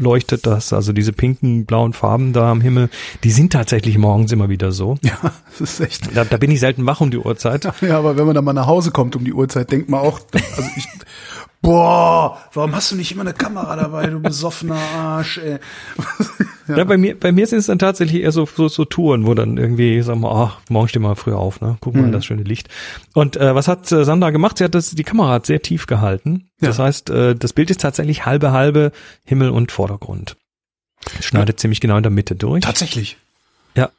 angeleuchtet. Das, also diese pinken, blauen Farben da am Himmel, die sind tatsächlich morgens immer wieder so. Ja, das ist echt. Da, da bin ich selten wach um die Uhrzeit. Ja, aber wenn man dann mal nach Hause kommt um die Uhrzeit, denkt man auch, also ich, boah, warum hast du nicht immer eine Kamera dabei, du besoffener Arsch, ey. Ja. bei mir, bei mir sind es dann tatsächlich eher so, so, so Touren, wo dann irgendwie, sagen wir, ach, morgen stehen wir mal früh auf, ne? Guck mal Mhm. in das schöne Licht. Und äh, was hat äh, Sandra gemacht? Sie hat das, die Kamera hat sehr tief gehalten. Das Ja. heißt, äh, das Bild ist tatsächlich halbe halbe Himmel und Vordergrund. Schneidet ziemlich genau in der Mitte durch. Tatsächlich. Ja.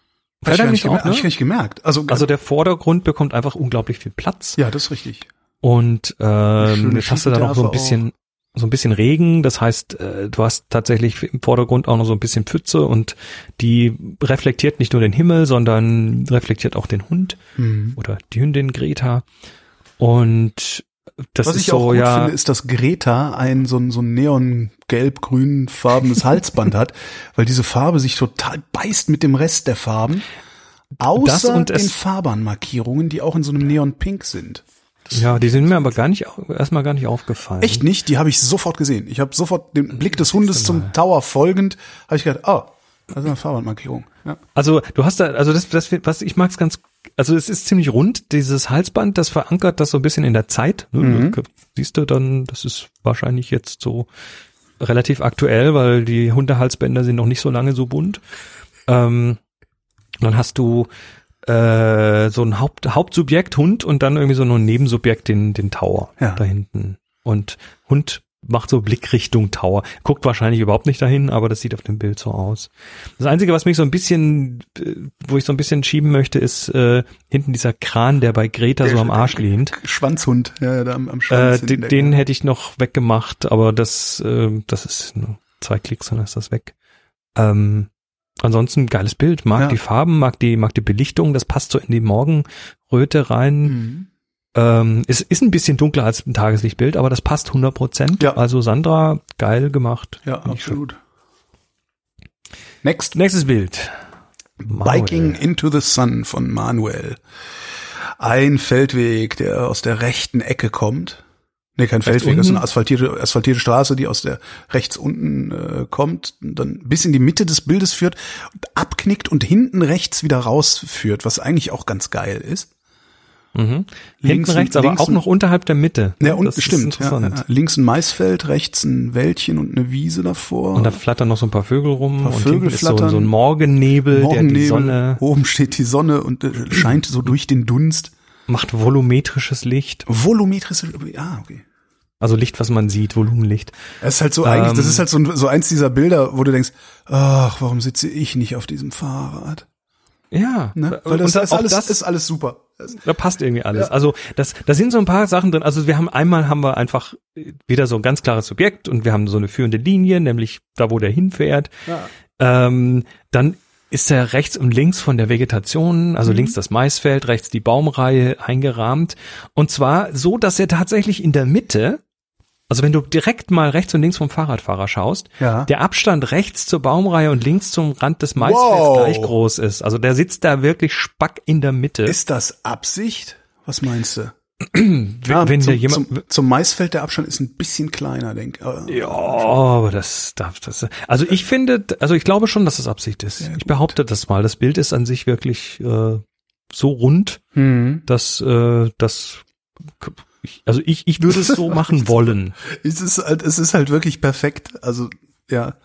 Hab ich, gar nicht gemerkt, hab ich ne? gar nicht gemerkt. Also, Also der Vordergrund bekommt einfach unglaublich viel Platz. ja, das ist richtig. Und ähm, jetzt hast du da noch so ein bisschen so ein bisschen Regen, das heißt, äh, du hast tatsächlich im Vordergrund auch noch so ein bisschen Pfütze und die reflektiert nicht nur den Himmel, sondern reflektiert auch den Hund Mhm. oder die Hündin Greta. Und das Was ist ich so, auch gut ja, finde, ist, dass Greta ein so ein, so ein neon-gelb-grün farbenes Halsband hat, weil diese Farbe sich total beißt mit dem Rest der Farben. Außer und den Fahrbahnmarkierungen, die auch in so einem Neon-Pink sind. Ja, die sind mir aber gar nicht, erstmal gar nicht aufgefallen. Echt nicht? Die habe ich sofort gesehen. Ich habe sofort den Blick des Hundes zum Tower folgend, habe ich gedacht, oh, das ist eine Fahrbahnmarkierung. Ja. Also du hast da, also das, das was ich mag's ganz, also es ist ziemlich rund, dieses Halsband, das verankert das so ein bisschen in der Zeit. Ne? Mhm. Siehst du dann, das ist wahrscheinlich jetzt so relativ aktuell, weil die Hundehalsbänder sind noch nicht so lange so bunt. Ähm, dann hast du äh, so ein Haupt, Hauptsubjekt Hund und dann irgendwie so ein Nebensubjekt den den Tower Ja. da hinten und Hund macht so Blickrichtung Tower. Guckt wahrscheinlich überhaupt nicht dahin, aber das sieht auf dem Bild so aus. Das Einzige, was mich so ein bisschen, äh, wo ich so ein bisschen schieben möchte, ist äh, hinten dieser Kran, der bei Greta so am Arsch lehnt. Schwanzhund, ja, da am, am Äh, Schwanz. den, hinten der- den hätte ich noch weggemacht, aber das, äh, das ist nur zwei Klicks, dann ist das weg. Ähm, ansonsten geiles Bild, mag Ja. die Farben, mag die, mag die Belichtung, das passt so in die Morgenröte rein. Mhm. Ähm, es ist ein bisschen dunkler als ein Tageslichtbild, aber das passt 100 Prozent. Ja. Also Sandra, geil gemacht. Ja, Finde ich schön. absolut. Next. Nächstes Bild. Biking into the Sun von Manuel. Ein Feldweg, der aus der rechten Ecke kommt. Nee, kein Rechts Feldweg, das ist eine asphaltierte, asphaltierte Straße, die aus der rechts unten äh, kommt, dann bis in die Mitte des Bildes führt, und abknickt und hinten rechts wieder rausführt, was eigentlich auch ganz geil ist. Mhm. Links Hinten rechts, aber links auch noch unterhalb der Mitte. Ja, und das stimmt. Ja, ja. Links ein Maisfeld, rechts ein Wäldchen und eine Wiese davor. Und da flattern noch so ein paar Vögel rum Paar und Vögel hinten ist so, flattern. so ein Morgennebel, der Morgennebel, die Sonne oben steht die Sonne und äh, scheint so durch den Dunst. macht volumetrisches Licht. Volumetrische, ah, okay. Also Licht, was man sieht, Volumenlicht. Das ist halt so eigentlich, das Ähm. ist halt so, ein- so eins dieser Bilder, wo du denkst, ach, warum sitze ich nicht auf diesem Fahrrad? Ja, Ne? Weil das, ist alles, das ist alles super. Da passt irgendwie alles. Also das, da sind so ein paar Sachen drin. Also wir haben einmal haben wir einfach wieder so ein ganz klares Subjekt und wir haben so eine führende Linie, nämlich da, wo der hinfährt. Ja. Ähm, dann ist er rechts und links von der Vegetation, also links das Maisfeld, rechts die Baumreihe eingerahmt. Und zwar so, dass er tatsächlich in der Mitte, also wenn du direkt mal rechts und links vom Fahrradfahrer schaust, Ja. der Abstand rechts zur Baumreihe und links zum Rand des Maisfelds Wow. gleich groß ist. Also der sitzt da wirklich spack in der Mitte. Ist das Absicht? Was meinst du? wenn, wenn zum, jemand, zum, zum Maisfeld der Abstand ist ein bisschen kleiner, denk ich. Ja, aber das darf das. Also ich finde, also ich glaube schon, dass das Absicht ist. ich behaupte das mal. Das Bild ist an sich wirklich äh, so rund, Hm. dass äh, das. Ich- Also ich, ich würde es so machen wollen. Es ist halt, es ist halt wirklich perfekt. Also, ja.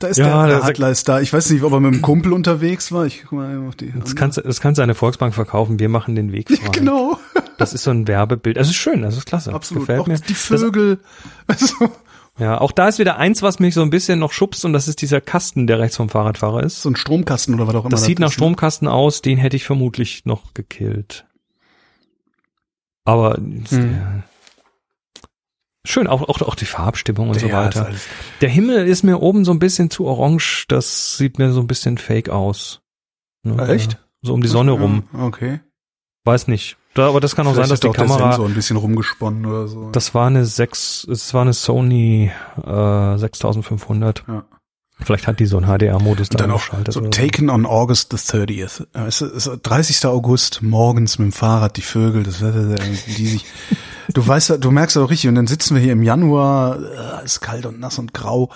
Da ist Ja, der, der das- Adler ist da. Ich weiß nicht, ob er mit dem Kumpel unterwegs war. Ich guck mal auf die. Das kannst, das kannst du eine Volksbank verkaufen. Wir machen den Weg frei. genau, Das ist so ein Werbebild. Das ist schön. Das ist klasse. absolut. Gefällt Auch mir. die Vögel. Also, Ja, auch da ist wieder eins, was mich so ein bisschen noch schubst und das ist dieser Kasten, der rechts vom Fahrradfahrer ist. so ein Stromkasten oder was auch immer. Das sieht nach? Stromkasten aus, den hätte ich vermutlich noch gekillt. Aber Hm. ja. schön, auch, auch, auch die Farbstimmung und so Ja, ist weiter. Der Himmel ist mir oben so ein bisschen zu orange, das sieht mir so ein bisschen fake aus. Ne, Ah, echt? So um die Sonne rum. Okay. Weiß nicht. Da, aber das kann auch Vielleicht sein, dass die Kamera. Sensor ein bisschen rumgesponnen oder so. Das war eine 6, es war eine Sony äh, 6500. ja. Vielleicht hat die so einen HDR-Modus Und da dann auch so taken on August the 30th. Ja, Es ist 30. August, morgens mit dem Fahrrad, die Vögel, das Wetter, die sich, du weißt du merkst auch richtig, und dann sitzen wir hier im Januar, äh, ist kalt und nass und grau.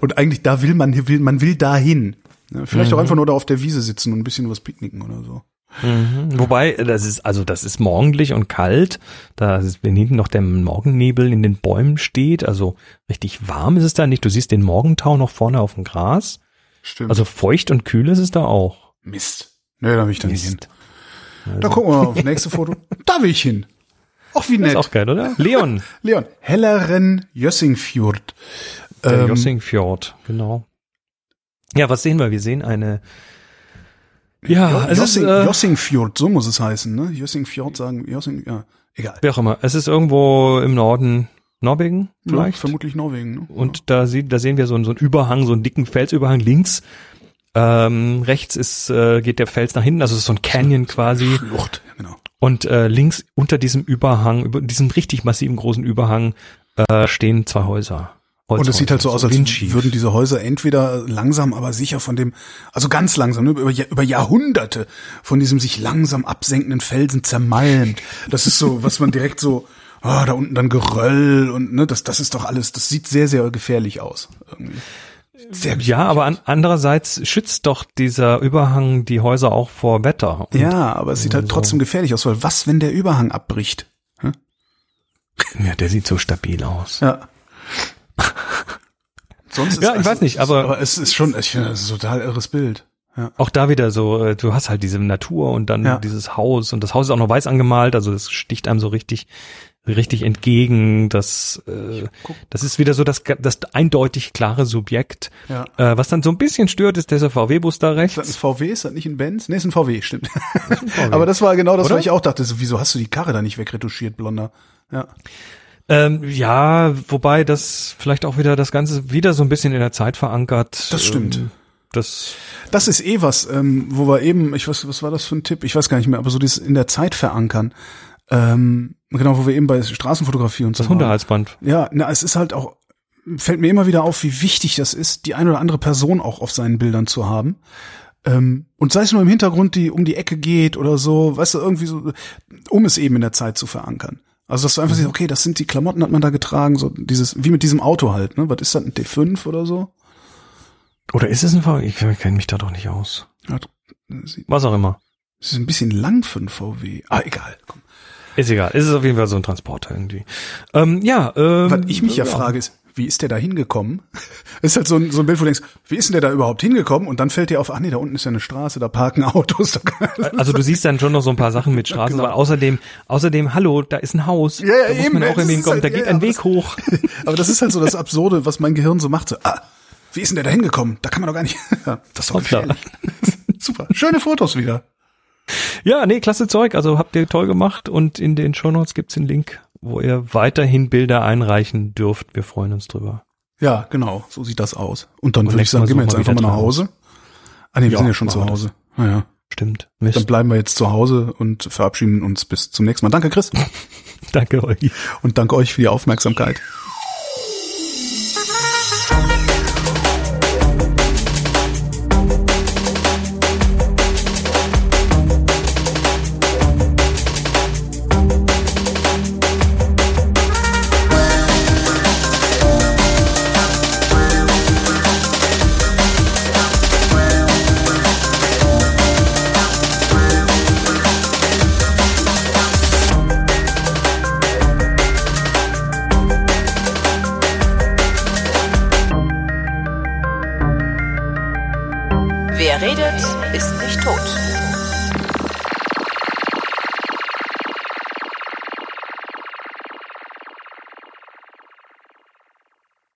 Und eigentlich, da will man, will, man will dahin. Vielleicht Mhm. auch einfach nur da auf der Wiese sitzen und ein bisschen was picknicken oder so. Mhm. Wobei, das ist, also das ist morgendlich und kalt. Da ist, wenn hinten noch der Morgennebel in den Bäumen steht, also richtig warm ist es da nicht. Du siehst den Morgentau noch vorne auf dem Gras. Stimmt. Also feucht und kühl ist es da auch. Mist. Nee, da will ich da nicht hin. Mist. Da gucken wir mal auf das nächste Foto. Da will ich hin. Auch wie Das ist nett. auch geil, oder? Leon, Leon. Helleren Jössingfjord. der Ähm, Jossingfjord, genau. Ja, was sehen wir? Wir sehen eine, ja, es ist, Jossing, äh, Jossingfjord, so muss es heißen, ne? Jossingfjord sagen, Jossing, ja, egal. wie auch immer. Es ist irgendwo im Norden Norwegen, vielleicht. Ja, vermutlich Norwegen, ne? Und da, sieht, da sehen wir so einen, so einen Überhang, so einen dicken Felsüberhang links. Ähm, rechts ist, äh, geht der Fels nach hinten, also es ist so ein Canyon quasi. Schlucht, genau. Und äh, links unter diesem Überhang, über diesem richtig massiven großen Überhang, äh, stehen zwei Häuser. Und es sieht halt so aus, als windschief. würden diese Häuser entweder langsam, aber sicher von dem, also ganz langsam, ne, über, über Jahrhunderte von diesem sich langsam absenkenden Felsen zermalmt. Das ist so, was man direkt so, ah, da unten dann Geröll und ne, das, das ist doch alles, das sieht sehr, sehr gefährlich aus. Irgendwie. Sehr Ja, aber an, andererseits schützt doch dieser Überhang die Häuser auch vor Wetter. Ja, aber es sieht halt trotzdem gefährlich aus, weil was, wenn der Überhang abbricht? ja, der sieht so stabil aus. Ja. Sonst Ja, ich weiß nicht, aber- aber es ist schon, ich finde, das ist ein total irres Bild. Ja. Auch da wieder so, äh, du hast halt diese Natur und dann Ja. dieses Haus und das Haus ist auch noch weiß angemalt, also das sticht einem so richtig, richtig entgegen. Das, äh, das ist wieder so das, das eindeutig klare Subjekt. Ja. Äh, was dann so ein bisschen stört, ist dieser VW-Bus da Ist das rechts. ein VW? Ist das nicht ein Benz? Nee, ist ein VW, stimmt. Aber das war genau das, Oder? was ich auch dachte. So, wieso hast du die Karre da nicht wegretuschiert, Blonder? Ja. Ähm, ja, wobei das vielleicht auch wieder das Ganze wieder so ein bisschen in der Zeit verankert. Das stimmt. Ähm, das, Das ist eh was, ähm, wo wir eben, ich weiß, was war das für ein Tipp? Ich weiß gar nicht mehr, aber so dieses in der Zeit verankern. Ähm, genau, wo wir eben bei Straßenfotografie und so das. Hundehalsband. Ja, na, es ist halt auch, fällt mir immer wieder auf, wie wichtig das ist, die eine oder andere Person auch auf seinen Bildern zu haben. Ähm, und sei es nur im Hintergrund, die um die Ecke geht oder so, weißt du, irgendwie so, um es eben in der Zeit zu verankern. Also dass du einfach siehst, okay, das sind die Klamotten, hat man da getragen, so dieses, wie mit diesem Auto halt, ne? Was ist das, ein D5 oder so? Oder ist es ein VW? Ich kenne mich da doch nicht aus. Ja, Was auch immer. Das ist ein bisschen lang für ein VW. Ah, egal. Komm. Ist egal. Es ist auf jeden Fall so ein Transporter irgendwie. Ähm, ja, ähm, Was ich mich ja, frage ist, wie ist der da hingekommen? Ist halt so ein, so ein Bild, wo du denkst, wie ist denn der da überhaupt hingekommen? Und dann fällt dir auf, ach nee, da unten ist ja eine Straße, da parken Autos. Also du siehst dann schon noch so ein paar Sachen mit Straßen, aber außerdem, außerdem, hallo, da ist ein Haus. Genau. Ja, ja, da muss eben, man auch irgendwie ist hinkommen. halt- da geht ja, ein Weg das- hoch. Aber das ist halt so das Absurde, was mein Gehirn so macht. So, ah, wie ist denn der da hingekommen? Da kann man doch gar nicht. Das ist doch gefährlich. Super. Schöne Fotos wieder. Ja, nee, klasse Zeug. Also habt ihr toll gemacht und in den Shownotes gibt's den Link, wo ihr weiterhin Bilder einreichen dürft. Wir freuen uns drüber. Ja, genau. So sieht das aus. Und dann Und würde ich sagen, gehen wir jetzt einfach mal nach Hause. Ah nee, wir Ja, sind ja schon zu Hause. Naja. Stimmt. Dann Mist. bleiben wir jetzt zu Hause und verabschieden uns bis zum nächsten Mal. Danke, Chris. Danke euch. Und danke euch für die Aufmerksamkeit.